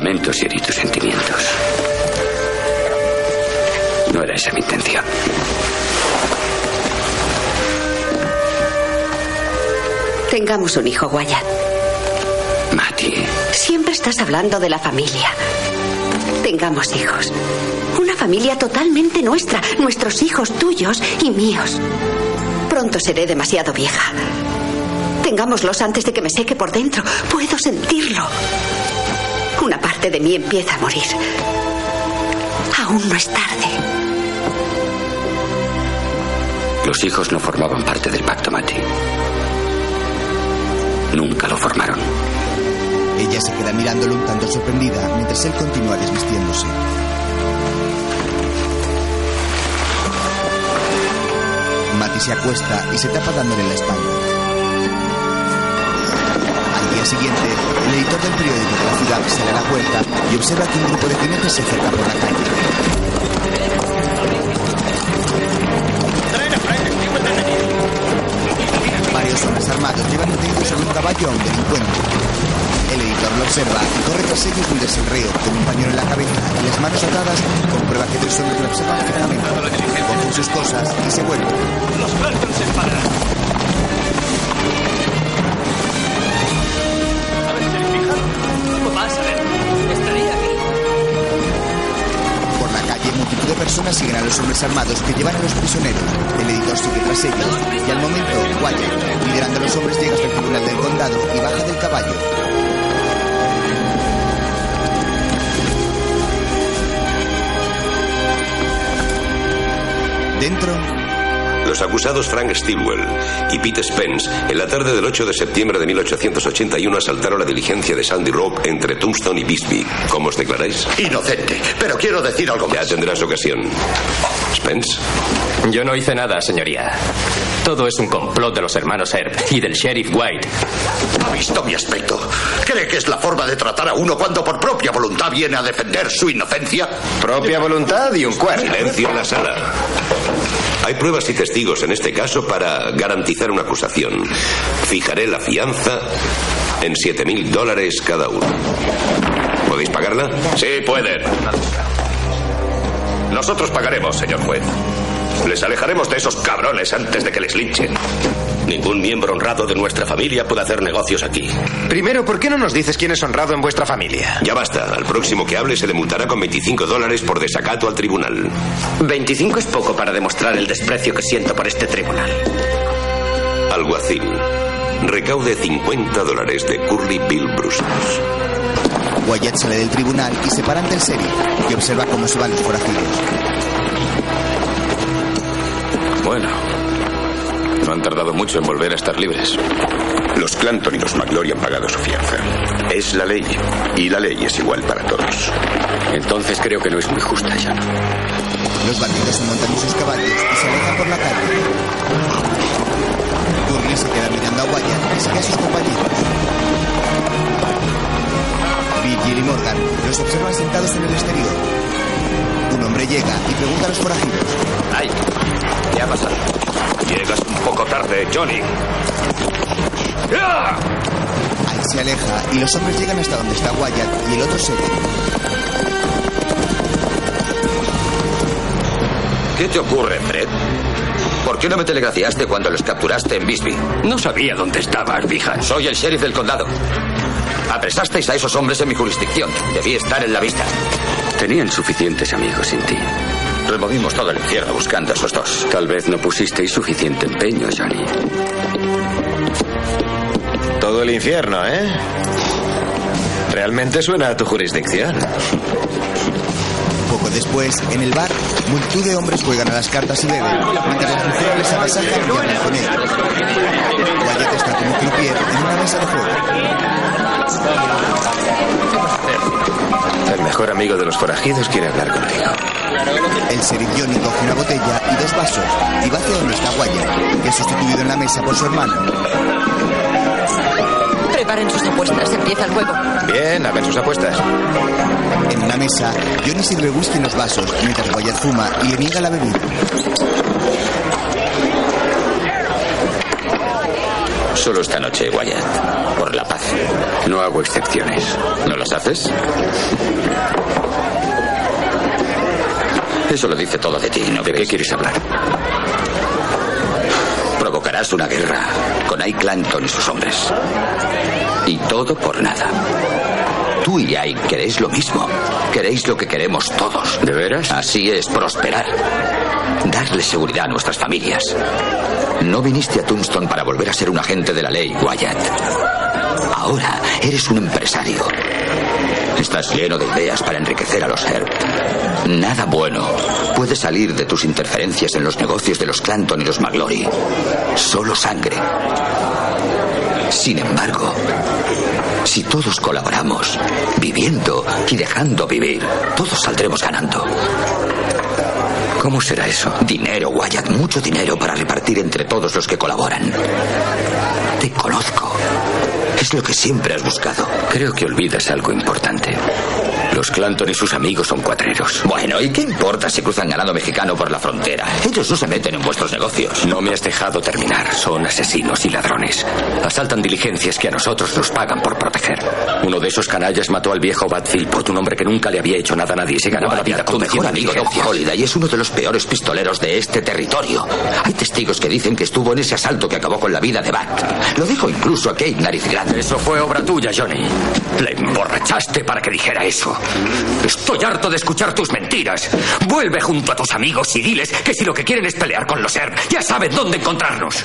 lamento si herí tus sentimientos. No era esa mi intención. Tengamos un hijo, Wyatt. Matty, Siempre estás hablando de la familia. Tengamos hijos. Una familia totalmente nuestra. Nuestros hijos tuyos y míos. Pronto seré demasiado vieja. Tengámoslos antes de que me seque por dentro. Puedo sentirlo. Una parte de mí empieza a morir. Aún no es tarde. los hijos no formaban parte del pacto, Matty. Nunca lo formaron. Ella se queda mirándolo un tanto sorprendida mientras él continúa desvistiéndose. Matty se acuesta y se tapa dándole la espalda. Al día siguiente, el editor del periódico de la ciudad sale a la puerta y observa que un grupo de jinetes se acerca por la calle. Armados llevan detenidos sobre un caballo a un delincuente. El editor lo observa y corre tras ellos mientras el reo, con un pañuelo en la cabeza y las manos atadas, comprueba que tres hombres lo observan fijamente. Cogen sus cosas y se vuelven. Los se persiguen a los hombres armados que llevan a los prisioneros. El editor sigue tras ellos y al momento, Wyatt, liderando a los hombres, llega hasta el tribunal del condado y baja del caballo. Dentro, Los acusados Frank Stilwell y Pete Spence, en la tarde del 8 de septiembre de 1881, asaltaron la diligencia de Sandy Rope entre Tombstone y Bisbee. ¿Cómo os declaráis? Inocente. Pero quiero decir algo Ya tendrás ocasión. Spence. Yo no hice nada, señoría. Todo es un complot de los hermanos Herb y del sheriff White. ¿Ha visto mi aspecto? ¿Cree que es la forma de tratar a uno cuando por propia voluntad viene a defender su inocencia? Propia voluntad y un cuerno. Silencio en la sala. Hay pruebas y testigos en este caso para garantizar una acusación. Fijaré la fianza en 7 mil dólares cada uno. ¿Podéis pagarla? Sí, pueden. Nosotros pagaremos, señor juez. Les alejaremos de esos cabrones antes de que les linchen. Ningún miembro honrado de nuestra familia puede hacer negocios aquí. Primero, ¿por qué no nos dices quién es honrado en vuestra familia? Ya basta. Al próximo que hable se le multará con 25 dólares por desacato al tribunal. 25 es poco para demostrar el desprecio que siento por este tribunal. Alguacil. Recaude 50 dólares de Curly Bill Bruce. Wyatt sale del tribunal y se para ante el que observa cómo se van los forajidos. Bueno, no han tardado mucho en volver a estar libres. Los Clanton y los McLaury han pagado su fianza. Es la ley. Y la ley es igual para todos. Entonces creo que no es muy justa, ya. Los bandidos se montan en sus caballos y se alejan por la calle. Curly se queda mirando a Wyatt y sigue a sus compañeros. Virgil y Morgan los observan sentados en el exterior. Un hombre llega y pregunta a los forajidos. ¡Ay! ¿Qué ha pasado? Llegas un poco tarde, Johnny. Ahí se aleja y los hombres llegan hasta donde está Wyatt y el otro sheriff. ¿Qué te ocurre, Fred? ¿Por qué no me telegrafiaste cuando los capturaste en Bisbee? No sabía dónde estabas, Bijan. Soy el sheriff del condado. Apresasteis a esos hombres en mi jurisdicción. Debí estar en la vista. Tenían suficientes amigos sin ti. Removimos todo el infierno buscando a esos dos. Tal vez no pusisteis suficiente empeño, Johnny. Todo el infierno, ¿eh? Realmente suena a tu jurisdicción. Poco después, en el bar, multitud de hombres juegan a las cartas y beben, mientras las mujeres les agasajan y hablan con él. Wyatt está como croupier en una mesa de juego. El mejor amigo de los forajidos quiere hablar conmigo. El Johnny coge una botella y dos vasos y va hacia donde está Wyatt, que es sustituido en la mesa por su hermano. Preparen sus apuestas, empieza el juego. Bien, a ver sus apuestas. En una mesa, Johnny sirve whisky en los vasos, mientras Wyatt fuma y le niega la bebida. Solo esta noche, Wyatt. Por la paz. No hago excepciones. ¿No las haces? Eso lo dice todo de ti, ¿no ¿De qué quieres hablar? Provocarás una guerra con Ike Clanton y sus hombres. Y todo por nada. Tú y Ike queréis lo mismo. Queréis lo que queremos todos. ¿De veras? Así es, prosperar. Darle seguridad a nuestras familias. No viniste a Tombstone para volver a ser un agente de la ley, Wyatt. Ahora eres un empresario. Estás lleno de ideas para enriquecer a los Herb. Nada bueno puede salir de tus interferencias en los negocios de los Clanton y los McLaury. Solo sangre. Sin embargo, si todos colaboramos, viviendo y dejando vivir, todos saldremos ganando. ¿Cómo será eso? Dinero, Wyatt, mucho dinero para repartir entre todos los que colaboran. Te conozco. Es lo que siempre has buscado. Creo que olvidas algo importante. Los Clanton y sus amigos son cuatreros. Bueno, ¿y qué importa si cruzan ganado mexicano por la frontera? Ellos no se meten en vuestros negocios. No me has dejado terminar. Son asesinos y ladrones. Asaltan diligencias que a nosotros nos pagan por proteger. Uno de esos canallas mató al viejo Bad Philpott, un hombre que nunca le había hecho nada a nadie. Se ganaba la vida tu mejor amigo Doc. Holiday es uno de los peores pistoleros de este territorio. Hay testigos que dicen que estuvo en ese asalto que acabó con la vida de Bat. Lo dijo incluso a Kate Nariz Grande. Eso fue obra tuya, Johnny. Le emborrachaste para que dijera eso. Estoy harto de escuchar tus mentiras. Vuelve junto a tus amigos y diles que si lo que quieren es pelear con los Erb, ya saben dónde encontrarnos.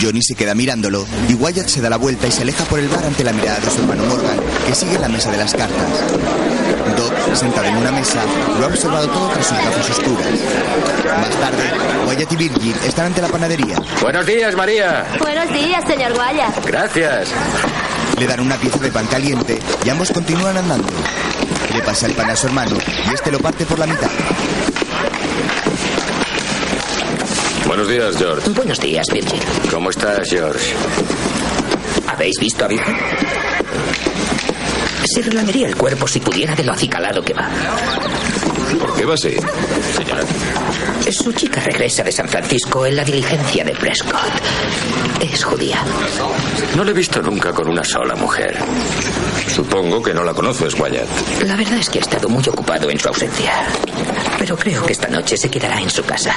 Johnny se queda mirándolo y Wyatt se da la vuelta y se aleja por el bar ante la mirada de su hermano Morgan, que sigue en la mesa de las cartas. Doc, sentado en una mesa, lo ha observado todo tras sus gafas oscuras. Más tarde, Wyatt y Virgil están ante la panadería. Buenos días, María. Buenos días, señor Wyatt. Gracias. Le dan una pieza de pan caliente y ambos continúan andando. Le pasa el pan a su hermano y este lo parte por la mitad. Buenos días, George. Buenos días, Virgil. ¿Cómo estás, George? ¿Habéis visto a Virgil? Se relamería el cuerpo si pudiera de lo acicalado que va. ¿Por qué va así? Señora. Su chica regresa de San Francisco en la diligencia de Prescott. Es judía. No le he visto nunca con una sola mujer. Supongo que no la conoces, Wyatt. La verdad es que he estado muy ocupado en su ausencia. Pero creo que esta noche se quedará en su casa.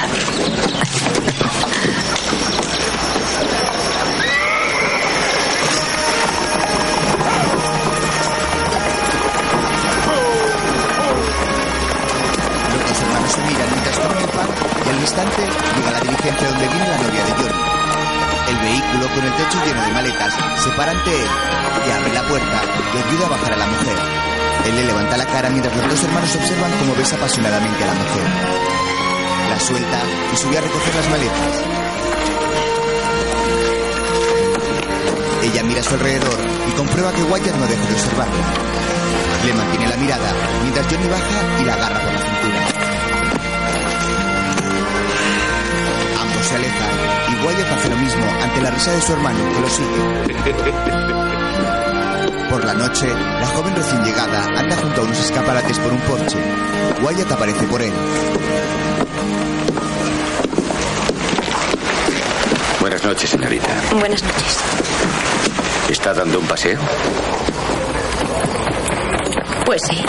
Instante llega la diligencia donde viene la novia de Johnny. El vehículo con el techo lleno de maletas se para ante él y abre la puerta y ayuda a bajar a la mujer. Él le levanta la cara mientras los dos hermanos observan cómo besa apasionadamente a la mujer. La suelta y sube a recoger las maletas. Ella mira a su alrededor y comprueba que Wyatt no deja de observarla. Le mantiene la mirada mientras Johnny baja y la agarra por la cintura. Se alejan y Wyatt hace lo mismo ante la risa de su hermano que lo sigue. Por la noche, la joven recién llegada anda junto a unos escaparates por un porche. Wyatt aparece por él. Buenas noches, señorita. Buenas noches. ¿Está dando un paseo? Pues sí.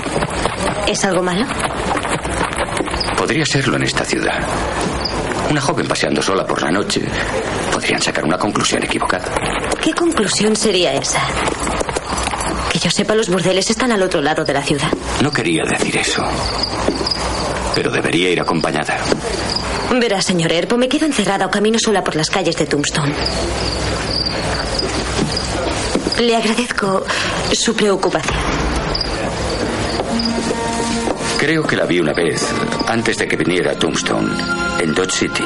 ¿Es algo malo? Podría serlo en esta ciudad. Una joven paseando sola por la noche. Podrían sacar una conclusión equivocada. ¿Qué conclusión sería esa? Que yo sepa, los burdeles están al otro lado de la ciudad. No quería decir eso. Pero debería ir acompañada. Verá, señor Erpo, me quedo encerrada o camino sola por las calles de Tombstone. Le agradezco su preocupación. Creo que la vi una vez, antes de que viniera a Tombstone, en Dodge City.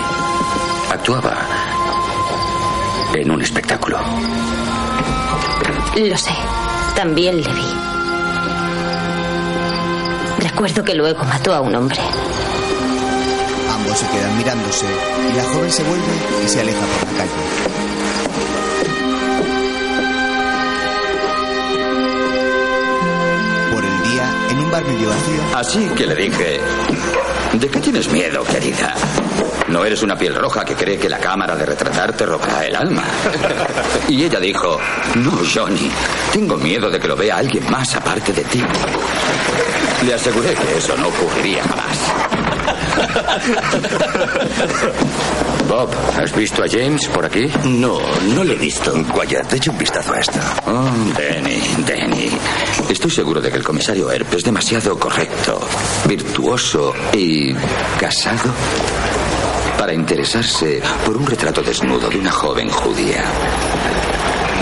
Actuaba en un espectáculo. Lo sé. También le vi. Recuerdo que luego mató a un hombre. Ambos se quedan mirándose y la joven se vuelve y se aleja por la calle. Por el día, en un bar medio vacío, Así que le dije, ¿de qué tienes miedo, querida? No eres una piel roja que cree que la cámara de retratar te robará el alma. *laughs* Y ella dijo, no, Johnny, tengo miedo de que lo vea alguien más aparte de ti. Le aseguré que eso no ocurriría jamás. *laughs* Bob, ¿has visto a James por aquí? No, no le he visto. Wyatt, echa un vistazo a esto. Oh, Denny, Denny. Estoy seguro de que el comisario Earp es demasiado correcto, virtuoso y casado para interesarse por un retrato desnudo de una joven judía.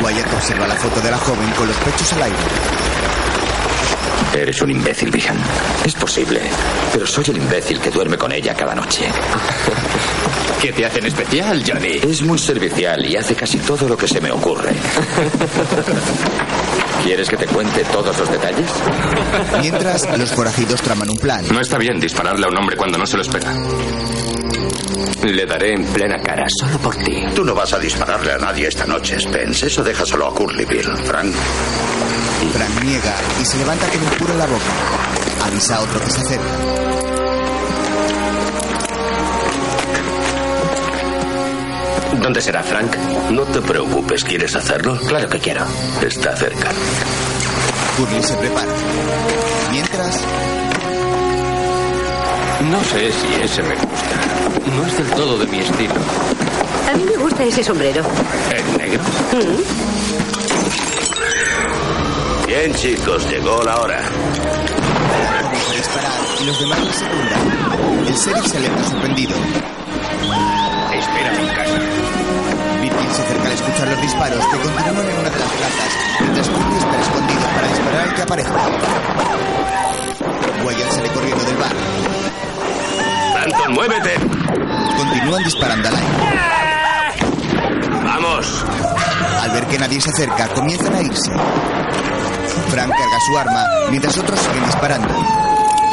Wyatt observa la foto de la joven con los pechos al aire. Eres un imbécil, Vihan. Es posible, pero soy el imbécil que duerme con ella cada noche. ¿Qué te hacen especial, Johnny? Es muy servicial y hace casi todo lo que se me ocurre. ¿Quieres que te cuente todos los detalles? Mientras, los forajidos traman un plan. No está bien dispararle a un hombre cuando no se lo espera. Le daré en plena cara, solo por ti. Tú no vas a dispararle a nadie esta noche, Spence. Eso déjaselo a Curly Bill. Frank. Frank niega y se levanta con un puro en la boca. Avisa a otro que se acerca. ¿Dónde será Frank? No te preocupes, ¿quieres hacerlo? Claro que quiero. Está cerca. Curly se prepara. Mientras, No sé si ese me gusta. No es del todo de mi estilo. A mí me gusta ese sombrero. ¿El negro? Bien, chicos, llegó la hora. y los demás le secundan. El sheriff se aleja sorprendido. Espérame en casa. Virgil se acerca al escuchar los disparos que continúan en una de las plazas, mientras Curly espera escondido para disparar al que aparece. Wyatt sale corriendo del bar. Anton, muévete. Continúan disparando al aire. Vamos. Al ver que nadie se acerca, comienzan a irse. Frank carga su arma mientras otros siguen disparando.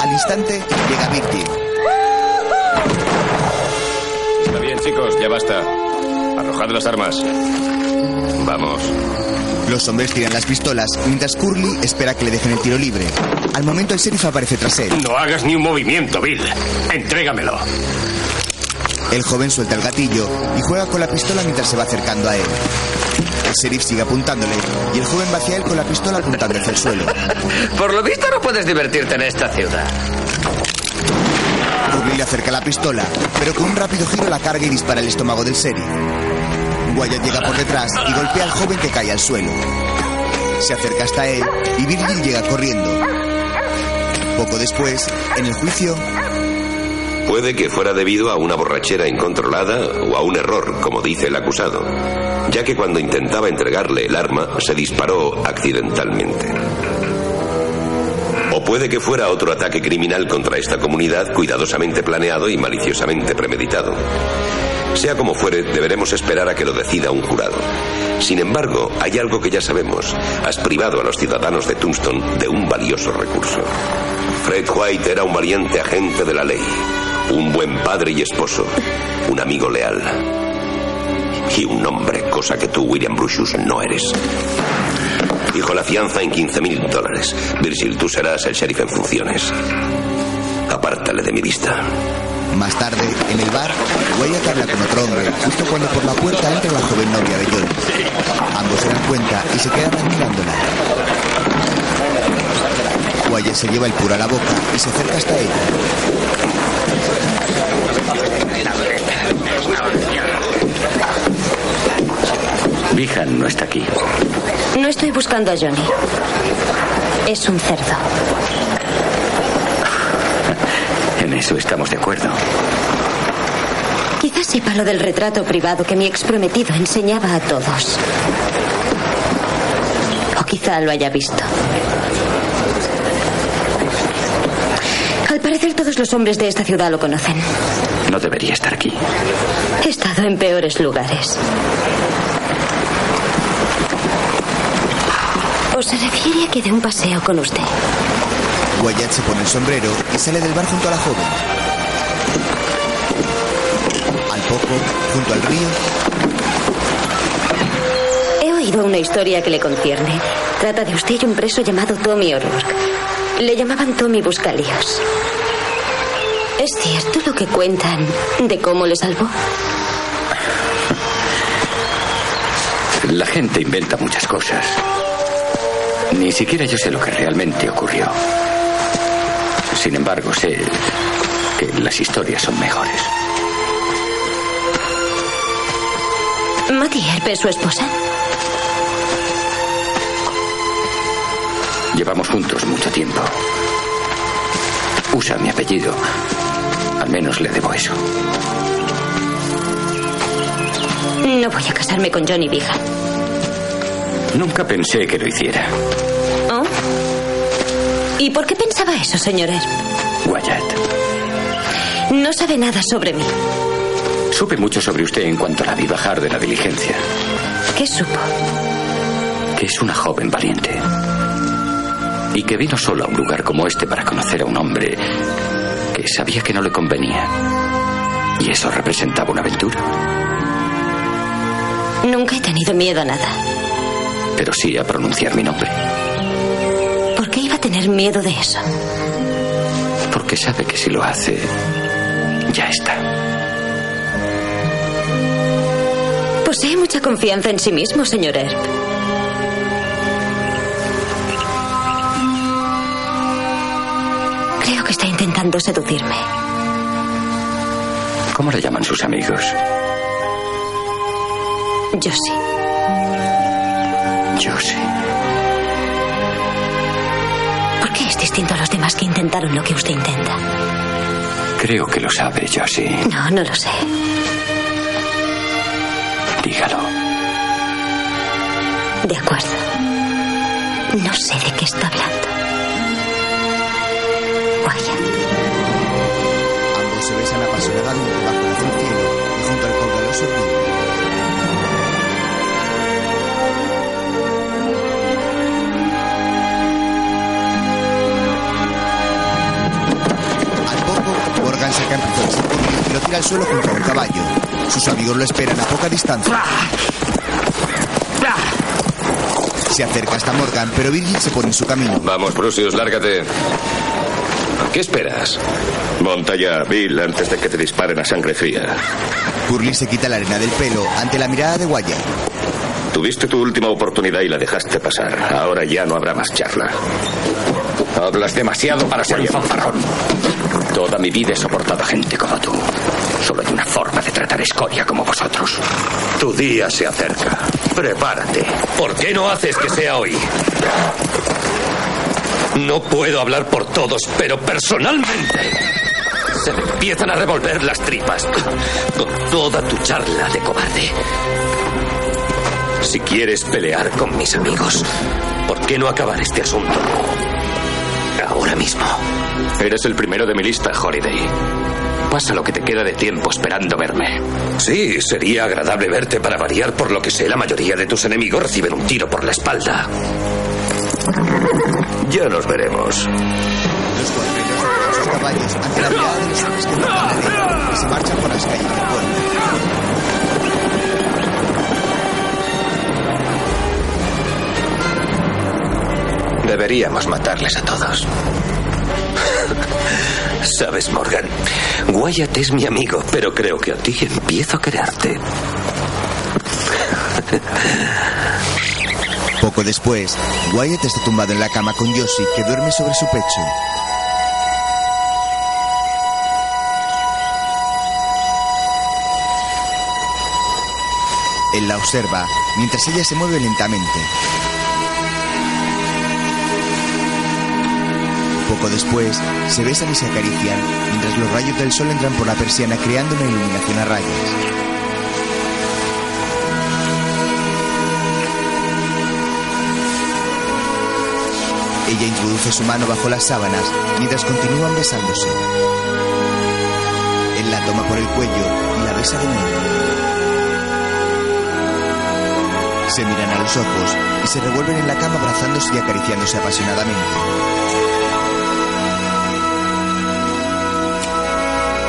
Al instante llega Virgil. Está bien, chicos, ya basta. Arrojad las armas. Vamos. Los hombres tiran las pistolas mientras Curly espera que le dejen el tiro libre. Al momento el sheriff aparece tras él. No hagas ni un movimiento, Bill. Entrégamelo. El joven suelta el gatillo y juega con la pistola mientras se va acercando a él. El sheriff sigue apuntándole y el joven va hacia él con la pistola apuntando hacia el suelo. Por lo visto no puedes divertirte en esta ciudad. Curly le acerca la pistola, pero con un rápido giro la carga y dispara el estómago del sheriff. Wyatt llega por detrás y golpea al joven que cae al suelo. Se acerca hasta él y Virgil llega corriendo. Poco después, en el juicio, Puede que fuera debido a una borrachera incontrolada o a un error, como dice el acusado, ya que cuando intentaba entregarle el arma se disparó accidentalmente. O puede que fuera otro ataque criminal contra esta comunidad cuidadosamente planeado y maliciosamente premeditado. Sea como fuere, deberemos esperar a que lo decida un jurado. Sin embargo, hay algo que ya sabemos. Has privado a los ciudadanos de Tombstone de un valioso recurso. Fred White era un valiente agente de la ley, un buen padre y esposo, un amigo leal. Y un hombre, cosa que tú, William Brucius, no eres. Dijo la fianza en 15 mil dólares. Virgil, tú serás el sheriff en funciones. Apártale de mi vista. más tarde, en el bar, Wyatt habla con otro hombre justo cuando por la puerta entra la joven novia de John. Ambos se dan cuenta y se quedan admirándola. Wyatt se lleva el puro a la boca y se acerca hasta ella. Vihan no está aquí. No estoy buscando a Johnny. Es un cerdo. *laughs* En eso estamos de acuerdo. Quizás sepa lo del retrato privado que mi ex prometido enseñaba a todos. O quizá lo haya visto. Al parecer todos los hombres de esta ciudad lo conocen. No debería estar aquí. He estado en peores lugares. ¿O se refiere a que dé un paseo con usted? Wyatt se pone el sombrero y sale del bar junto a la joven. Al poco, junto al río, He oído una historia que le concierne. Trata de usted y un preso llamado Tommy O'Rourke. Le llamaban Tommy Buscalíos. ¿Es cierto lo que cuentan de cómo le salvó? La gente inventa muchas cosas. Ni siquiera yo sé lo que realmente ocurrió. Sin embargo, sé que las historias son mejores. Matty Earp es su esposa. Llevamos juntos mucho tiempo. Usa mi apellido. Al menos le debo eso. No voy a casarme con Johnny Vigan. Nunca pensé que lo hiciera. ¿Oh? ¿Y por qué pensaba eso, señor Earp? Wyatt. No sabe nada sobre mí. Supe mucho sobre usted en cuanto la vi bajar de la diligencia. ¿Qué supo? Que es una joven valiente. Y que vino solo a un lugar como este para conocer a un hombre que sabía que no le convenía. Y eso representaba una aventura. Nunca he tenido miedo a nada. Pero sí a pronunciar mi nombre. ¿Por qué iba a tener miedo de eso? Porque sabe que si lo hace, ya está. Posee mucha confianza en sí mismo, señor Earp. Intentando seducirme. ¿Cómo le llaman sus amigos? Yo sí. ¿Por qué? Es distinto a los demás que intentaron lo que usted intenta. Creo que lo sabe, Josie. No, no lo sé. Dígalo. De acuerdo. Se besan apasionadamente bajo el azul cielo y junto al caudaloso río. Al poco, Morgan saca en Burley y lo tira al suelo junto a un caballo. Sus amigos lo esperan a poca distancia. Se acerca hasta Morgan, pero Virgil se pone en su camino. Vamos, Brucius, lárgate. ¿Qué esperas? Monta ya, Bill, antes de que te disparen a sangre fría. Burley se quita la arena del pelo ante la mirada de Wyatt. Tuviste tu última oportunidad y la dejaste pasar. Ahora ya no habrá más charla. Hablas demasiado para ser un fanfarrón. Toda mi vida he soportado a gente como tú. Solo hay una forma de tratar escoria como vosotros. Tu día se acerca. Prepárate. ¿Por qué no haces que sea hoy? No puedo hablar por todos, pero personalmente se me empiezan a revolver las tripas con toda tu charla de cobarde. Si quieres pelear con mis amigos, ¿por qué no acabar este asunto ahora mismo? Eres el primero de mi lista, Holiday. Pasa lo que te queda de tiempo esperando verme. Sí, sería agradable verte para variar por lo que sé. La mayoría de tus enemigos reciben un tiro por la espalda. Ya nos veremos. Los cuadrillos de sus caballos ante la mirada de los hombres que la y se marchan por las calles del pueblo. Deberíamos matarles a todos. *laughs* Sabes, Morgan, Wyatt es mi amigo, pero creo que a ti empiezo a quererte. Poco después, Wyatt está tumbado en la cama con Josie, que duerme sobre su pecho. Él la observa mientras ella se mueve lentamente. Poco después, se besan y se acarician mientras los rayos del sol entran por la persiana creando una iluminación a rayas. Ella introduce su mano bajo las sábanas mientras continúan besándose. Él la toma por el cuello y la besa de nuevo. Se miran a los ojos y se revuelven en la cama abrazándose y acariciándose apasionadamente.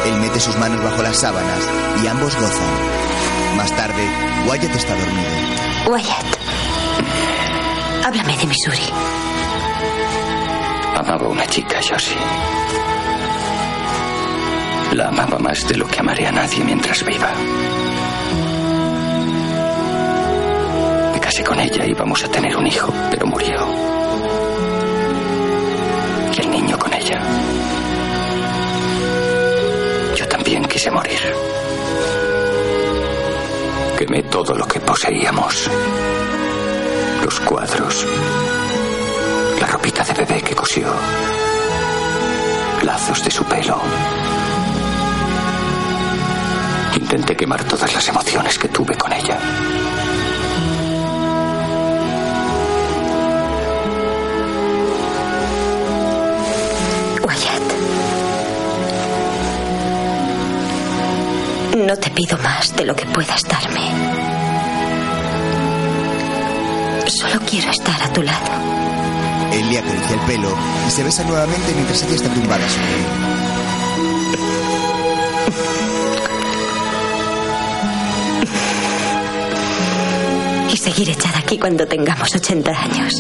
Él mete sus manos bajo las sábanas y ambos gozan. Más tarde, Wyatt está dormido. Wyatt. Háblame de Missouri. Amaba a una chica, Josie. La amaba más de lo que amaré a nadie mientras viva. Con ella íbamos a tener un hijo, pero murió. Y el niño con ella. Yo también quise morir. Quemé todo lo que poseíamos. Los cuadros. La ropita de bebé que cosió. Lazos de su pelo. Intenté quemar todas las emociones que tuve con ella. No te pido más de lo que puedas darme. Solo quiero estar a tu lado. Él le acaricia el pelo y se besa nuevamente mientras ella está tumbada sobre él. Y seguir echada aquí cuando tengamos 80 años.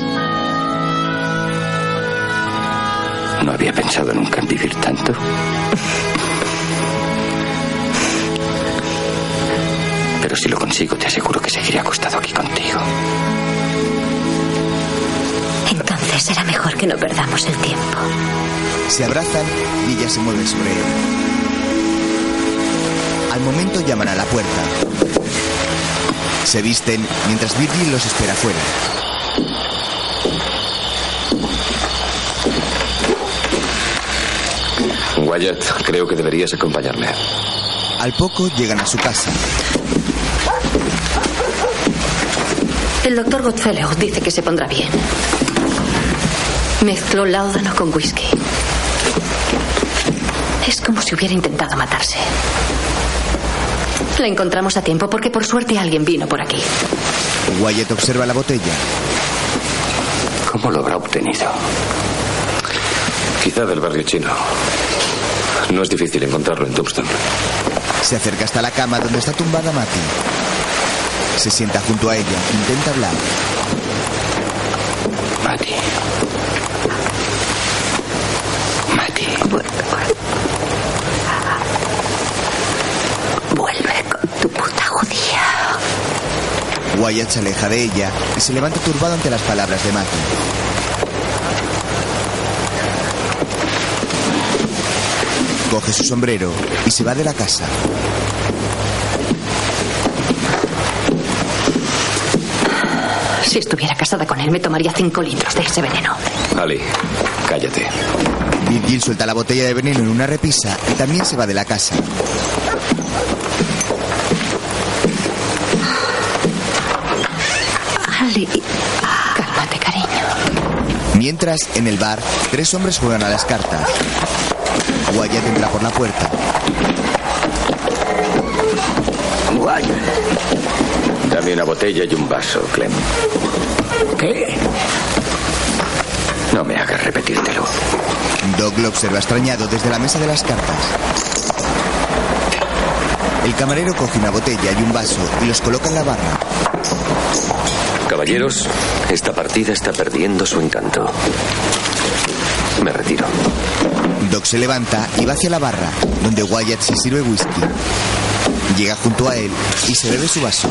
No había pensado nunca en vivir tanto. Pero si lo consigo, te aseguro que seguiré acostado aquí contigo. Entonces será mejor que no perdamos el tiempo. Se abrazan y ella se mueve sobre él. Al momento llaman a la puerta. Se visten mientras Virgil los espera fuera. Wyatt, creo que deberías acompañarme. Al poco llegan a su casa. El doctor Godfellow dice que se pondrá bien. Mezcló láudano con whisky. Es como si hubiera intentado matarse. La encontramos a tiempo porque por suerte alguien vino por aquí. Wyatt observa la botella. ¿Cómo lo habrá obtenido? Quizá del barrio chino. No es difícil encontrarlo en Tombstone. Se acerca hasta la cama donde está tumbada Matty. Se sienta junto a ella. Intenta hablar. Matty. Matty. Vuelve con tu puta judía. Wyatt se aleja de ella y se levanta turbado ante las palabras de Matty. Coge su sombrero y se va de la casa. Si estuviera casada con él, me tomaría cinco litros de ese veneno. Ali, cállate. Virgil suelta la botella de veneno en una repisa y también se va de la casa. Ali, cálmate, cariño. Mientras, en el bar, tres hombres juegan a las cartas. Wyatt entra por la puerta. Dame una botella y un vaso, Clem. ¿Qué? No me hagas repetírtelo. Doc lo observa extrañado desde la mesa de las cartas. El camarero coge una botella y un vaso y los coloca en la barra. Caballeros, esta partida está perdiendo su encanto. Me retiro. Doc se levanta y va hacia la barra, donde Wyatt se sirve whisky. Llega junto a él y se bebe su vaso.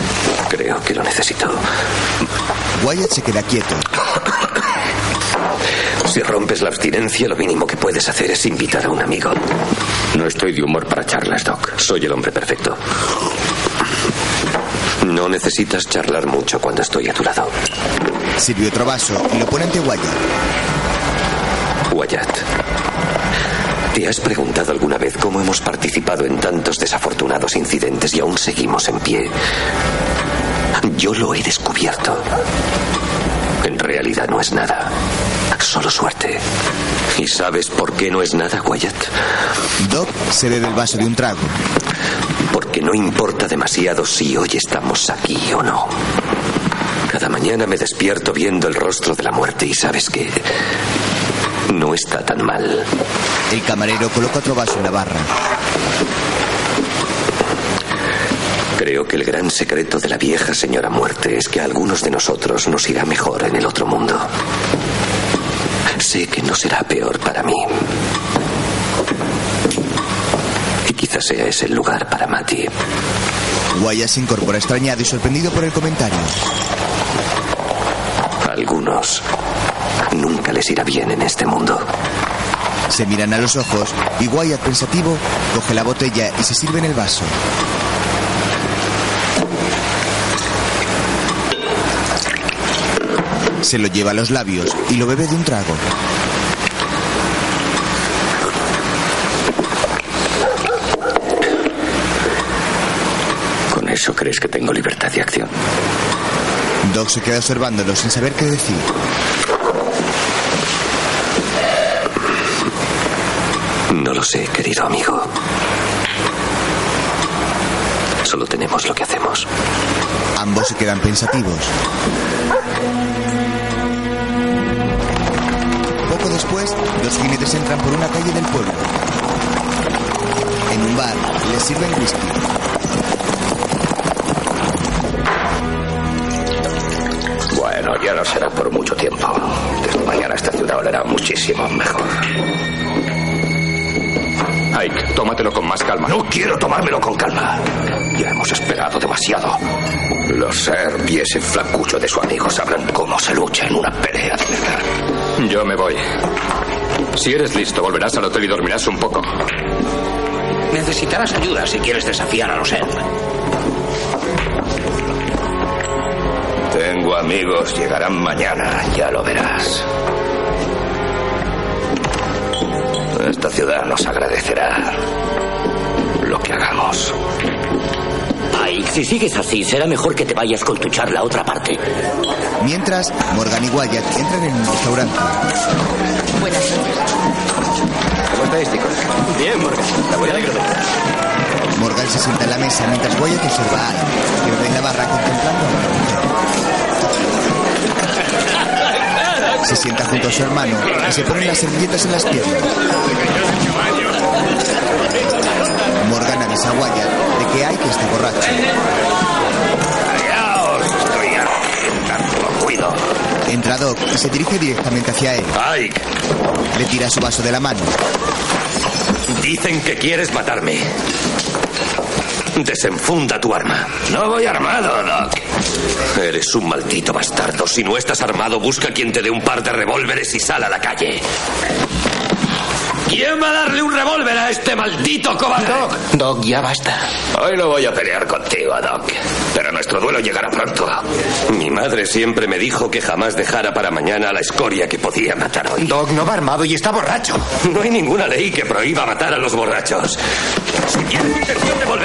Creo que lo necesito. Wyatt se queda quieto. Si rompes la abstinencia, lo mínimo que puedes hacer es invitar a un amigo. No estoy de humor para charlas, Doc. Soy el hombre perfecto. No necesitas charlar mucho cuando estoy a tu lado. Sirve otro vaso y lo pone ante Wyatt. Wyatt, ¿te has preguntado alguna vez cómo hemos participado en tantos desafortunados incidentes y aún seguimos en pie? Yo lo he descubierto. En realidad no es nada. Solo suerte. ¿Y sabes por qué no es nada, Wyatt? Doc se bebe el vaso de un trago. Porque no importa demasiado si hoy estamos aquí o no. Cada mañana me despierto viendo el rostro de la muerte y sabes que no está tan mal. El camarero coloca otro vaso en la barra. Creo que el gran secreto de la vieja señora muerte es que a algunos de nosotros nos irá mejor en el otro mundo. Sé que no será peor para mí. Y quizás sea ese el lugar para Matty. Wyatt se incorpora extrañado y sorprendido por el comentario. Algunos nunca les irá bien en este mundo. Se miran a los ojos y Wyatt, pensativo, coge la botella y se sirve en el vaso. Se lo lleva a los labios y lo bebe de un trago. ¿Con eso crees que tengo libertad de acción? Doc se queda observándolo sin saber qué decir. No lo sé, querido amigo. Solo tenemos lo que hacemos. Ambos se quedan pensativos. Poco después, los jinetes entran por una calle del pueblo. En un bar, les sirven whisky. Bueno, ya no será por mucho tiempo. Desde mañana esta ciudad olerá muchísimo mejor. Ike, tómatelo con más calma. No quiero tomármelo con calma. Ya hemos esperado demasiado. Los Serb y ese flacucho de su amigo sabrán cómo se lucha en una pelea de verdad. Yo me voy. Si eres listo, volverás al hotel y dormirás un poco. Necesitarás ayuda si quieres desafiar a los Serb. Tengo amigos, llegarán mañana, ya lo verás. Esta ciudad nos agradecerá lo que hagamos. Ay, si sigues así, será mejor que te vayas con tu charla a otra parte. Mientras, Morgan y Wyatt entran en un restaurante. Buenas noches. ¿Cómo estáis, chicos? Bien, Morgan. La voy a alegro Morgan se sienta en la mesa mientras Wyatt observa a Al, que en la barra contemplando a. *laughs* Se sienta junto a su hermano y se pone las servilletas en las piernas. Morgan avisa a Wyatt de que hay que estar borracho. Entra Doc y se dirige directamente hacia él. Ike, Le tira su vaso de la mano. dicen que quieres matarme. Desenfunda tu arma. No voy armado, Doc. Eres un maldito bastardo. Si no estás armado, busca quien te dé un par de revólveres y sal a la calle. ¿Quién va a darle un revólver a este maldito cobarde? Doc, Doc, ya basta. Hoy no voy a pelear contigo, Doc. Pero nuestro duelo llegará pronto. Mi madre siempre me dijo que jamás dejara para mañana la escoria que podía matar hoy. Doc no va armado y está borracho. No hay ninguna ley que prohíba matar a los borrachos. Si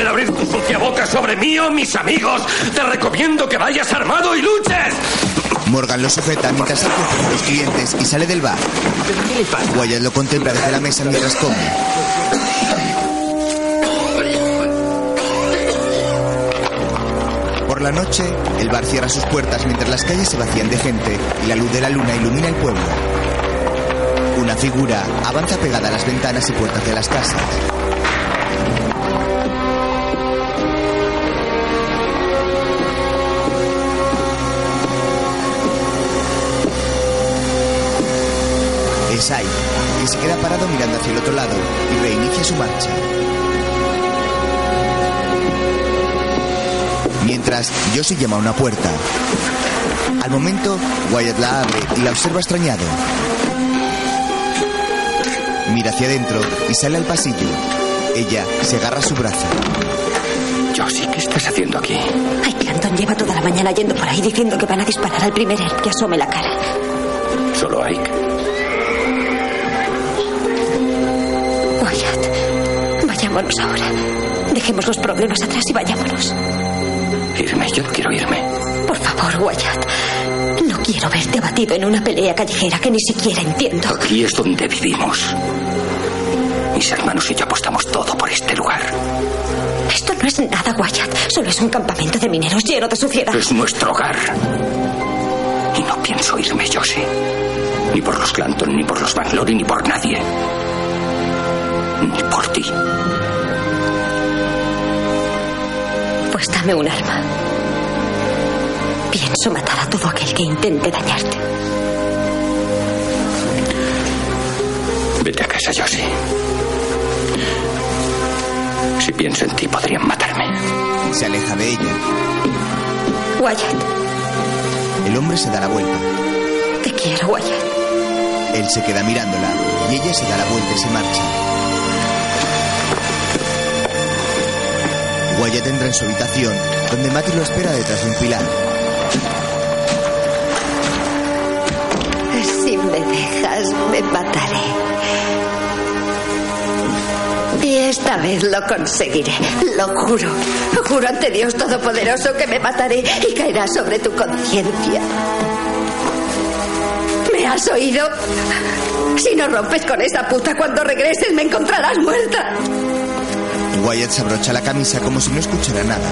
volver abrir tu sucia boca sobre mí o mis amigos, te recomiendo que vayas armado y luches. Morgan lo sujeta mientras sale con los clientes y sale del bar. Wyatt lo contempla desde la mesa mientras come. Por la noche, el bar cierra sus puertas mientras las calles se vacían de gente y la luz de la luna ilumina el pueblo. Una figura avanza pegada a las ventanas y puertas de las casas. Es Ike, que se queda parado mirando hacia el otro lado y reinicia su marcha. Mientras, Josie llama a una puerta. Al momento, Wyatt la abre y la observa extrañado. Mira hacia adentro y sale al pasillo. Ella se agarra a su brazo. Josie, ¿qué estás haciendo aquí? Ay, Clanton lleva toda la mañana yendo por ahí diciendo que van a disparar al primer elf que asome la cara. Solo Ike. Wyatt, vayámonos ahora. Dejemos los problemas atrás y vayámonos. Irme, yo no quiero irme. Por favor, Wyatt. No quiero verte abatido en una pelea callejera que ni siquiera entiendo. Aquí es donde vivimos. Mis hermanos y yo apostamos todo por este lugar. Esto no es nada, Wyatt. Solo es un campamento de mineros lleno de suciedad. Es nuestro hogar. Y no pienso irme, Josie. Ni por los Clanton, ni por los Banglori, ni por nadie. Ni por ti. Pues dame un arma. Pienso matar a todo aquel que intente dañarte. Vete a casa, Josie. Si pienso en ti, podrían matarme. Se aleja de ella. Wyatt, El hombre se da la vuelta. te quiero, Wyatt. Él se queda mirándola y ella se da la vuelta y se marcha. Wyatt entra en su habitación, donde Matty lo espera detrás de un pilar. Si me dejas, me mataré. Y esta vez lo conseguiré, lo juro. Juro ante Dios Todopoderoso que me mataré y caerá sobre tu conciencia. ¿Me has oído? Si no rompes con esa puta cuando regreses me encontrarás muerta. Wyatt se abrocha la camisa como si no escuchara nada.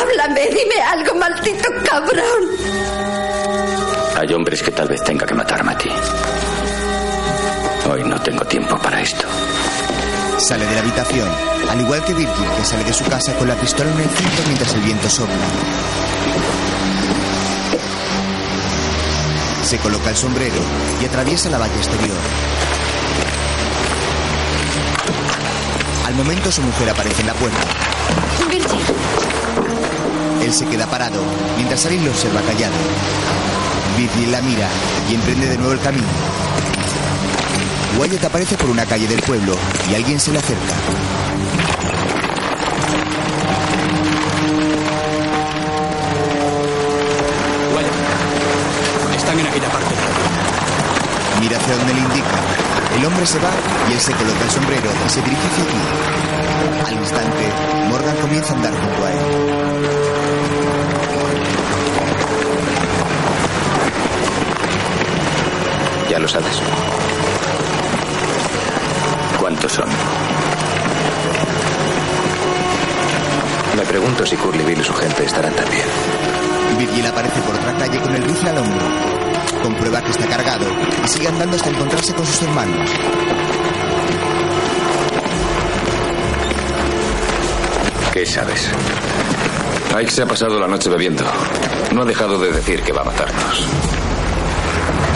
Háblame, dime algo, maldito cabrón. Hay hombres que tal vez tenga que matarme a ti. Hoy no tengo tiempo para esto. Sale de la habitación, al igual que Virgil, que sale de su casa con la pistola en el cinto mientras el viento sopla. Se coloca el sombrero y atraviesa la valla exterior. Al momento su mujer aparece en la puerta. Virgil, Él se queda parado mientras Alice lo observa callado. Virgil la mira y emprende de nuevo el camino. Wyatt aparece por una calle del pueblo y alguien se le acerca. Hacia donde le indica. El hombre se va y él se coloca el sombrero y se dirige hacia aquí. Al instante, Morgan comienza a andar junto a él. Ya lo sabes. ¿Cuántos son? Me pregunto si Curly Bill y su gente estarán también. Virgil aparece por otra calle con el rifle al hombro. Comprueba que está cargado y sigue andando hasta encontrarse con sus hermanos. ¿Qué sabes? Ike se ha pasado la noche bebiendo. No ha dejado de decir que va a matarnos.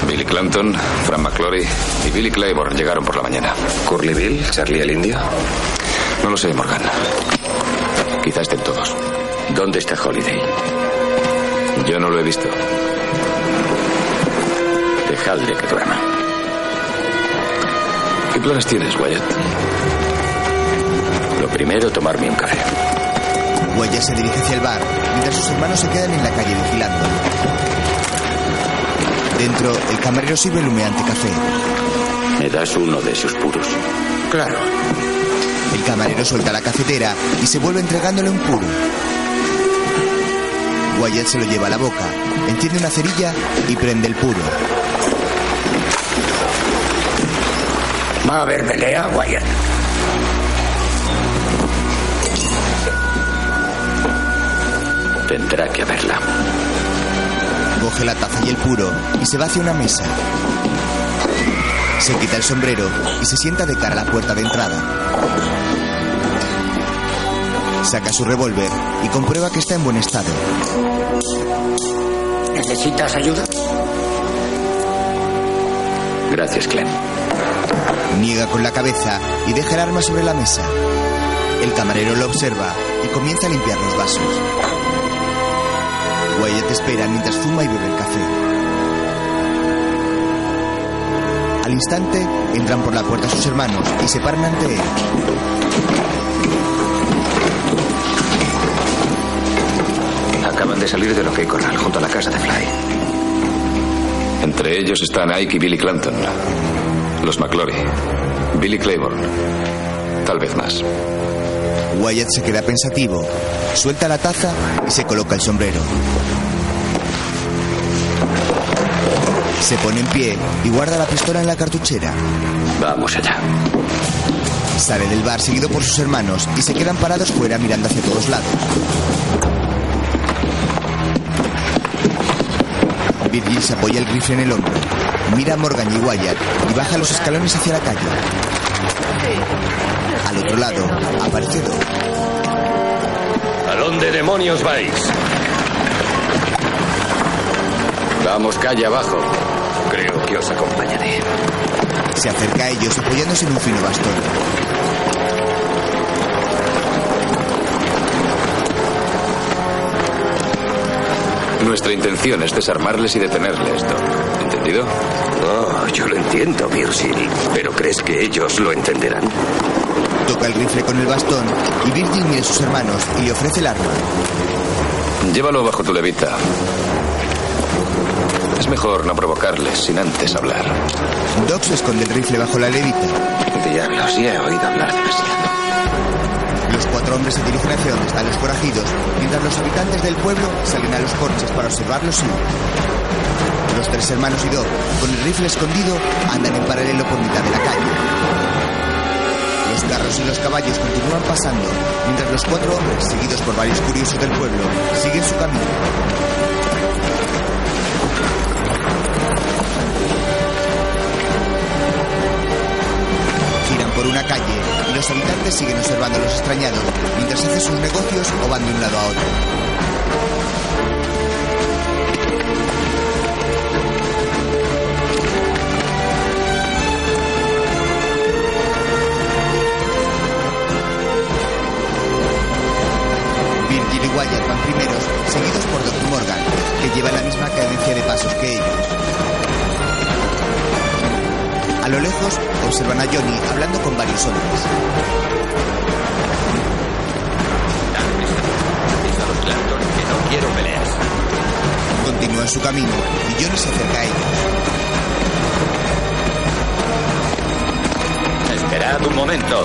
Billy Clanton, Fran McClory y Billy Claiborne llegaron por la mañana. ¿Curly Bill? ¿Charlie el indio? No lo sé, Morgan. Quizá estén todos. ¿Dónde está Holiday? Yo no lo he visto. Dejadle que duerma. ¿Qué planes tienes, Wyatt? Lo primero, tomarme un café. Wyatt se dirige hacia el bar, mientras sus hermanos se quedan en la calle vigilando. Dentro, el camarero sirve el humeante café. ¿Me das uno de esos puros? Claro. El camarero suelta la cafetera y se vuelve entregándole un puro. Wyatt se lo lleva a la boca, enciende una cerilla y prende el puro. ¿Va a haber pelea, Wyatt? Tendrá que haberla. Coge la taza y el puro y se va hacia una mesa. Se quita el sombrero y se sienta de cara a la puerta de entrada. Saca su revólver y comprueba que está en buen estado. ¿Necesitas ayuda? Gracias, Clem. Niega con la cabeza y deja el arma sobre la mesa. El camarero lo observa y comienza a limpiar los vasos. Wyatt espera mientras fuma y bebe el café. Al instante, entran por la puerta sus hermanos y se paran ante él. Acaban de salir del OK Corral junto a la casa de Fly. Entre ellos están Ike y Billy Clanton. Los McClory. Billy Claiborne. Tal vez más. Wyatt se queda pensativo, suelta la taza y se coloca el sombrero. Se pone en pie y guarda la pistola en la cartuchera. Vamos allá. Sale del bar seguido por sus hermanos y se quedan parados fuera mirando hacia todos lados. Virgil se apoya el rifle en el hombro, mira a Morgan y Wyatt y baja los escalones hacia la calle. Al otro lado aparece Doc. ¿A dónde demonios vais? Vamos calle abajo. Creo que os acompañaré. Se acerca a ellos apoyándose en un fino bastón. Nuestra intención es desarmarles y detenerles, Doc. ¿Entendido? Oh, yo lo entiendo, Virgil. Pero ¿crees que ellos lo entenderán? Toca el rifle con el bastón y Virgil mira a sus hermanos y le ofrece el arma. Llévalo bajo tu levita. Es mejor no provocarles sin antes hablar. Doc se esconde el rifle bajo la levita. Diablos, ya he oído hablar demasiado. Cuatro hombres se dirigen hacia donde están los forajidos, mientras los habitantes del pueblo salen a los porches para observarlos y... Los tres hermanos y Doc, con el rifle escondido, andan en paralelo por mitad de la calle. Los carros y los caballos continúan pasando, mientras los cuatro hombres, seguidos por varios curiosos del pueblo, siguen su camino. Giran por una calle los habitantes siguen observando a los extrañados mientras hacen sus negocios o van de un lado a otro. Wyatt van primeros, seguidos por Doc Morgan, que lleva la misma cadencia de pasos que ellos. A lo lejos observan a Johnny hablando con varios hombres. Clanton que no quiero peleas. Continúan su camino y Johnny se acerca a ellos. Esperad un momento.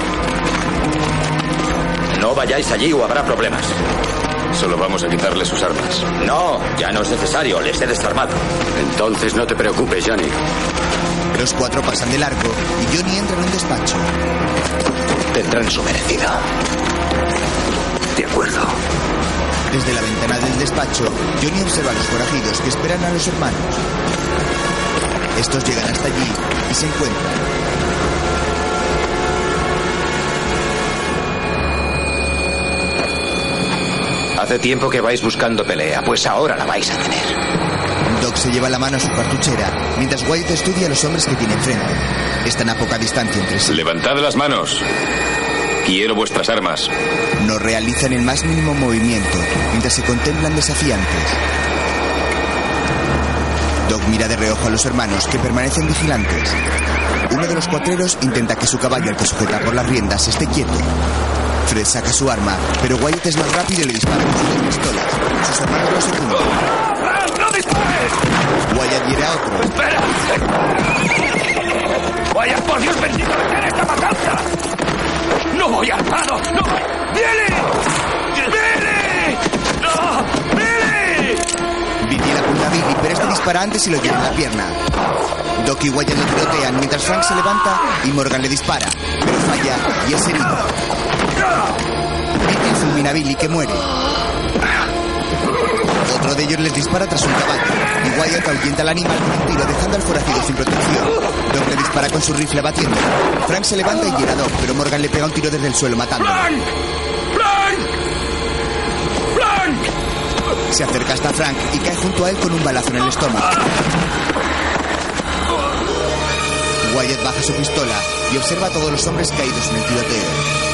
No vayáis allí o habrá problemas. Solo vamos a quitarle sus armas. No, ya no es necesario, les he desarmado. Entonces no te preocupes, Johnny. Los cuatro pasan de largo y Johnny entra en un despacho. Tendrán su merecido. De acuerdo. Desde la ventana del despacho, Johnny observa a los forajidos que esperan a los hermanos. Estos llegan hasta allí y se encuentran. Hace tiempo que vais buscando pelea, pues ahora la vais a tener. Se lleva la mano a su cartuchera, mientras White estudia a los hombres que tiene enfrente. Están a poca distancia entre sí. Levantad las manos. Quiero vuestras armas. No realizan el más mínimo movimiento, mientras se contemplan desafiantes. Doc mira de reojo a los hermanos, que permanecen vigilantes. Uno de los cuatreros intenta que su caballo, al que sujeta por las riendas, esté quieto. Fred saca su arma, pero Wyatt es más rápido y le dispara con sus pistolas. Sus hermanos lo secundan. ¡No dispares! Wyatt hiere a otro. ¡Espera! ¡Vaya, por Dios bendito, detén esta matanza! ¡No voy armado! ¡No! ¡Billy! ¡Billy! ¡No! ¡Billy! Billy le apunta a Billy, pero este dispara antes y lo lleva en la pierna. Doc y Wyatt lo tirotean mientras Frank se levanta y Morgan le dispara, pero falla y es herido. Billy fulmina a Billy que muere. Otro de ellos les dispara tras un caballo y Wyatt ahuyenta al animal con un tiro dejando al forajido sin protección. Doc le dispara con su rifle batiéndolo. Frank se levanta y hiera a Doc, pero Morgan le pega un tiro desde el suelo matándolo. ¡Frank! ¡Frank! ¡Frank! Se acerca hasta Frank y cae junto a él con un balazo en el estómago. Wyatt baja su pistola y observa a todos los hombres caídos en el tiroteo.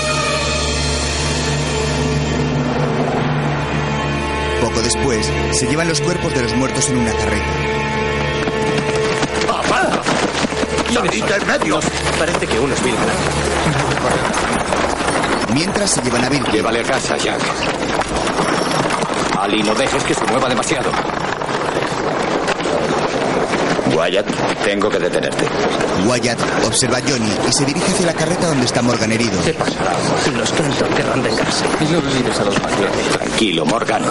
Después, se llevan los cuerpos de los muertos en una carreta. ¡Papá! ¡Salidita en medio! Parece que uno es Bill Mientras se llevan a Bill. Llévale a casa, Jack. Ali, no dejes que se mueva demasiado. Wyatt, tengo que detenerte. Wyatt observa a Johnny y se dirige hacia la carreta donde está Morgan herido. ¿Qué pasará? Los Clinton querrán vengarse. No olvides a los mayores. Tranquilo, Morgan.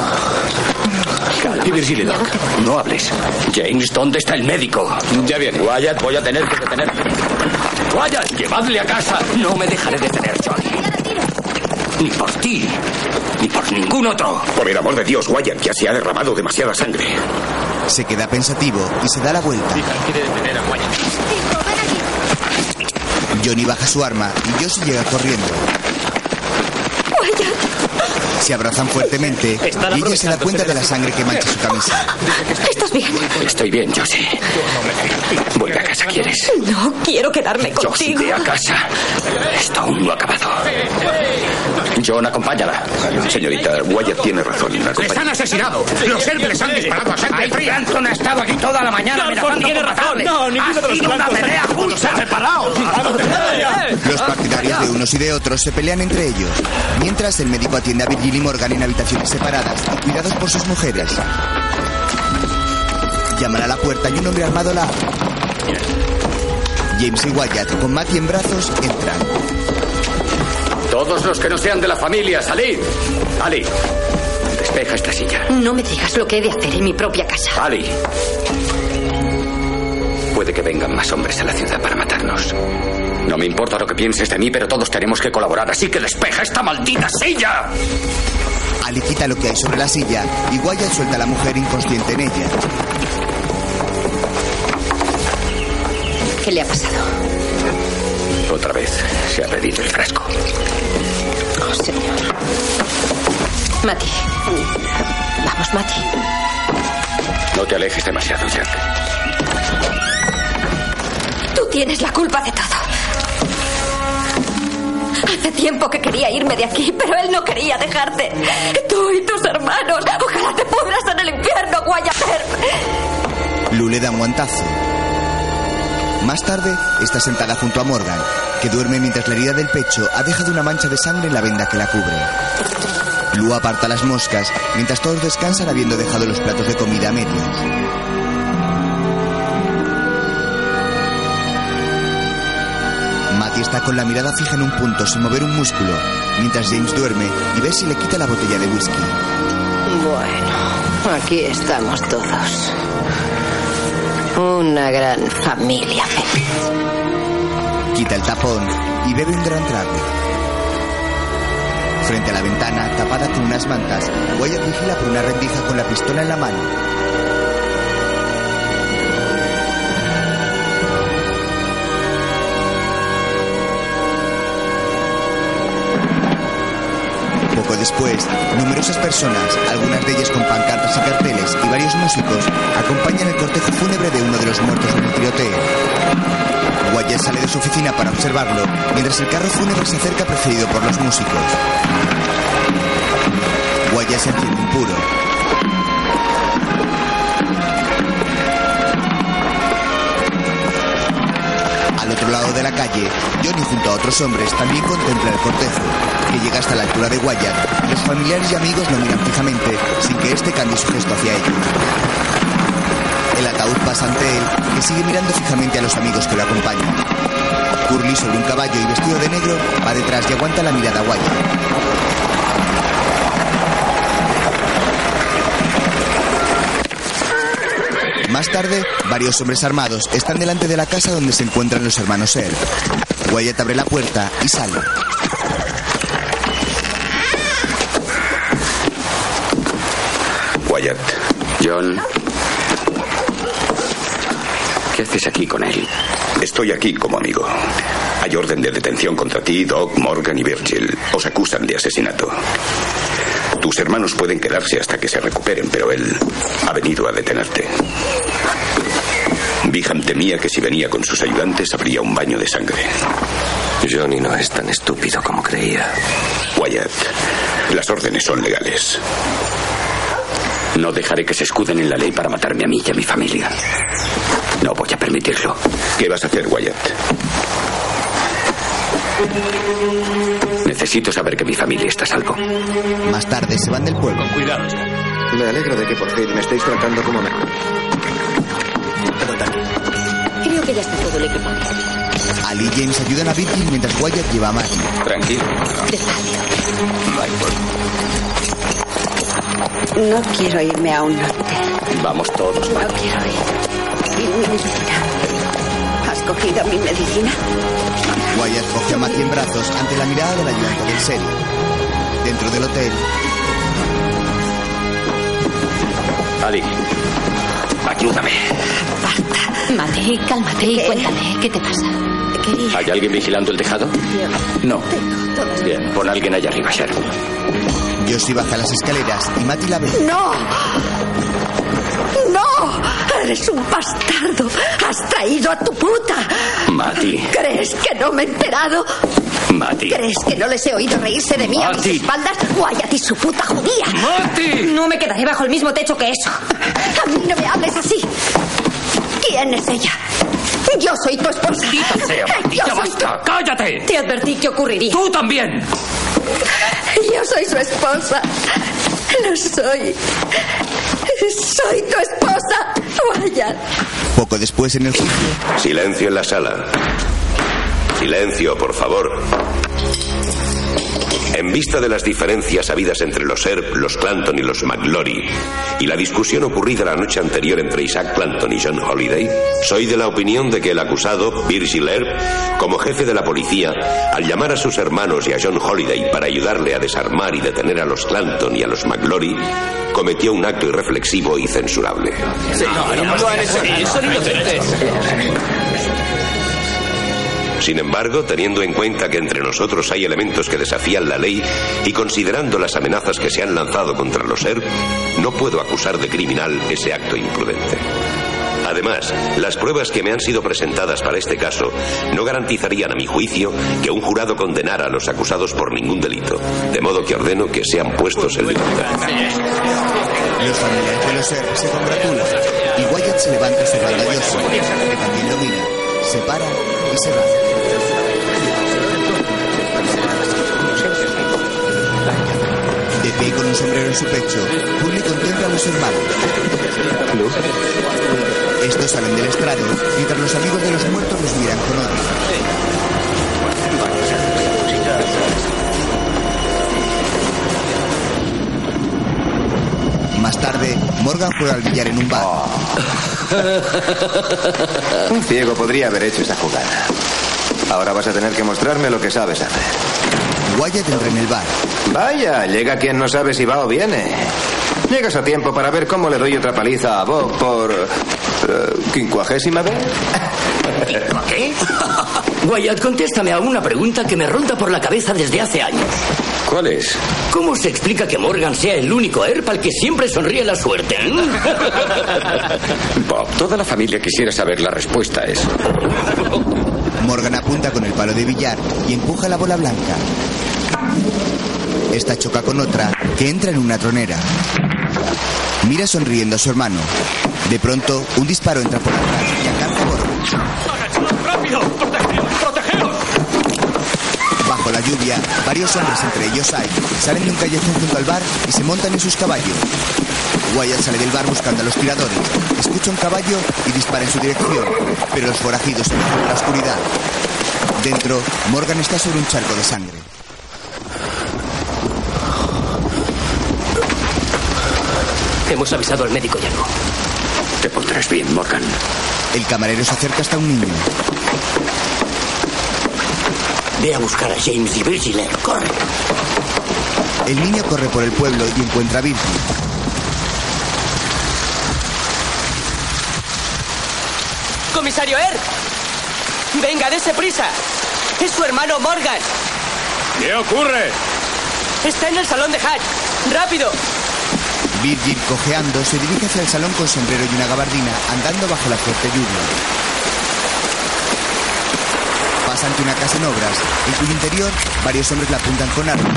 Y Virgilio, Doc, no hables. James, ¿dónde está el médico? Ya viene. Wyatt, voy a tener que detenerte. Wyatt, llevadle a casa. No me dejaré detener, Johnny. Ni por ti, ni por ningún otro. Por el amor de Dios, Wyatt, ya se ha derramado demasiada sangre. Se queda pensativo y se da la vuelta. quiere detener a Wyatt. Johnny baja su arma y Josie llega corriendo. Se abrazan fuertemente y ella se da cuenta de la sangre que mancha su camisa. *laughs* ¿Estás bien? Estoy bien, Josie. Vuelve a casa, ¿quieres? No, quiero quedarme Josie, contigo. ve a casa. Esto aún no ha acabado. John, acompáñala. Señorita, Wyatt tiene razón. ¡Les han asesinado! ¡Los Herbes les han disparado a sangre fría! ¡Clanton ha estado aquí toda la mañana amenazando con matarles! No, ninguno ¡Ha de los sido una pelea justa! Los partidarios de unos y de otros se pelean entre ellos, mientras el médico atiende a Virgil y Morgan en habitaciones separadas y cuidados por sus mujeres. Llaman a la puerta y un hombre armado la abre. James y Wyatt, con Matty en brazos, entran. Todos los que no sean de la familia, salid. Ali, despeja esta silla. No me digas lo que he de hacer en mi propia casa. Ali. Puede que vengan más hombres a la ciudad para matarnos. No me importa lo que pienses de mí, pero todos tenemos que colaborar, así que despeja esta maldita silla. Ali quita lo que hay sobre la silla y Wyatt suelta a la mujer inconsciente en ella. ¿Qué le ha pasado? Otra vez se ha pedido el frasco. Oh, señor. Mati. Vamos, Mati. No te alejes demasiado, Jack. Tú tienes la culpa de todo. Hace tiempo que quería irme de aquí, pero él no quería dejarte. Tú y tus hermanos. Ojalá te pudras en el infierno, Guayaper. Lu le da un guantazo. Más tarde, está sentada junto a Morgan, que duerme mientras la herida del pecho ha dejado una mancha de sangre en la venda que la cubre. Lu aparta las moscas, mientras todos descansan habiendo dejado los platos de comida a medias. Está con la mirada fija en un punto sin mover un músculo, mientras James duerme y Bessie le quita la botella de whisky. Bueno, aquí estamos todos. Una gran familia feliz. Quita el tapón y bebe un gran trago. Frente a la ventana, tapada con unas mantas, Wyatt vigila por una rendija con la pistola en la mano. Después, numerosas personas, algunas de ellas con pancartas y carteles y varios músicos, acompañan el cortejo fúnebre de uno de los muertos en el tiroteo. Wyatt sale de su oficina para observarlo, mientras el carro fúnebre se acerca precedido por los músicos. Wyatt se enciende un lado de la calle, Johnny junto a otros hombres también contempla el cortejo, que llega hasta la altura de Wyatt. Los familiares y amigos lo miran fijamente, sin que éste cambie su gesto hacia ellos. El ataúd pasa ante él, que sigue mirando fijamente a los amigos que lo acompañan. Curly, sobre un caballo y vestido de negro, va detrás y aguanta la mirada a Wyatt. Más tarde, varios hombres armados están delante de la casa donde se encuentran los hermanos Earp. Wyatt abre la puerta y sale. Wyatt. John. ¿Qué haces aquí con él? Estoy aquí como amigo. Hay orden de detención contra ti, Doc, Morgan y Virgil. Os acusan de asesinato. Tus hermanos pueden quedarse hasta que se recuperen, pero él ha venido a detenerte. Biham temía que si venía con sus ayudantes habría un baño de sangre. Johnny no es tan estúpido como creía. Wyatt, las órdenes son legales. No dejaré que se escuden en la ley para matarme a mí y a mi familia. No voy a permitirlo. ¿Qué vas a hacer, Wyatt? Necesito saber que mi familia está a salvo. Más tarde se van del pueblo. Cuidado. Me alegro de que por fin me estéis tratando como mejor. Que ya está todo el equipo. Ali y James ayudan a Virgil mientras Wyatt lleva a Matty. Tranquilo. No quiero irme a un norte. Vamos todos, No quiero ir. ¿Y mi medicina? ¿Has cogido mi medicina? Wyatt coge a Matty en brazos ante la mirada del ayudante del serio. Dentro del hotel, Ali, ayúdame. Mate, cálmate y cuéntame, ¿qué te pasa? ¿Hay alguien vigilando el tejado? No. Bien, pon a alguien allá arriba, Sharon. Josie baja las escaleras y Matty la ve. ¡No! ¡No! ¡Eres un bastardo! ¡Has traído a tu puta! Mati. ¿Crees que no me he enterado? Mati. ¿Crees que no les he oído reírse de mí a mis Mati. espaldas? Wyatt y su puta judía. ¡Mati! No me quedaré bajo el mismo techo que eso. A mí no me hables así. ¿Quién es ella? Yo soy tu esposa. sea, Yo ya soy basta. ¡Cállate! Te advertí que ocurriría. ¡Tú también! Yo soy su esposa. Lo soy. Soy tu esposa. Wyatt. Poco después en el juicio, Silencio en la sala. Silencio, por favor. En vista de las diferencias habidas entre los Earp, los Clanton y los McGlory, y la discusión ocurrida la noche anterior entre Isaac Clanton y John Holiday, soy de la opinión de que el acusado, Virgil Earp, como jefe de la policía, al llamar a sus hermanos y a John Holiday para ayudarle a desarmar y detener a los Clanton y a los McGlory, cometió un acto irreflexivo y censurable. no, no, no. Sin embargo, teniendo en cuenta que entre nosotros hay elementos que desafían la ley y considerando las amenazas que se han lanzado contra los ERP, no puedo acusar de criminal ese acto imprudente. Además, las pruebas que me han sido presentadas para este caso no garantizarían a mi juicio que un jurado condenara a los acusados por ningún delito, de modo que ordeno que sean puestos en libertad. los familiares de los se congratulan y Wyatt se levanta que también. Se para y se va. hippie con un sombrero en su pecho. Curly contempla a los hermanos. Estos salen del estrado, mientras los amigos de los muertos los miran con odio. Más tarde, Morgan juega al billar en un bar. Un ciego podría haber hecho esa jugada. Ahora vas a tener que mostrarme lo que sabes hacer. Wyatt entra en el bar. Vaya, llega quien no sabe si va o viene. Llegas a tiempo para ver cómo le doy otra paliza a Bob por... eh, quincuagésima vez. ¿Qué? *laughs* Wyatt, contéstame a una pregunta que me ronda por la cabeza desde hace años. ¿Cuál es? ¿Cómo se explica que Morgan sea el único ERP al que siempre sonríe la suerte? eh? *laughs* Bob, toda la familia quisiera saber la respuesta a eso. Morgan apunta con el palo de billar y empuja la bola blanca. Esta choca con otra que entra en una tronera. Mira sonriendo a su hermano. De pronto, un disparo entra por atrás y alcanza a Morgan. ¡Rápido! ¡Protegeos! ¡Protegeos! Bajo la lluvia, varios hombres, entre ellos hay, salen de un callejón junto al bar y se montan en sus caballos. Wyatt sale del bar buscando a los tiradores. Escucha un caballo y dispara en su dirección, pero los forajidos se en la oscuridad. Dentro, Morgan está sobre un charco de sangre. Hemos avisado al médico Yago. Te pondrás bien, Morgan. El camarero se acerca hasta un niño. Ve a buscar a James y Virgil. ¡Corre! El niño corre por el pueblo y encuentra a Virgil. ¡Comisario Er! ¡Venga, dése prisa! ¡Es su hermano Morgan! ¿Qué ocurre? ¡Está en el salón de Hatch! ¡Rápido! Virgil, cojeando, se dirige hacia el salón con sombrero y una gabardina, andando bajo la fuerte lluvia. Pasa ante una casa en obras, en cuyo interior varios hombres la apuntan con armas.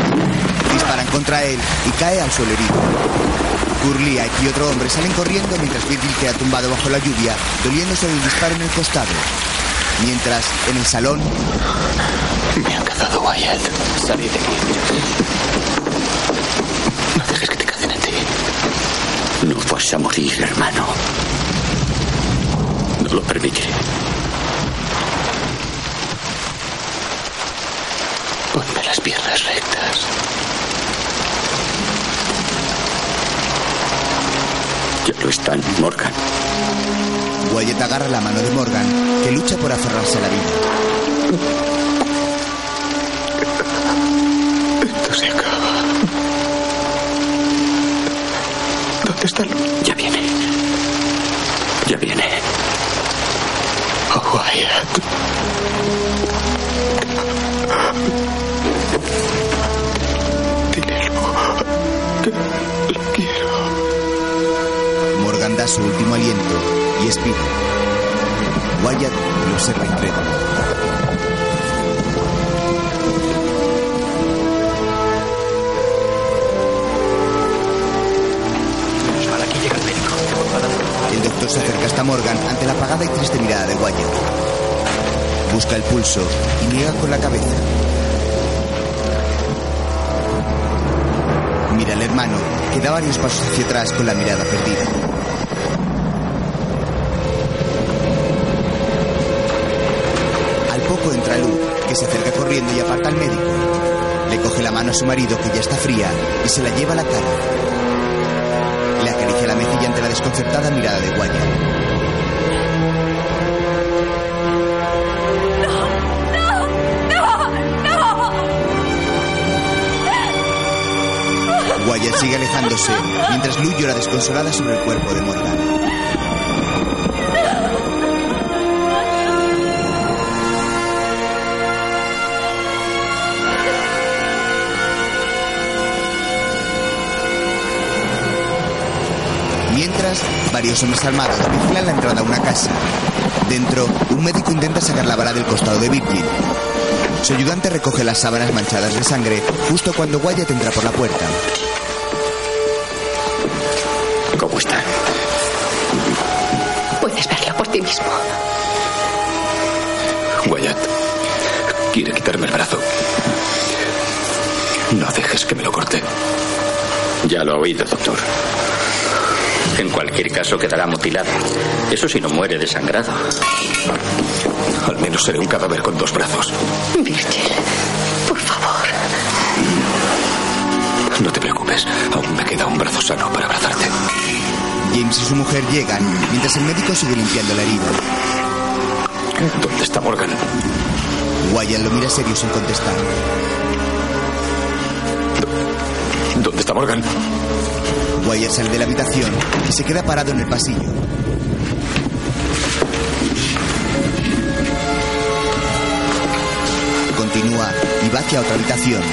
Disparan contra él y cae al suelo herido. Kurliak y otro hombre salen corriendo mientras Virgil queda tumbado bajo la lluvia, doliéndose del disparo en el costado. Mientras, en el salón, Me han cazado, Wyatt. Salid de aquí. Vas a morir, hermano. No lo permitiré. Ponme las piernas rectas. Ya lo están, Morgan. Wyatt agarra la mano de Morgan, que lucha por aferrarse a la vida. Dile que quiero. Morgan da su último aliento y expira. Wyatt lo observa incrédulo. Se acerca hasta Morgan ante la apagada y triste mirada de Wyatt. Busca el pulso y niega con la cabeza. Mira al hermano, que da varios pasos hacia atrás con la mirada perdida. Al poco entra Lu, que se acerca corriendo y aparta al médico. Le coge la mano a su marido, que ya está fría, y se la lleva a la cara. Le acaricia la mejilla ante la desconcertada mirada de Wyatt. Wyatt sigue alejándose, mientras Lu llora desconsolada sobre el cuerpo de Morgan. Varios hombres armados vigilan la entrada a una casa. Dentro, un médico intenta sacar la bala del costado de Virgil. Su ayudante recoge las sábanas manchadas de sangre justo cuando Wyatt entra por la puerta. ¿Cómo está? Puedes verlo por ti mismo. Wyatt. Quiere quitarme el brazo. No dejes que me lo corte. Ya lo ha oído, doctor. En cualquier caso quedará mutilado. Eso si no muere desangrado. Al menos seré un cadáver con dos brazos. Virgil, por favor. No te preocupes. Aún me queda un brazo sano para abrazarte. James y su mujer llegan mientras el médico sigue limpiando la herida. ¿Dónde está Morgan? Wyatt lo mira serio sin contestar. ¿Dónde está Morgan? Wyatt sale de la habitación y se queda parado en el pasillo. Continúa y va hacia otra habitación.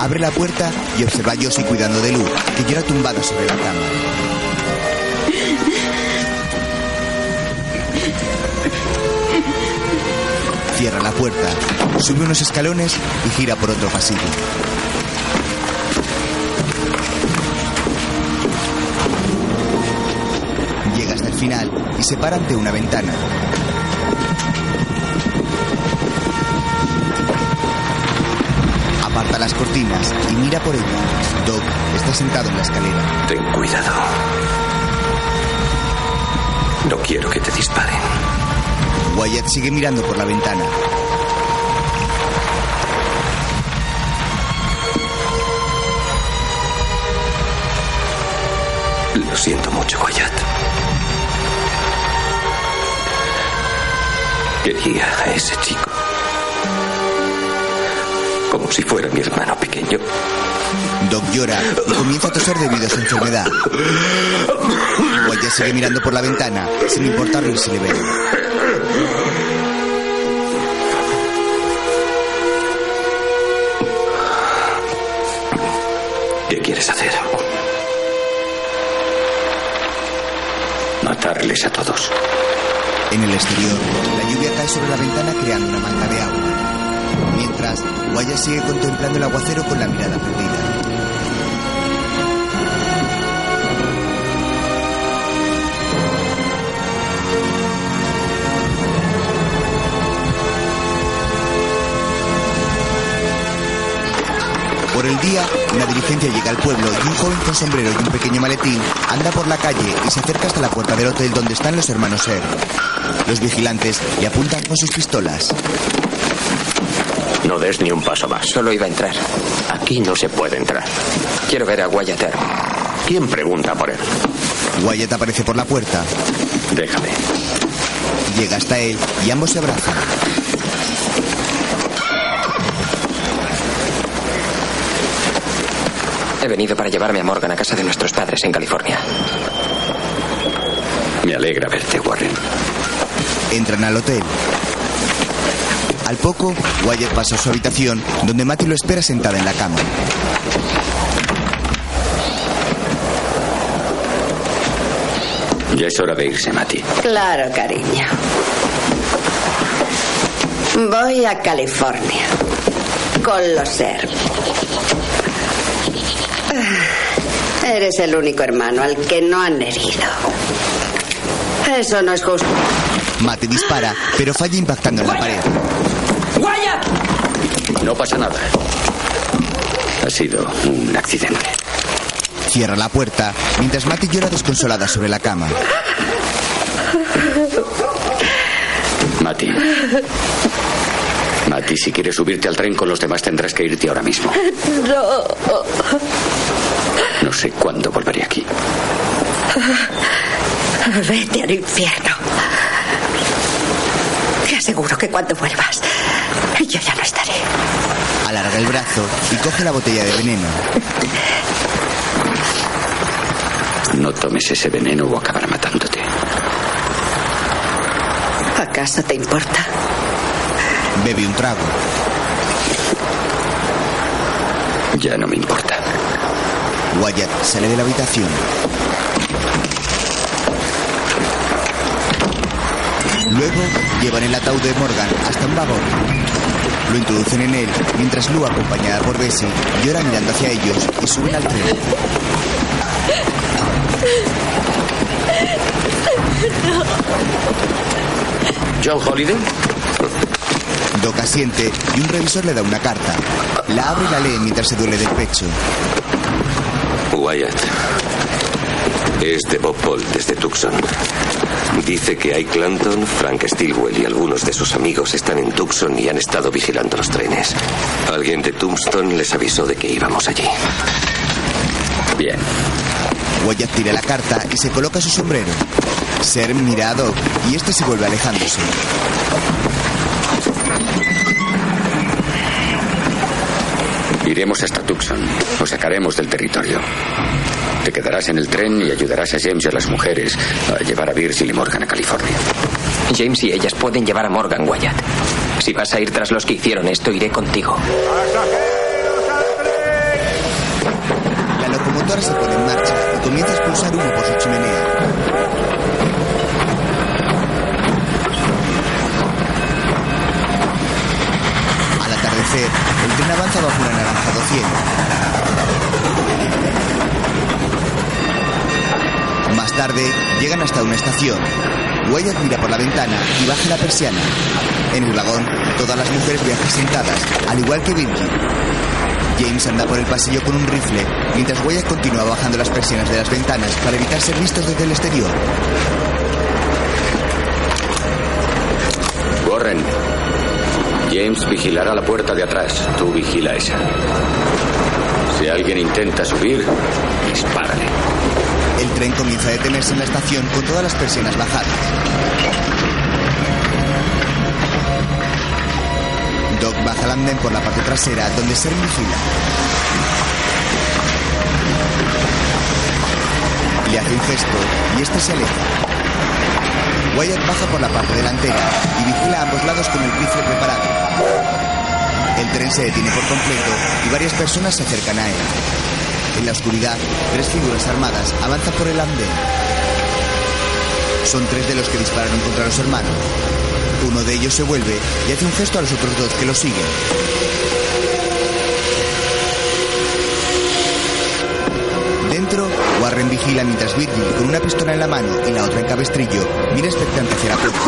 Abre la puerta y observa a Josie cuidando de Luz, que llora tumbada sobre la cama. Cierra la puerta, sube unos escalones y gira por otro pasillo. Final y se para ante una ventana. Aparta las cortinas y mira por ella. Doc está sentado en la escalera. Ten cuidado. No quiero que te disparen. Wyatt sigue mirando por la ventana. Lo siento mucho, Wyatt. Quería a ese chico. Como si fuera mi hermano pequeño. Doc llora y comienza a toser debido a su enfermedad. Wyatt sigue mirando por la ventana, sin importarle si le ven. ¿Qué quieres hacer? Matarles a todos. En el exterior, la lluvia cae sobre la ventana creando una manta de agua. Mientras, Wyatt sigue contemplando el aguacero con la mirada perdida. Por el día, una diligencia llega al pueblo y un joven con sombrero y un pequeño maletín anda por la calle y se acerca hasta la puerta del hotel donde están los hermanos Er. Los vigilantes le apuntan con sus pistolas. No des ni un paso más. Solo iba a entrar. Aquí no se puede entrar. Quiero ver a Wyatt Earp. ¿Quién pregunta por él? Wyatt aparece por la puerta. Déjame. Llega hasta él y ambos se abrazan. He venido para llevarme a Morgan a casa de nuestros padres en California. Me alegra verte, Warren. Entran al hotel. Al poco, Wyatt pasa a su habitación, donde Matty lo espera sentada en la cama. Ya es hora de irse, Mati. Claro, cariño. Voy a California. Con los Erb. Ah, Eres el único hermano al que no han herido. Eso no es justo. Matty dispara, pero falla impactando en la pared. ¡Wyatt! No pasa nada. Ha sido un accidente. Cierra la puerta mientras Matty llora desconsolada sobre la cama. Mati. Mati, si quieres subirte al tren con los demás tendrás que irte ahora mismo. No. No sé cuándo volveré aquí. Vete al infierno. Te aseguro que cuando vuelvas, yo ya no estaré. Alarga el brazo y coge la botella de veneno. No tomes ese veneno o acabará matándote. ¿Acaso te importa? Bebe un trago. Ya no me importa. Wyatt sale de la habitación. Luego llevan el ataúd de Morgan hasta un vagón. Lo introducen en él mientras Lou, acompañada por Bessie, llora mirando hacia ellos y suben al tren. ¿John Holiday? Doc asiente y un revisor le da una carta. La abre y la lee mientras se duele del pecho. Wyatt. Es de Bob Paul desde Tucson. Dice que Ike Clanton, Frank Stilwell y algunos de sus amigos están en Tucson y han estado vigilando los trenes. Alguien de Tombstone les avisó de que íbamos allí. Bien. Wyatt tira la carta y se coloca su sombrero. Ser mira a Doc y este se vuelve alejándose. Iremos hasta Tucson. Os sacaremos del territorio. Te quedarás en el tren y ayudarás a James y a las mujeres a llevar a Virgil y Morgan a California. James y ellas pueden llevar a Morgan Wyatt. Si vas a ir tras los que hicieron esto, iré contigo. La locomotora se pone en marcha y comienza a expulsar humo por su chimenea. Al atardecer, el tren avanza bajo un anaranjado cielo. Más tarde, llegan hasta una estación. Wyatt mira por la ventana y baja la persiana. En el vagón, todas las mujeres viajan sentadas, al igual que Virgil. James anda por el pasillo con un rifle, mientras Wyatt continúa bajando las persianas de las ventanas para evitar ser vistos desde el exterior. Warren. James vigilará la puerta de atrás. Tú vigila esa. Si alguien intenta subir, dispárale. El tren comienza a detenerse en la estación con todas las persianas bajadas. Doc baja al andén por la parte trasera donde Ser vigila. Le hace un gesto y este se aleja. Wyatt baja por la parte delantera y vigila a ambos lados con el rifle preparado. El tren se detiene por completo y varias personas se acercan a él. En la oscuridad, tres figuras armadas avanzan por el andén. Son tres de los que dispararon contra los hermanos. Uno de ellos se vuelve y hace un gesto a los otros dos que lo siguen. Dentro, Warren vigila mientras Virgil, con una pistola en la mano y la otra en cabestrillo, mira expectante hacia la puerta.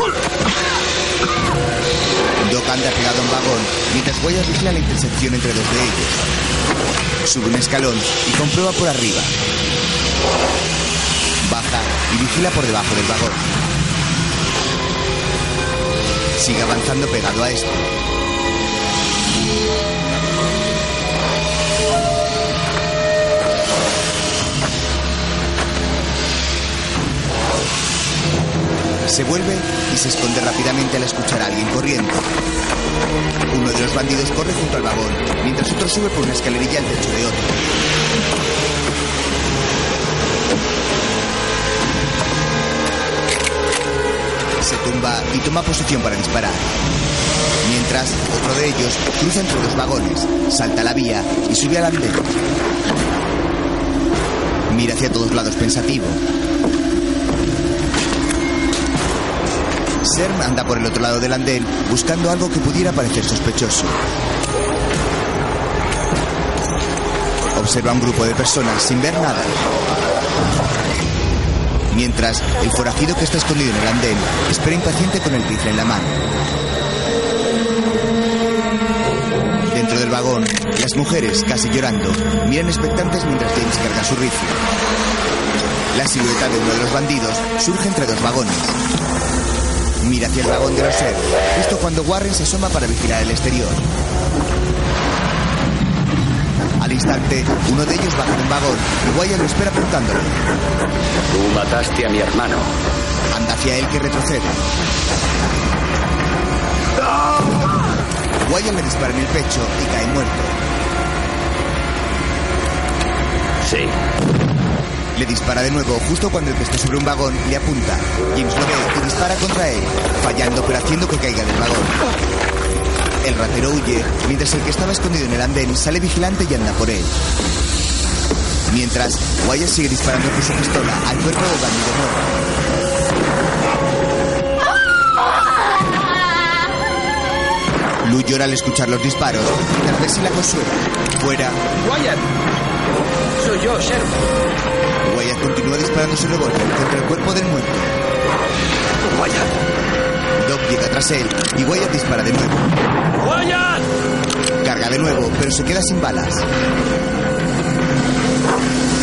Doc anda pegado a un vagón mientras Wyatt vigila la intersección entre dos de ellos. Sube un escalón y comprueba por arriba. Baja y vigila por debajo del vagón. Sigue avanzando pegado a esto. Se vuelve y se esconde rápidamente al escuchar a alguien corriendo. Uno de los bandidos corre junto al vagón, mientras otro sube por una escalerilla al techo de otro. Se tumba y toma posición para disparar. Mientras, otro de ellos cruza entre dos vagones, salta la vía y sube al andén. Mira hacia todos lados pensativo. Serm anda por el otro lado del andén buscando algo que pudiera parecer sospechoso. Observa un grupo de personas sin ver nada. Mientras, el forajido que está escondido en el andén espera impaciente con el rifle en la mano. Dentro del vagón, las mujeres, casi llorando, miran expectantes mientras James carga su rifle. La silueta de uno de los bandidos surge entre dos vagones. Mira hacia el vagón de los Ser, justo cuando Warren se asoma para vigilar el exterior. Al instante, uno de ellos baja de un vagón y Wyatt lo espera apuntándolo. Tú mataste a mi hermano. Anda hacia él que retrocede. Wyatt le dispara en el pecho y cae muerto. Sí. Le dispara de nuevo justo cuando el que está sobre un vagón le apunta. James lo ve y dispara contra él, fallando pero haciendo que caiga del vagón. El ratero huye, mientras el que estaba escondido en el andén sale vigilante y anda por él. Mientras, Wyatt sigue disparando con su pistola al cuerpo del bandido muerto. Lou llora al escuchar los disparos, mientras Bessie la consuela. Fuera, Wyatt. Soy yo, Sherp. Continúa disparando su revólver contra el cuerpo del muerto. Wyatt. Doc llega tras él y Wyatt dispara de nuevo. ¡Wyatt! Carga de nuevo, pero se queda sin balas.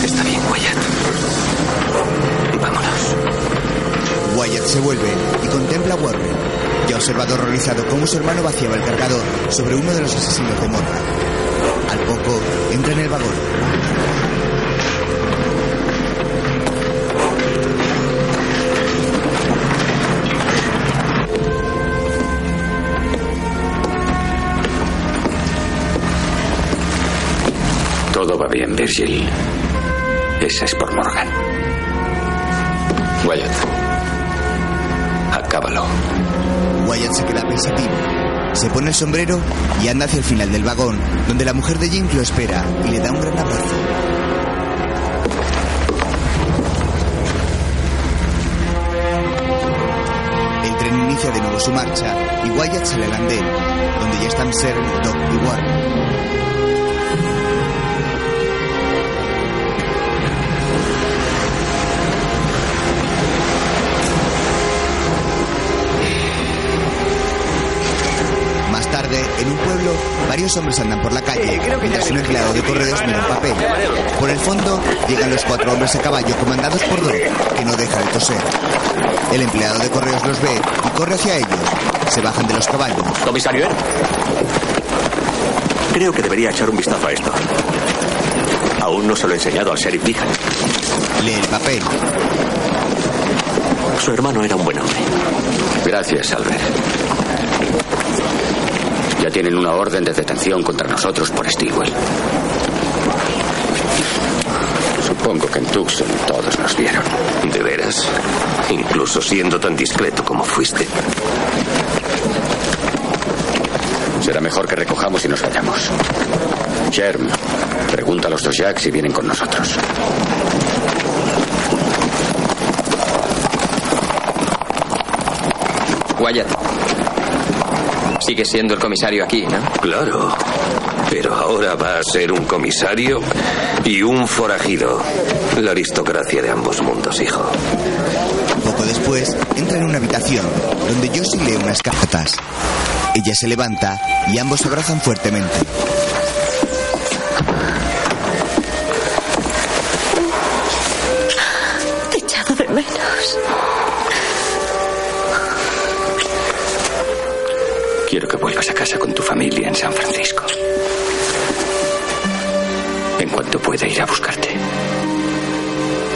Está bien, Wyatt. Vámonos. Wyatt se vuelve y contempla a Warren. Ya observado horrorizado cómo su hermano vaciaba el cargador sobre uno de los asesinos de Morgan. Al poco, entra en el vagón. Bien, Virgil. Esa es por Morgan. Wyatt. Acábalo. Wyatt se queda pensativo. Se pone el sombrero y anda hacia el final del vagón, donde la mujer de James lo espera y le da un gran abrazo. El tren inicia de nuevo su marcha y Wyatt sale al andén, donde ya están Ser, Doc y Warren. Más tarde, en un pueblo, varios hombres andan por la calle, mientras un empleado de correos mira un papel. Por el fondo, llegan los cuatro hombres a caballo comandados por Doc, que no deja de toser. El empleado de correos los ve y corre hacia ellos. Se bajan de los caballos. Comisario Air. Creo que debería echar un vistazo a esto. Aún no se lo he enseñado al sheriff Deacon. Lee el papel. Su hermano era un buen hombre. Gracias, Albert. Ya tienen una orden de detención contra nosotros por Stilwell. Supongo que en Tucson todos nos vieron. ¿De veras? Incluso siendo tan discreto como fuiste. Será mejor que recojamos y nos vayamos. Sherm, pregunta a los dos Jacks si vienen con nosotros. Wyatt. Sigue siendo el comisario aquí, ¿no? Claro. Pero ahora va a ser un comisario y un forajido. La aristocracia de ambos mundos, hijo. Poco después, entra en una habitación, donde Josie lee unas cartas. Ella se levanta y ambos se abrazan fuertemente. En San Francisco. En cuanto pueda ir a buscarte.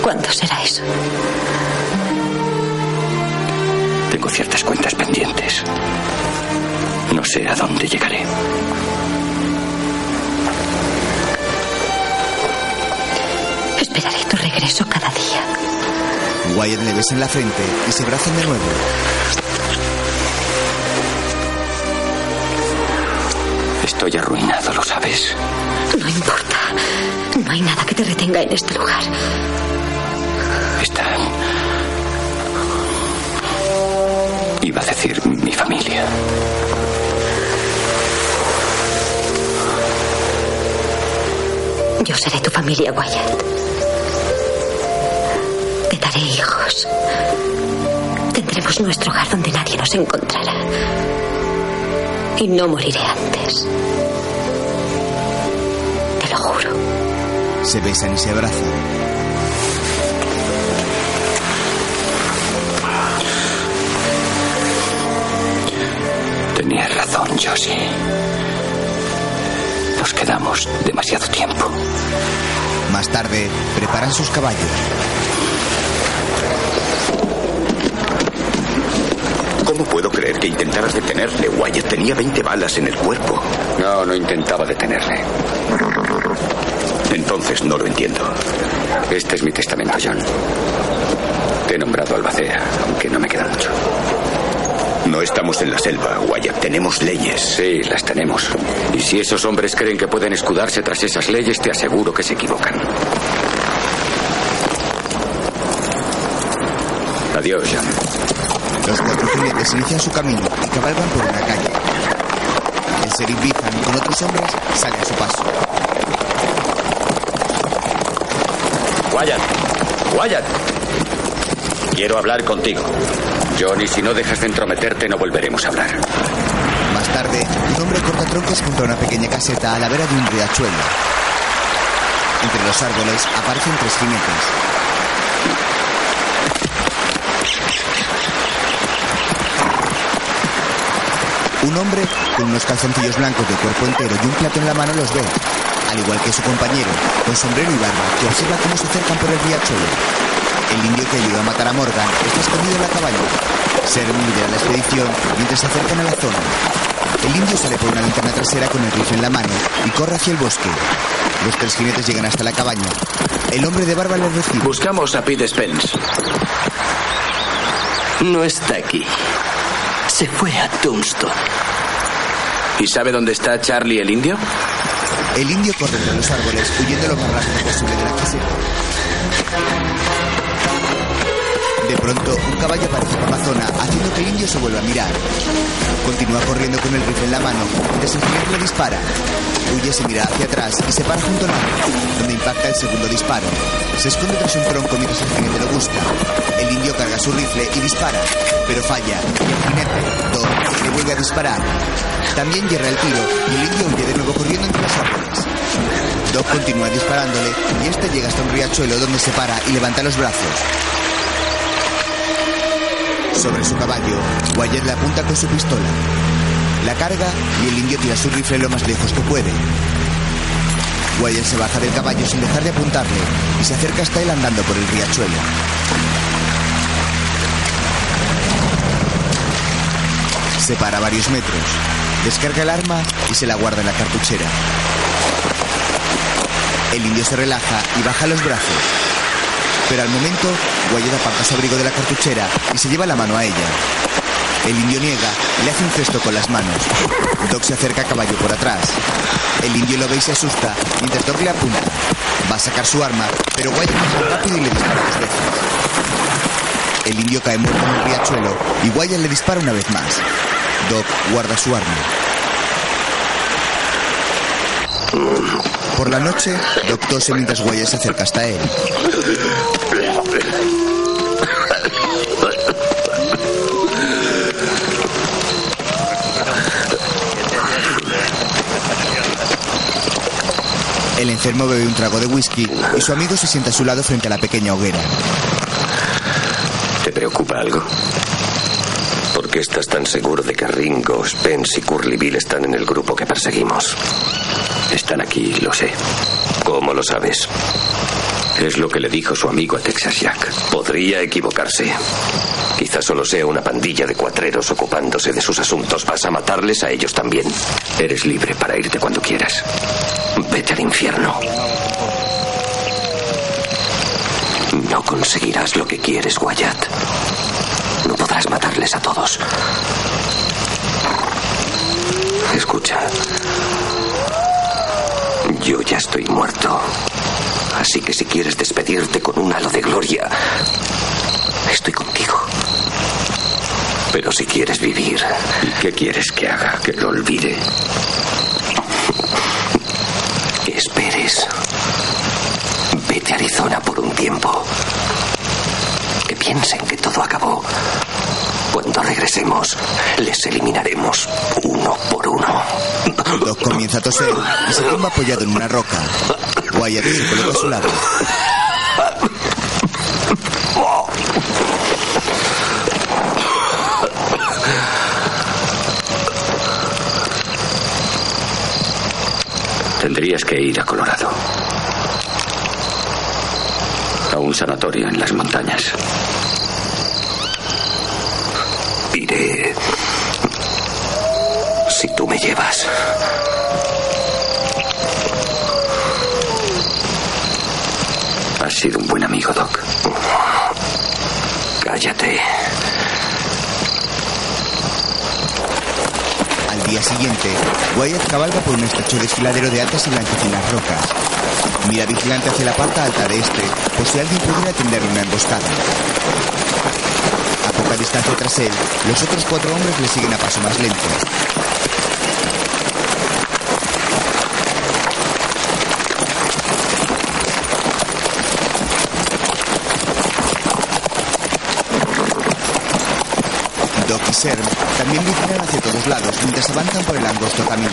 ¿Cuándo será eso? Tengo ciertas cuentas pendientes. No sé a dónde llegaré. Esperaré tu regreso cada día. Wyatt le besa en la frente y se abrazan de nuevo. Estoy arruinado, ¿lo sabes? No importa. No hay nada que te retenga en este lugar. Está. Iba a decir mi familia. Yo seré tu familia, Wyatt. Te daré hijos. Tendremos nuestro hogar donde nadie nos encontrará. Y no moriré antes. Te lo juro. Se besan y se abrazan. Tenías razón, Josie. Nos quedamos demasiado tiempo. Más tarde, preparan sus caballos. ¿Cómo puedo creer que intentaras detenerle? Wyatt tenía 20 balas en el cuerpo. No, no intentaba detenerle. Entonces no lo entiendo. Este es mi testamento, John. Te he nombrado albacea, aunque no me queda mucho. No estamos en la selva, Wyatt. Tenemos leyes. Sí, las tenemos. Y si esos hombres creen que pueden escudarse tras esas leyes, te aseguro que se equivocan. Adiós, John. Los cuatro jinetes inician su camino y cabalgan por una calle. El sheriff Ethan, con otros hombres, sale a su paso. Wyatt. Wyatt. Quiero hablar contigo. Johnny, si no dejas de entrometerte, no volveremos a hablar. Más tarde, un hombre corta troncos junto a una pequeña caseta a la vera de un riachuelo. Entre los árboles aparecen tres jinetes. Un hombre con unos calzoncillos blancos de cuerpo entero y un plato en la mano los ve, al igual que su compañero, con sombrero y barba, que observa cómo se acercan por el riachuelo. El indio que ayuda a matar a Morgan está escondido en la cabaña. Serm lidera la expedición mientras se acercan a la zona. El indio sale por una linterna trasera con el rifle en la mano y corre hacia el bosque. Los tres jinetes llegan hasta la cabaña. El hombre de barba les recibe. Buscamos a Pete Spence. No está aquí. Se fue a Tombstone. ¿Y sabe dónde está Charlie el indio? El indio corre entre los árboles, huyendo lo más rápido posible de la caseta. De pronto, un caballo aparece por la zona, haciendo que el indio se vuelva a mirar. Continúa corriendo con el rifle en la mano, jinete le dispara. Huye, se mira hacia atrás y se para junto al árbol, donde impacta el segundo disparo. Se esconde tras un tronco mientras el jinete lo busca. El indio carga su rifle y dispara, pero falla. Y el jinete, Doc, le vuelve a disparar. También hierra el tiro y el indio huye de nuevo corriendo entre los árboles. Doc continúa disparándole y este llega hasta un riachuelo donde se para y levanta los brazos. Sobre su caballo, Wyatt le apunta con su pistola. La carga y el indio tira su rifle lo más lejos que puede. Wyatt se baja del caballo sin dejar de apuntarle y se acerca hasta él andando por el riachuelo. Se para varios metros, descarga el arma y se la guarda en la cartuchera. El indio se relaja y baja los brazos. Pero al momento, Wyatt aparta su abrigo de la cartuchera y se lleva la mano a ella. El indio niega le hace un gesto con las manos. Doc se acerca a caballo por atrás. El indio lo ve y se asusta mientras Doc le apunta. Va a sacar su arma, pero Wyatt es rápido y le dispara dos veces. El indio cae muerto en el riachuelo y Wyatt le dispara una vez más. Doc guarda su arma. Por la noche, Doc tose mientras Wyatt se acerca hasta él. El enfermo bebe un trago de whisky y su amigo se sienta a su lado frente a la pequeña hoguera. ¿Te preocupa algo? ¿Por qué estás tan seguro de que Ringo, Spence y Curly Bill están en el grupo que perseguimos? Están aquí, lo sé. ¿Cómo lo sabes? Es lo que le dijo su amigo a Texas Jack. Podría equivocarse. Quizás solo sea una pandilla de cuatreros ocupándose de sus asuntos. ¿Vas a matarles a ellos también? Eres libre para irte cuando quieras. Vete al infierno. No conseguirás lo que quieres, Wyatt. No podrás matarles a todos. Escucha. Yo ya estoy muerto. Así que si quieres despedirte con un halo de gloria, estoy contigo. Pero si quieres vivir, ¿qué quieres que haga? ¿Que lo olvide? Que esperes. Vete a Arizona por un tiempo. Que piensen que todo acabó. Cuando regresemos, les eliminaremos uno por uno. Doc comienza a toser se tumba apoyado en una roca. Wyatt se coloca a su lado. Que ir a Colorado. A un sanatorio en las montañas. Iré. Si tú me llevas. Has sido un buen amigo, Doc. Cállate. Día siguiente, Wyatt cabalga por un estrecho desfiladero de altas y blanquecinas rocas. Mira vigilante hacia la parte alta de este, por si alguien pudiera tenderle una emboscada. A poca distancia tras él, los otros cuatro hombres le siguen a paso más lento. Doc también vigilan hacia todos lados mientras avanzan por el angosto camino.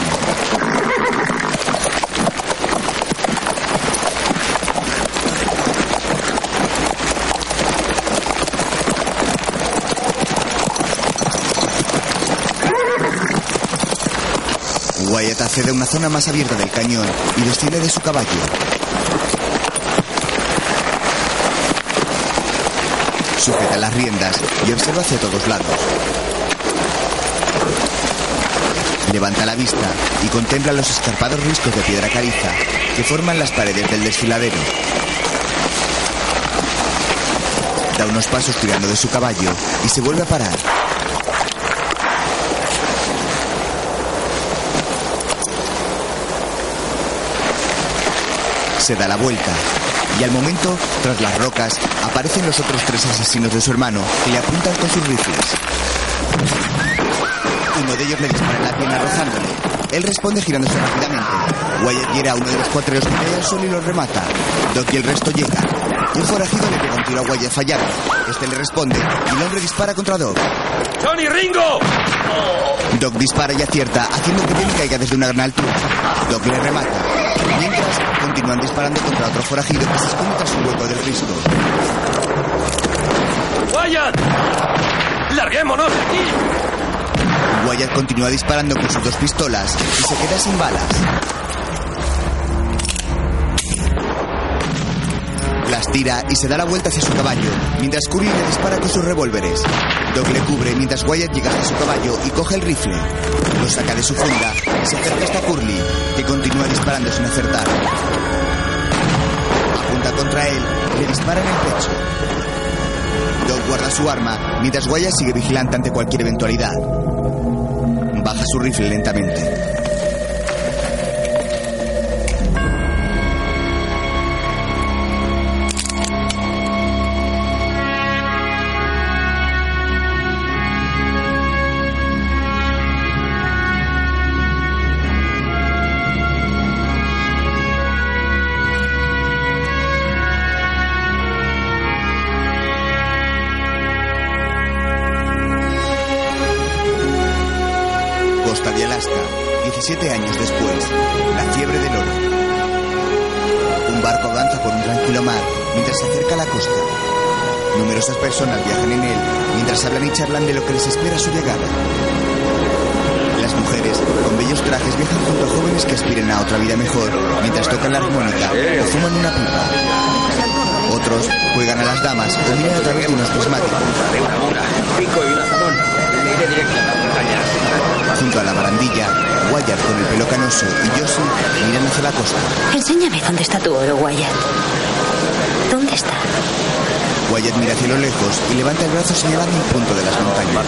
Wyatt accede a una zona más abierta del cañón y desciende de su caballo. Sujeta las riendas y observa hacia todos lados. Levanta la vista y contempla los escarpados riscos de piedra caliza que forman las paredes del desfiladero. Da unos pasos tirando de su caballo y se vuelve a parar. Se da la vuelta y al momento, tras las rocas, aparecen los otros tres asesinos de su hermano que le apuntan con sus rifles. Uno de ellos le dispara en la pierna rozándole. Él responde girándose rápidamente. Wyatt hiera a uno de los cuatreros que cae al suelo y los remata. Doc y el resto llegan. Un forajido le pega un tiro a Wyatt fallando. Este le responde y el hombre dispara contra Doc. ¡Johnny Ringo! Doc dispara y acierta, haciendo que Ben caiga desde una gran altura. Doc le remata. Mientras, continúan disparando contra otro forajido que se esconde tras un hueco del risco. ¡Wyatt! ¡Larguémonos de aquí! Wyatt continúa disparando con sus dos pistolas y se queda sin balas. Las tira y se da la vuelta hacia su caballo, mientras Curly le dispara con sus revólveres. Doc le cubre mientras Wyatt llega hasta su caballo y coge el rifle. Lo saca de su funda y se acerca hasta Curly, que continúa disparando sin acertar. Apunta contra él y le dispara en el pecho. Doc guarda su arma mientras Wyatt sigue vigilante ante cualquier eventualidad. Su lentamente. 17 años después, la fiebre del oro. Un barco avanza por un tranquilo mar mientras se acerca a la costa. Numerosas personas viajan en él mientras hablan y charlan de lo que les espera a su llegada. Las mujeres, con bellos trajes, viajan junto a jóvenes que aspiren a otra vida mejor mientras tocan la armónica o fuman una pipa. Otros juegan a las damas o miran a través de unos prismáticos. Iré directo a la montaña. Junto a la barandilla, Wyatt con el pelo canoso y Josie miran hacia la costa. Enséñame dónde está tu oro, Wyatt. ¿Dónde está? Wyatt mira hacia lo lejos y levanta el brazo señalando un punto de las montañas.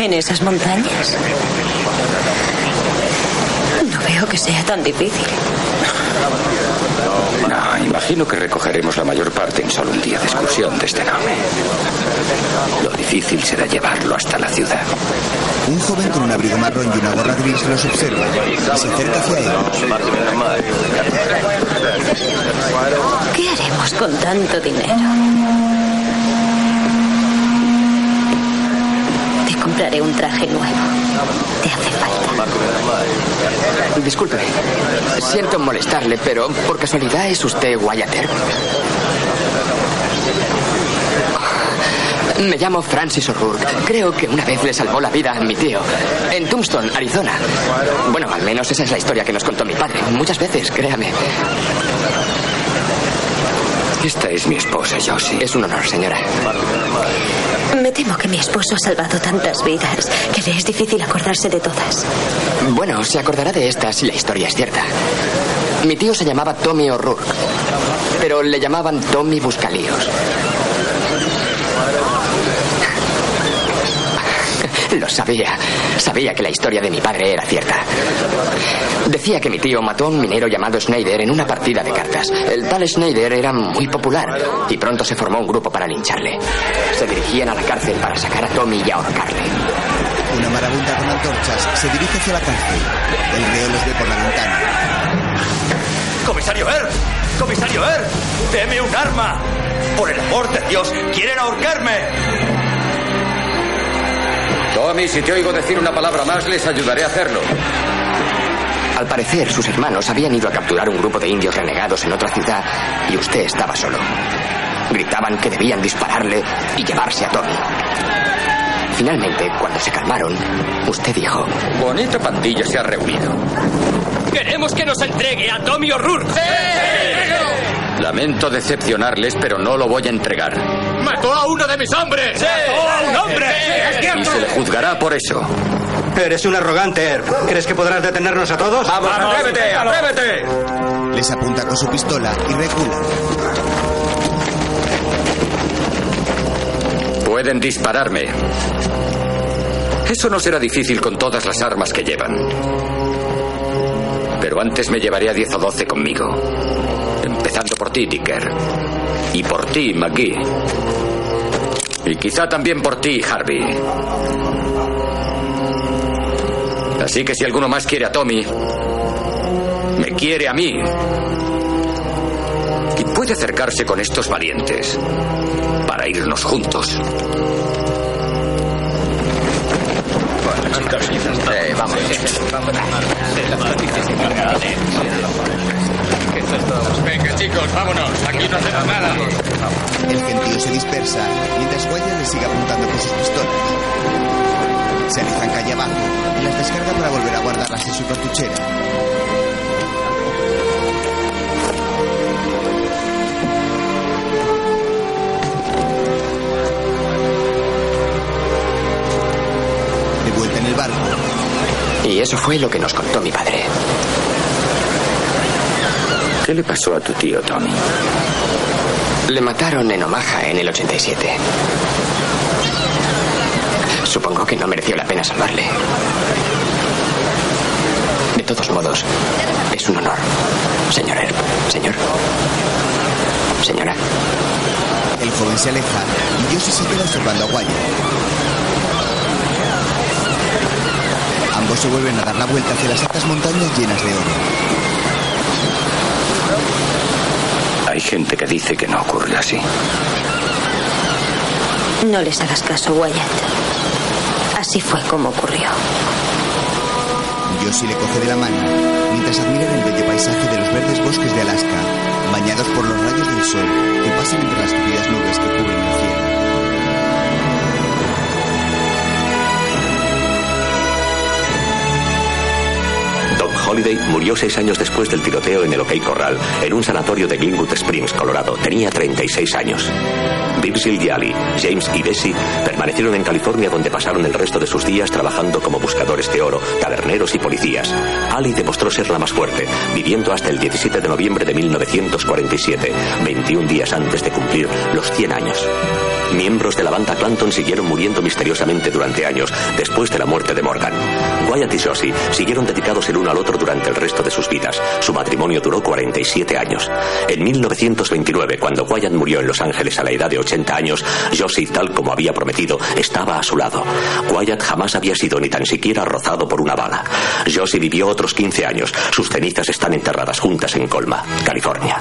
¿En esas montañas? No veo que sea tan difícil. No, imagino que recogeremos la mayor parte en solo un día de excursión desde Nome. Lo difícil será llevarlo hasta la ciudad. Un joven con un abrigo marrón y una gorra gris los observa y se acerca hacia él. ¿Qué haremos con tanto dinero? Compraré un traje nuevo. Te hace falta. Disculpe, siento molestarle, pero ¿por casualidad es usted Wyatt Earp? Me llamo Francis O'Rourke. Creo que una vez le salvó la vida a mi tío. En Tombstone, Arizona. Bueno, al menos esa es la historia que nos contó mi padre. Muchas veces, créame. Esta es mi esposa, Josie. Es un honor, señora. Me temo que mi esposo ha salvado tantas vidas que le es difícil acordarse de todas. Bueno, se acordará de esta si la historia es cierta. Mi tío se llamaba Tommy O'Rourke, pero le llamaban Tommy Buscalíos. Lo sabía. Sabía que la historia de mi padre era cierta. Decía que mi tío mató a un minero llamado Schneider en una partida de cartas. El tal Schneider era muy popular y pronto se formó un grupo para lincharle. Se dirigían a la cárcel para sacar a Tommy y ahorcarle. Una marabunta con antorchas se dirige hacia la cárcel. El reo los ve por la ventana. ¡Comisario Er! ¡Comisario Er! ¡Deme un arma! ¡Por el amor de Dios! ¡Quieren ahorcarme! Tommy, si te oigo decir una palabra más, les ayudaré a hacerlo. Al parecer, sus hermanos habían ido a capturar un grupo de indios renegados en otra ciudad y usted estaba solo. Gritaban que debían dispararle y llevarse a Tommy. Finalmente, cuando se calmaron, usted dijo... Bonita pandilla se ha reunido. ¡Queremos que nos entregue a Tommy O'Rourke! La Lamento decepcionarles, pero no lo voy a entregar. ¡Mató a uno de mis hombres! ¡Mató a un hombre! Y se le juzgará por eso. Eres un arrogante, Erb. ¿Crees que podrás detenernos a todos? ¡Vamos, atrévete, atrévete! Les apunta con su pistola y recula. Pueden dispararme. Eso no será difícil con todas las armas que llevan. Pero antes me llevaré a 10 o 12 conmigo. Por ti, Dicker. Y por ti, McGee. Y quizá también por ti, Harvey. Así que si alguno más quiere a Tommy, me quiere a mí. Y puede acercarse con estos valientes para irnos juntos. Eh, vamos. Venga, chicos, vámonos. Aquí no hacemos nada. El gentío se dispersa mientras Wyatt le sigue apuntando con sus pistolas. Se alejan calle abajo y las descarga para volver a guardarlas en su cartuchera. De vuelta en el barco, Y eso fue lo que nos contó mi padre. ¿Qué le pasó a tu tío, Tommy? Le mataron en Omaha en el 87. Supongo que no mereció la pena salvarle. De todos modos, es un honor. Señor Erb. Señor. Señora. el joven se aleja y Josie se queda observando a Wyatt. Ambos se vuelven a dar la vuelta hacia las altas montañas llenas de oro. Hay gente que dice que no ocurre así. No les hagas caso, Wyatt. Así fue como ocurrió. Josie le coge de la mano mientras admiran el bello paisaje de los verdes bosques de Alaska, bañados por los rayos del sol que pasan entre las tupidas nubes que cubren el cielo. Doc Holliday murió seis años después del tiroteo en el OK Corral, en un sanatorio de Glenwood Springs, Colorado. Tenía 36 años. Virgil y Ali, James y Bessie permanecieron en California donde pasaron el resto de sus días trabajando como buscadores de oro, taberneros y policías. Ali demostró ser la más fuerte, viviendo hasta el 17 de noviembre de 1947, 21 días antes de cumplir los 100 años. Miembros de la banda Clanton siguieron muriendo misteriosamente durante años después de la muerte de Morgan. Wyatt y Josie siguieron dedicados el uno al otro durante el resto de sus vidas. Su matrimonio duró 47 años. En 1929, cuando Wyatt murió en Los Ángeles a la edad de 80 años, Josie, tal como había prometido, estaba a su lado. Wyatt jamás había sido ni tan siquiera rozado por una bala. Josie vivió otros 15 años. Sus cenizas están enterradas juntas en Colma, California.